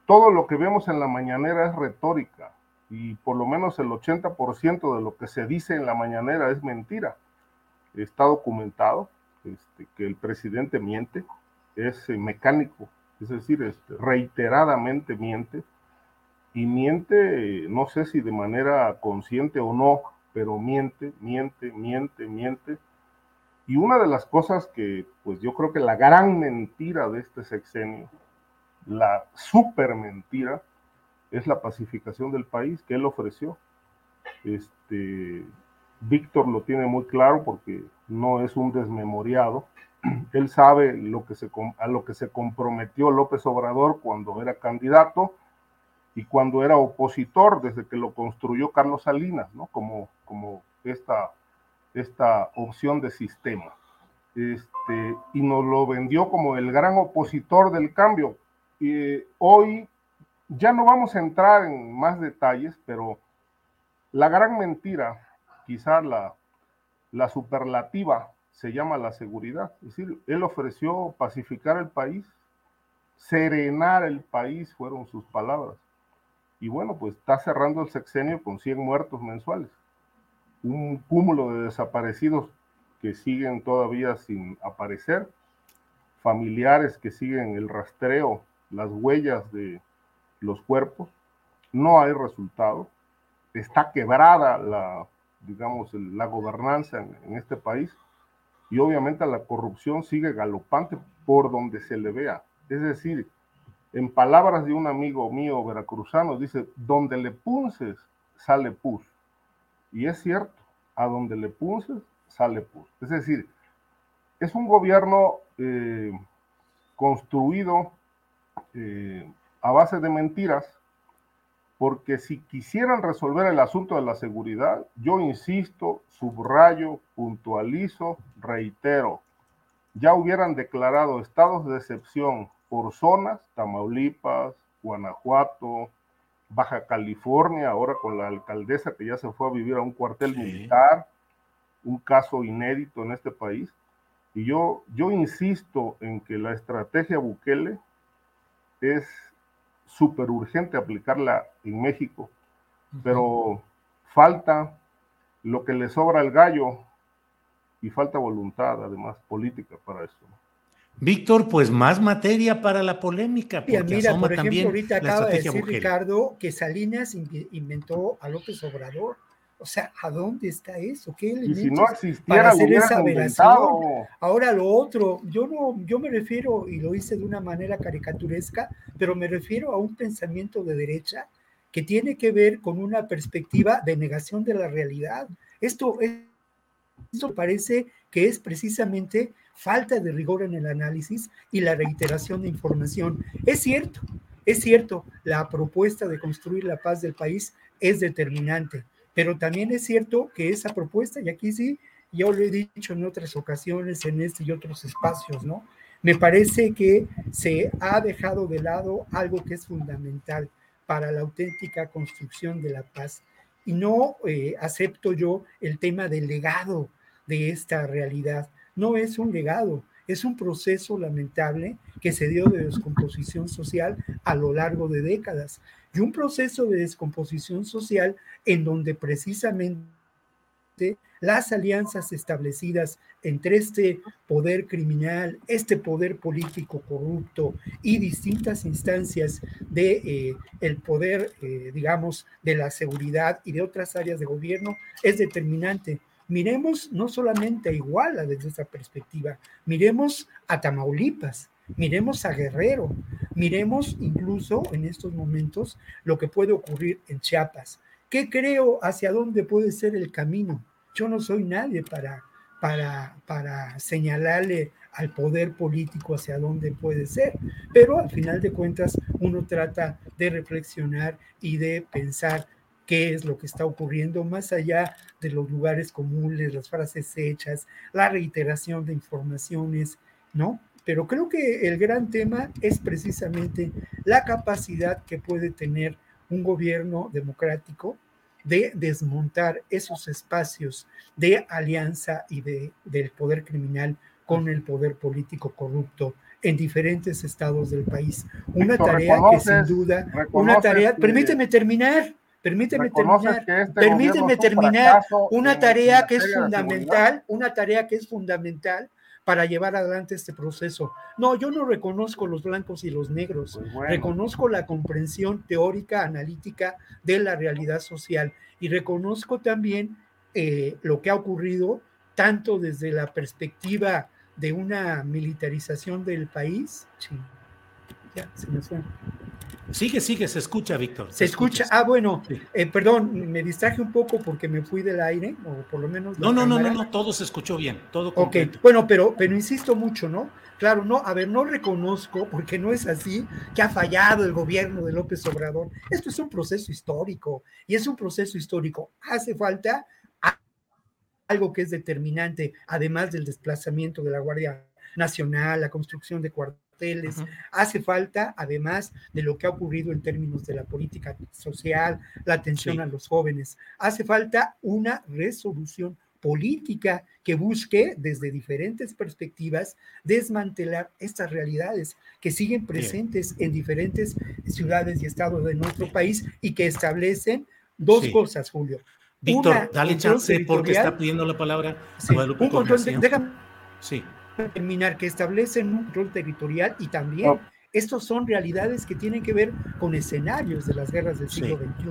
todo lo que vemos en la mañanera es retórica y por lo menos el 80% de lo que se dice en la mañanera es mentira. Está documentado este, que el presidente miente, es eh, mecánico, es decir, este, reiteradamente miente y miente, no sé si de manera consciente o no, pero miente, miente, miente, miente. Y una de las cosas que, pues yo creo que la gran mentira de este sexenio, la super mentira, es la pacificación del país que él ofreció. Este, Víctor lo tiene muy claro porque no es un desmemoriado. Él sabe lo que se, a lo que se comprometió López Obrador cuando era candidato y cuando era opositor, desde que lo construyó Carlos Salinas, ¿no? Como, como esta, esta opción de sistema. Este, y nos lo vendió como el gran opositor del cambio. Y hoy ya no vamos a entrar en más detalles, pero la gran mentira, quizás la, la superlativa, se llama la seguridad. Es decir, él ofreció pacificar el país, serenar el país, fueron sus palabras y bueno, pues está cerrando el sexenio con 100 muertos mensuales. Un cúmulo de desaparecidos que siguen todavía sin aparecer, familiares que siguen el rastreo, las huellas de los cuerpos. No hay resultado. Está quebrada la, digamos, la gobernanza en, en este país y obviamente la corrupción sigue galopante por donde se le vea. Es decir, en palabras de un amigo mío veracruzano, dice, donde le punces, sale pus. Y es cierto, a donde le punces, sale pus. Es decir, es un gobierno eh, construido eh, a base de mentiras, porque si quisieran resolver el asunto de la seguridad, yo insisto, subrayo, puntualizo, reitero, ya hubieran declarado estados de excepción por zonas, Tamaulipas, Guanajuato, Baja California, ahora con la alcaldesa que ya se fue a vivir a un cuartel militar, un caso inédito en este país. Y yo, yo insisto en que la estrategia Bukele es súper urgente aplicarla en México, pero falta lo que le sobra al gallo y falta voluntad, además, política para eso. Víctor, pues más materia para la polémica. Porque mira, por ejemplo, ahorita acaba de decir Ricardo que Salinas inventó a López Obrador. O sea, ¿a dónde está eso? ¿Qué elementos y si no existiera, para hacer esa velación? Ahora lo otro, yo no, yo me refiero, y lo hice de una manera caricaturesca, pero me refiero a un pensamiento de derecha que tiene que ver con una perspectiva de negación de la realidad. Esto, esto parece que es precisamente falta de rigor en el análisis y la reiteración de información. Es cierto, es cierto, la propuesta de construir la paz del país es determinante, pero también es cierto que esa propuesta, y aquí sí, yo lo he dicho en otras ocasiones, en este y otros espacios, ¿no? Me parece que se ha dejado de lado algo que es fundamental para la auténtica construcción de la paz. Y no eh, acepto yo el tema del legado de esta realidad. No es un legado, es un proceso lamentable que se dio de descomposición social a lo largo de décadas y un proceso de descomposición social en donde precisamente las alianzas establecidas entre este poder criminal, este poder político corrupto y distintas instancias de eh, el poder, eh, digamos, de la seguridad y de otras áreas de gobierno es determinante miremos no solamente a Iguala desde esa perspectiva, miremos a Tamaulipas, miremos a Guerrero, miremos incluso en estos momentos lo que puede ocurrir en Chiapas. ¿Qué creo hacia dónde puede ser el camino? Yo no soy nadie para, para, para señalarle al poder político hacia dónde puede ser, pero al final de cuentas uno trata de reflexionar y de pensar qué es lo que está ocurriendo más allá de los lugares comunes, las frases hechas, la reiteración de informaciones, ¿no? Pero creo que el gran tema es precisamente la capacidad que puede tener un gobierno democrático de desmontar esos espacios de alianza y de, del poder criminal con el poder político corrupto en diferentes estados del país. Una tarea que sin duda, una tarea, permíteme terminar, permíteme terminar, este permíteme terminar, una tarea que es fundamental, una tarea que es fundamental para llevar adelante este proceso. No, yo no reconozco los blancos y los negros, pues reconozco la comprensión teórica, analítica de la realidad social y reconozco también eh, lo que ha ocurrido tanto desde la perspectiva de una militarización del país. Sí, ya, se me suena. Sigue, sigue, se escucha, Víctor. Se, escucha. Ah, bueno, eh, perdón, me distraje un poco porque me fui del aire, o por lo menos. No, no, no, no, no, todo se escuchó bien, todo Ok, bueno, pero, pero insisto mucho, ¿no? Claro, no, a ver, no reconozco, porque no es así, que ha fallado el gobierno de López Obrador. Esto es un proceso histórico, y es un proceso histórico. Hace falta algo que es determinante, además del desplazamiento de la Guardia Nacional, la construcción de cuarteles Hace falta, además de lo que ha ocurrido en términos de la política social, la atención a los jóvenes, hace falta una resolución política que busque desde diferentes perspectivas desmantelar estas realidades que siguen presentes en diferentes ciudades y estados de nuestro país y que establecen dos cosas, Julio. Víctor, dale chance porque está pidiendo la palabra. un control déjame, sí terminar, que establecen un control territorial y también estos son realidades que tienen que ver con escenarios de las guerras del siglo XXI.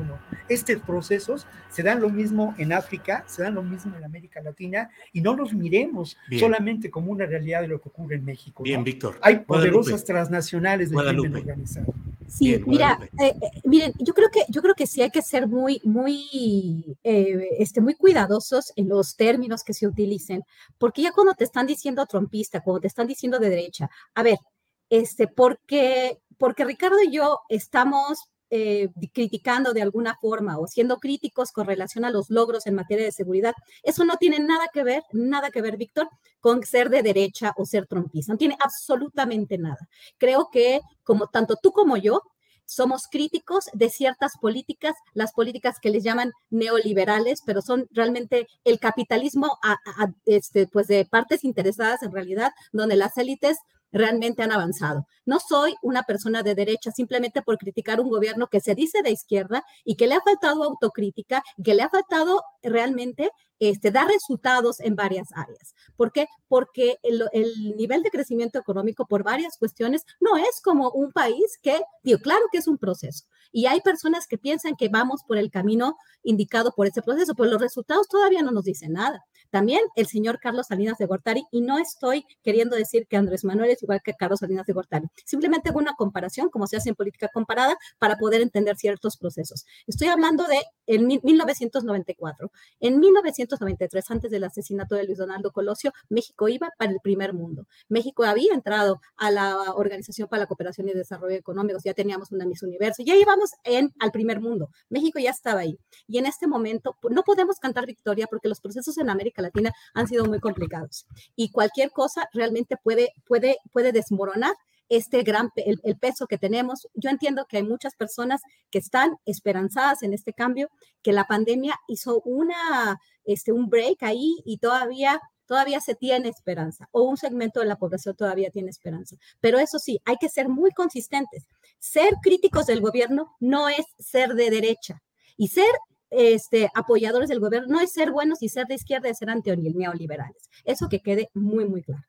Estos procesos se dan lo mismo en África, se dan lo mismo en América Latina y no los miremos solamente como una realidad de lo que ocurre en México. Bien, Víctor. Hay poderosas transnacionales de crimen organizado. Sí, mira, eh, eh, miren, yo creo que yo creo que sí hay que ser muy muy eh, este muy cuidadosos en los términos que se utilicen, porque ya cuando te están diciendo trompista, cuando te están diciendo de derecha, a ver, este, porque, porque Ricardo y yo estamos eh, criticando de alguna forma o siendo críticos con relación a los logros en materia de seguridad, eso no tiene nada que ver, nada que ver, Víctor, con ser de derecha o ser trompista. No tiene absolutamente nada. Creo que como tanto tú como yo somos críticos de ciertas políticas, las políticas que les llaman neoliberales, pero son realmente el capitalismo este, pues de partes interesadas en realidad, donde las élites realmente han avanzado. No soy una persona de derecha simplemente por criticar un gobierno que se dice de izquierda y que le ha faltado autocrítica, que le ha faltado realmente este, dar resultados en varias áreas. ¿Por qué? Porque el, el, nivel de crecimiento económico por varias cuestiones no es como un país que, digo, claro que es un proceso. Y hay personas que piensan que vamos por el camino indicado por ese proceso, pero los resultados todavía no nos dicen nada. También el señor Carlos Salinas de Gortari, y no estoy queriendo decir que Andrés Manuel es igual que Carlos Salinas de Gortari, simplemente hago una comparación, como se hace en política comparada, para poder entender ciertos procesos. Estoy hablando de en 1994. En 1993, antes del asesinato de Luis Donaldo Colosio, México iba para el primer mundo. México había entrado a la Organización para la Cooperación y Desarrollo Económico, ya teníamos una Miss Universo, ya íbamos en, al primer mundo. México ya estaba ahí. Y en este momento no podemos cantar victoria porque los procesos en América Latina han sido muy complicados. Y cualquier cosa realmente puede, puede, puede desmoronar este gran, el, peso que tenemos. Yo entiendo que hay muchas personas que están esperanzadas en este cambio, que la pandemia hizo una, este, un break ahí y todavía todavía se tiene esperanza o un segmento de la población todavía tiene esperanza. Pero eso sí, hay que ser muy consistentes. Ser críticos del gobierno no es ser de derecha y ser este, apoyadores del gobierno no es ser buenos y ser de izquierda es ser neoliberales. Eso que quede muy, muy claro.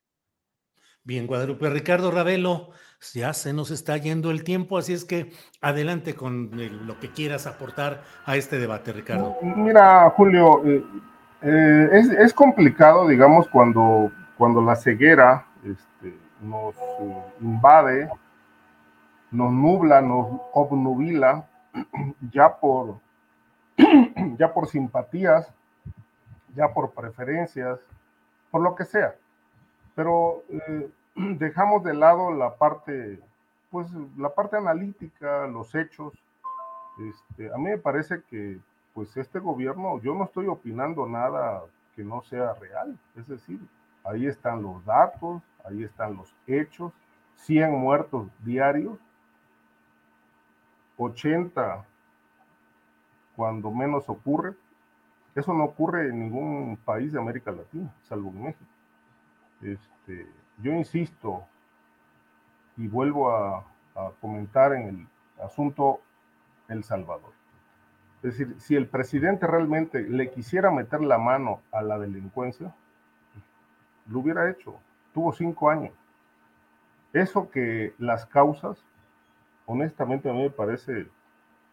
Bien, Guadalupe. Ricardo Ravelo, ya se nos está yendo el tiempo, así es que adelante con lo que quieras aportar a este debate, Ricardo. Mira, Julio, eh, eh, es, complicado, digamos, cuando, cuando la ceguera este, nos eh, invade, nos nubla, nos obnubila, ya por ya por simpatías, ya por preferencias, por lo que sea. Pero eh, dejamos de lado la parte, pues la parte analítica, los hechos. Este, a mí me parece que pues este gobierno, yo no estoy opinando nada que no sea real. Es decir, ahí están los datos, ahí están los hechos, 100 muertos diarios, 80 cuando menos ocurre. Eso no ocurre en ningún país de América Latina, salvo en México. Este, yo insisto y vuelvo a, a comentar en el asunto El Salvador. Es decir, si el presidente realmente le quisiera meter la mano a la delincuencia, lo hubiera hecho. Tuvo cinco años. Eso que las causas, honestamente a mí me parece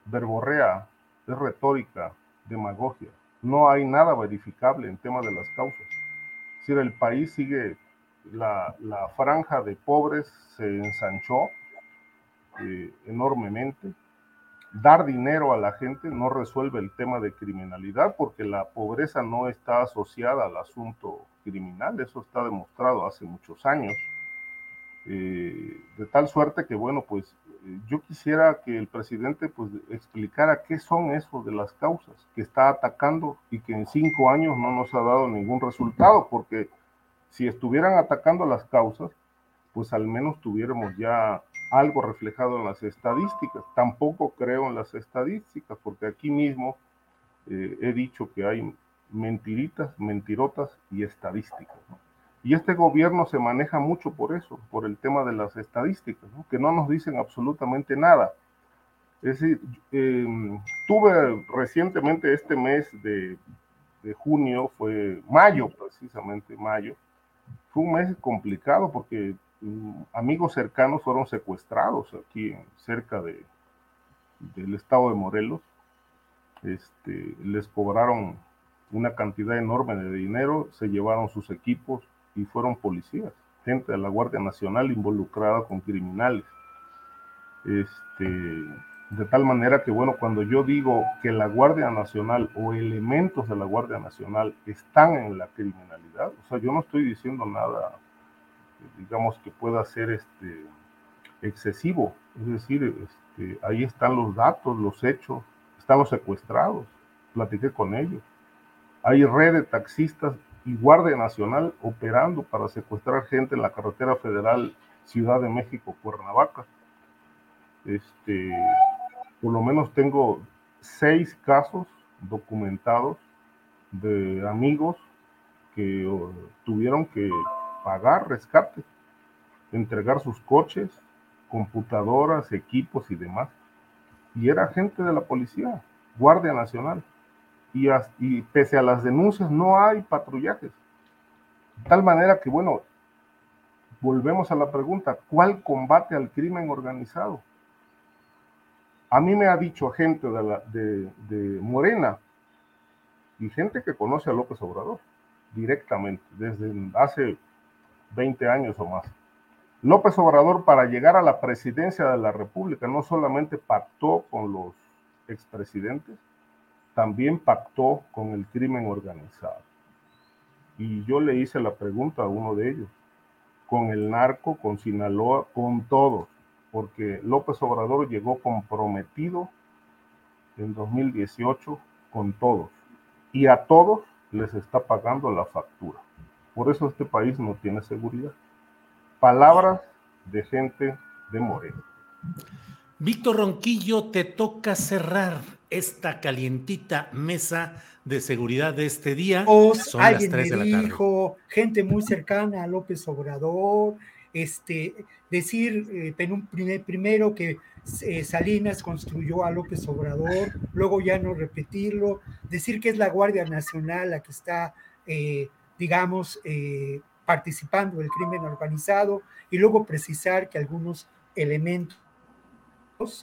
verborrea, es retórica, demagogia. No hay nada verificable en tema de las causas. Es decir, el país sigue, la, la franja de pobres se ensanchó eh, enormemente dar dinero a la gente no resuelve el tema de criminalidad porque la pobreza no está asociada al asunto criminal, eso está demostrado hace muchos años. Eh, de tal suerte que, bueno, pues eh, yo quisiera que el presidente pues explicara qué son eso de las causas que está atacando y que en cinco años no nos ha dado ningún resultado, porque si estuvieran atacando las causas, pues al menos tuviéramos ya algo reflejado en las estadísticas. Tampoco creo en las estadísticas, porque aquí mismo eh, he dicho que hay mentiritas, mentirotas y estadísticas. Y este gobierno se maneja mucho por eso, por el tema de las estadísticas, que no nos dicen absolutamente nada. Es decir, em, tuve recientemente este mes de, de junio, fue mayo precisamente, mayo, fue un mes complicado porque Mm, amigos cercanos fueron secuestrados aquí cerca de, del estado de Morelos. Este, les cobraron una cantidad enorme de dinero, se llevaron sus equipos y fueron policías, gente de la Guardia Nacional involucrada con criminales. Este, de tal manera que, bueno, cuando yo digo que la Guardia Nacional o elementos de la Guardia Nacional están en la criminalidad, o sea, yo no estoy diciendo nada digamos, que pueda ser este, excesivo. Es decir, este, ahí están los datos, los hechos, están los secuestrados, platiqué con ellos. Hay red de taxistas y Guardia Nacional operando para secuestrar gente en la carretera federal Ciudad de México, Cuernavaca. Este, por lo menos tengo seis casos documentados de amigos que tuvieron que pagar rescate, entregar sus coches, computadoras, equipos y demás. Y era gente de la policía, Guardia Nacional. Y, pese a las denuncias no hay patrullajes. De tal manera que, bueno, volvemos a la pregunta, ¿cuál combate al crimen organizado? A mí me ha dicho gente de, de Morena y gente que conoce a López Obrador directamente, desde hace 20 años o más. López Obrador para llegar a la presidencia de la República no solamente pactó con los expresidentes, también pactó con el crimen organizado. Y yo le hice la pregunta a uno de ellos, con el narco, con Sinaloa, con todos, porque López Obrador llegó comprometido en 2018 con todos y a todos les está pagando la factura. Por eso este país no tiene seguridad. Palabras de gente de Moreno. Víctor Ronquillo, te toca cerrar esta calientita mesa de seguridad de este día. Son alguien las 3 de la dijo, gente muy cercana a López Obrador, este, decir eh, primer, primero que eh, Salinas construyó a López Obrador, luego ya no repetirlo, decir que es la Guardia Nacional la que está eh, digamos, participando del crimen organizado y luego precisar que algunos elementos,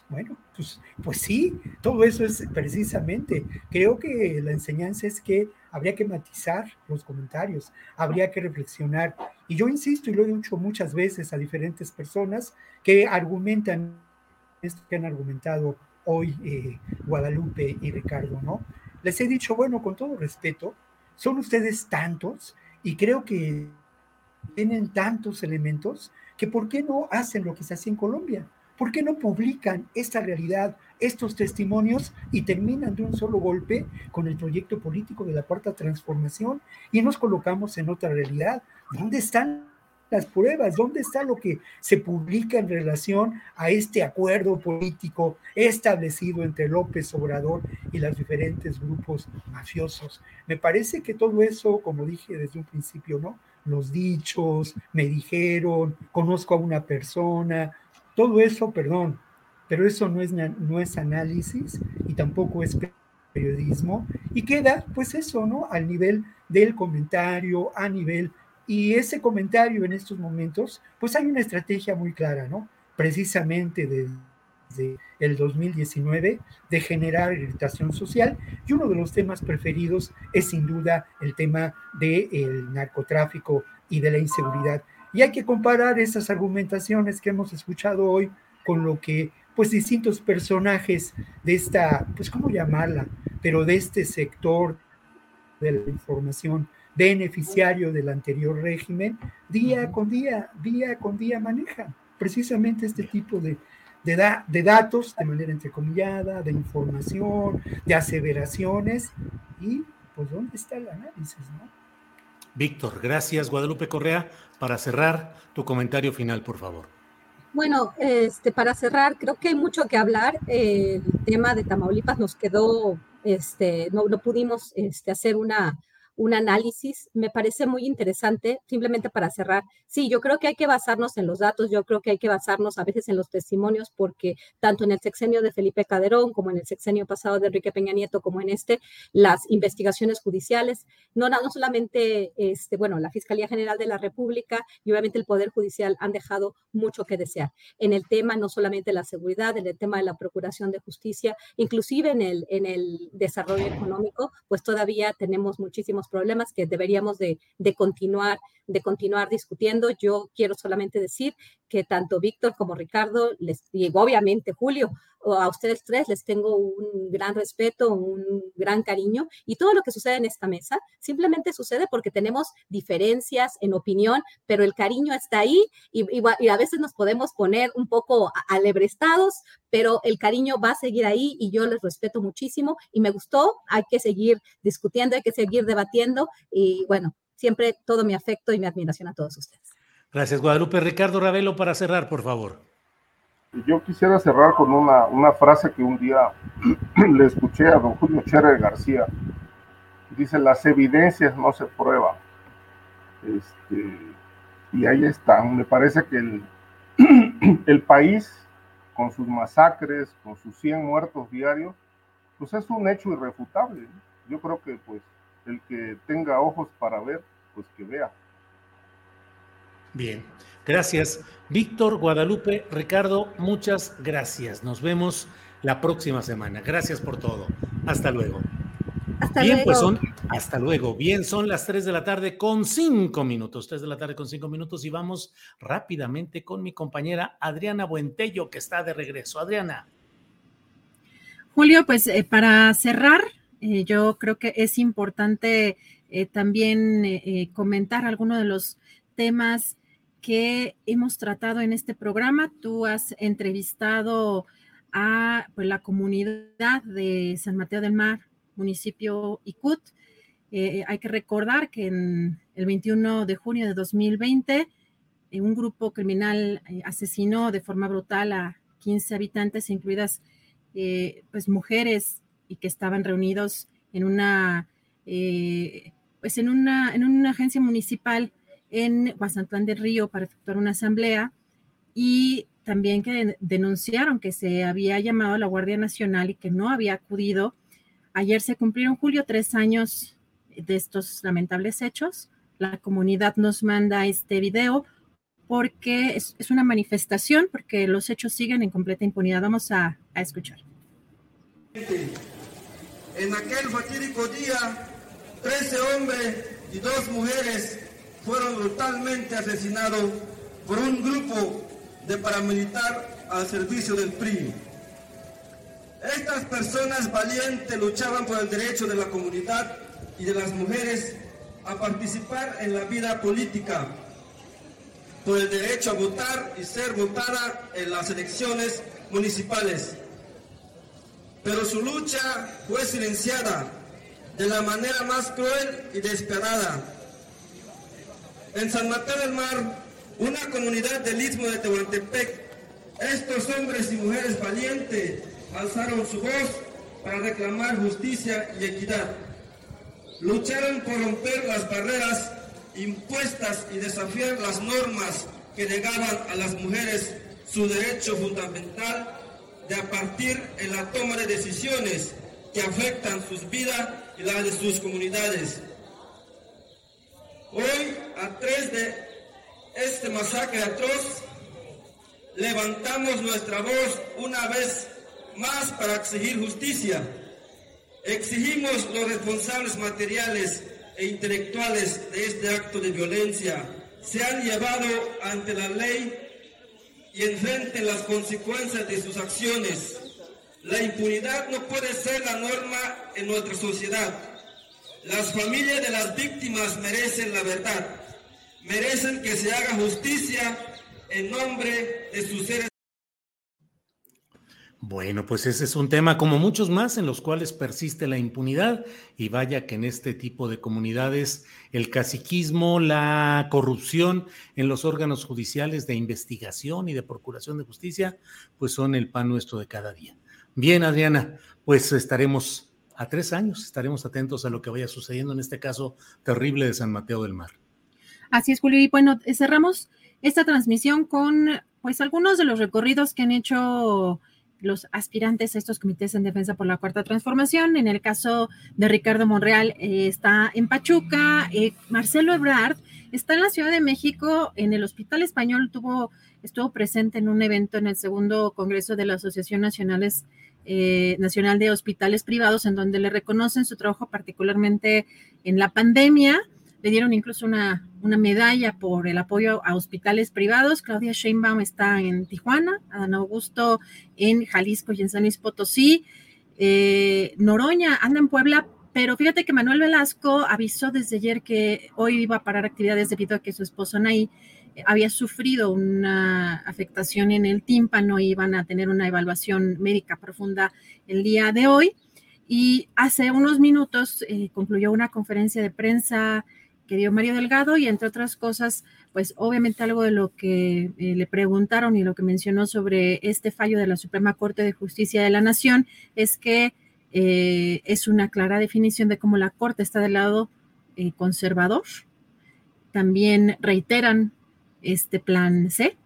bueno, pues, pues sí, todo eso es precisamente, creo que la enseñanza es que habría que matizar los comentarios, habría que reflexionar. Y yo insisto, y lo he dicho muchas veces a diferentes personas que argumentan esto que han argumentado hoy eh, Guadalupe y Ricardo, ¿no? Les he dicho, bueno, con todo respeto, son ustedes tantos y creo que tienen tantos elementos que ¿por qué no hacen lo que se hace en Colombia? ¿Por qué no publican esta realidad, estos testimonios y terminan de un solo golpe con el proyecto político de la cuarta transformación y nos colocamos en otra realidad? ¿Dónde están las pruebas? ¿Dónde está lo que se publica en relación a este acuerdo político establecido entre López Obrador y los diferentes grupos mafiosos? Me parece que todo eso, como dije desde un principio, ¿no? Los dichos, me dijeron, conozco a una persona, todo eso, perdón, pero eso no es, no es análisis y tampoco es periodismo y queda pues eso, ¿no? Al nivel del comentario, a nivel, y ese comentario en estos momentos, pues hay una estrategia muy clara, ¿no? Precisamente desde el 2019 de generar irritación social y uno de los temas preferidos es sin duda el tema del narcotráfico y de la inseguridad y hay que comparar esas argumentaciones que hemos escuchado hoy con lo que pues distintos personajes de esta, pues cómo llamarla, pero de este sector de la información beneficiario del anterior régimen, día con día, día con día manejan precisamente este tipo de, de, de datos de manera entrecomillada, de información, de aseveraciones, y pues dónde está el análisis, ¿no? Víctor, gracias. Guadalupe Correa, para cerrar, tu comentario final, por favor. Bueno, este, para cerrar, creo que hay mucho que hablar. el tema de Tamaulipas nos quedó, este, no, no pudimos este, hacer una, un análisis, me parece muy interesante, simplemente para cerrar. Sí, yo creo que hay que basarnos en los datos, yo creo que hay que basarnos a veces en los testimonios, porque tanto en el sexenio de Felipe Calderón como en el sexenio pasado de Enrique Peña Nieto, como en este, las investigaciones judiciales, no, no solamente, este, bueno, la Fiscalía General de la República y obviamente el Poder Judicial han dejado mucho que desear. En el tema no solamente la seguridad, en el tema de la procuración de justicia, inclusive en el, en el desarrollo económico, pues todavía tenemos muchísimos problemas que deberíamos de, de, continuar, de continuar discutiendo. Yo quiero solamente decir que tanto Víctor como Ricardo, les, y obviamente Julio, a ustedes tres les tengo un gran respeto, un gran cariño y todo lo que sucede en esta mesa simplemente sucede porque tenemos diferencias en opinión, pero el cariño está ahí y, y, a veces nos podemos poner un poco alebrestados, pero el cariño va a seguir ahí y yo les respeto muchísimo y me gustó, hay que seguir discutiendo, hay que seguir debatiendo y bueno, siempre todo mi afecto y mi admiración a todos ustedes. Gracias, Guadalupe. Ricardo Ravelo, para cerrar, por favor. Yo quisiera cerrar con una, una frase que un día le escuché a don Julio Chévere García. Dice, las evidencias no se prueban. Este, y ahí están. Me parece que el, el país, con sus masacres, con sus 100 muertos diarios, pues es un hecho irrefutable. Yo creo que pues el que tenga ojos para ver, pues que vea. Bien, gracias. Víctor, Guadalupe, Ricardo, muchas gracias. Nos vemos la próxima semana. Gracias por todo. Hasta luego. Hasta Bien, luego. pues son, hasta luego. Bien, son las 3 de la tarde con 5 minutos. 3 de la tarde con 5 minutos y vamos rápidamente con mi compañera Adriana Buentello, que está de regreso. Adriana. Julio, pues eh, para cerrar, eh, yo creo que es importante eh, también comentar algunos de los temas que hemos tratado en este programa. Tú has entrevistado a pues, la comunidad de San Mateo del Mar, municipio Icut. Eh, hay que recordar que en el 21 de junio de 2020, eh, un grupo criminal eh, asesinó de forma brutal a 15 habitantes, incluidas pues mujeres y que estaban reunidos en una, pues en una, en una agencia municipal en Guasantlán del Río para efectuar una asamblea y también que denunciaron que se había llamado a la Guardia Nacional y que no había acudido. Ayer se cumplieron, Julio, tres años de estos lamentables hechos. La comunidad nos manda este video porque es, es una manifestación, porque los hechos siguen en completa impunidad. Vamos a, a escuchar. En aquel fatídico día, 13 hombres y dos mujeres fueron brutalmente asesinados por un grupo de paramilitar al servicio del PRI. Estas personas valientes luchaban por el derecho de la comunidad y de las mujeres a participar en la vida política, por el derecho a votar y ser votada en las elecciones municipales. Pero su lucha fue silenciada de la manera más cruel y despiadada. En San Mateo del Mar, una comunidad del istmo de Tehuantepec, estos hombres y mujeres valientes alzaron su voz para reclamar justicia y equidad. Lucharon por romper las barreras impuestas y desafiar las normas que negaban a las mujeres su derecho fundamental de a partir en la toma de decisiones que afectan sus vidas y las de sus comunidades. Hoy, a tres de este masacre atroz, levantamos nuestra voz una vez más para exigir justicia. Exigimos los responsables materiales e intelectuales de este acto de violencia sean llevados ante la ley y enfrenten las consecuencias de sus acciones. La impunidad no puede ser la norma en nuestra sociedad. Las familias de las víctimas merecen la verdad, merecen que se haga justicia en nombre de sus seres. Bueno, pues ese es un tema como muchos más en los cuales persiste la impunidad y vaya que en este tipo de comunidades el caciquismo, la corrupción en los órganos judiciales de investigación y de procuración de justicia, pues son el pan nuestro de cada día. Bien, Adriana, pues estaremos a tres años, estaremos atentos a lo que vaya sucediendo en este caso terrible de San Mateo del Mar. Así es, Julio. Y bueno, cerramos esta transmisión con pues algunos de los recorridos que han hecho los aspirantes a estos comités en defensa por la cuarta transformación. En el caso de Ricardo Monreal, eh, está en Pachuca. Eh, Marcelo Ebrard está en la Ciudad de México, en el Hospital Español, tuvo, estuvo presente en un evento en el segundo Congreso de la Asociación Nacionales, eh, Nacional de Hospitales Privados, en donde le reconocen su trabajo particularmente en la pandemia le dieron incluso una, una, medalla por el apoyo a hospitales privados. Claudia Sheinbaum está en Tijuana, Adán Augusto en Jalisco y en San Luis Potosí. Eh, Noroña anda en Puebla, pero fíjate que Manuel Velasco avisó desde ayer que hoy iba a parar actividades debido a que su esposo Nay había sufrido una afectación en el tímpano iban a tener una evaluación médica profunda el día de hoy. Y hace unos minutos eh, concluyó una conferencia de prensa que dio Mario Delgado y entre otras cosas, pues obviamente algo de lo que eh, le preguntaron y lo que mencionó sobre este fallo de la Suprema Corte de Justicia de la Nación es que eh, es una clara definición de cómo la Corte está del lado conservador. También reiteran este plan C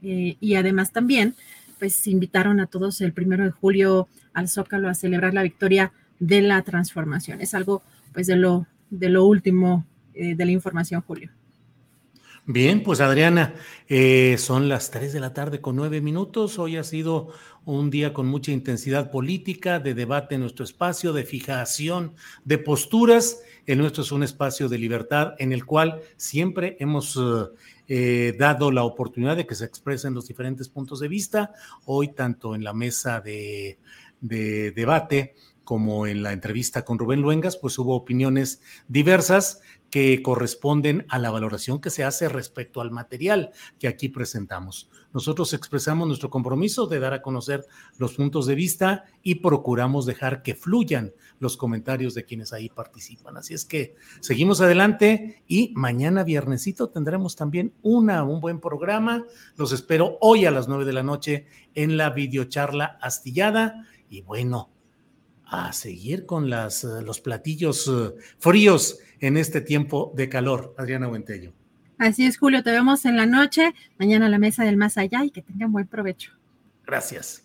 y además también pues invitaron a todos el primero de julio al Zócalo a celebrar la victoria de la transformación. Es algo pues de lo, de lo último eh, de la información, Julio. Bien, pues Adriana, eh, son las 3 de la tarde con 9 minutos. Hoy ha sido un día con mucha intensidad política, de debate en nuestro espacio, de fijación de posturas. El nuestro es un espacio de libertad en el cual siempre hemos eh, dado la oportunidad de que se expresen los diferentes puntos de vista. Hoy, tanto en la mesa de, de debate como en la entrevista con Rubén Luengas, pues hubo opiniones diversas que corresponden a la valoración que se hace respecto al material que aquí presentamos. Nosotros expresamos nuestro compromiso de dar a conocer los puntos de vista y procuramos dejar que fluyan los comentarios de quienes ahí participan. Así es que seguimos adelante y mañana viernesito tendremos también una, un buen programa. Los espero hoy a las nueve de la noche en la videocharla astillada y bueno, a seguir con las, los platillos eh, fríos en este tiempo de calor. Adriana Buentello. Así es, Julio, te vemos en la noche, mañana a la mesa del más allá y que tengan buen provecho. Gracias.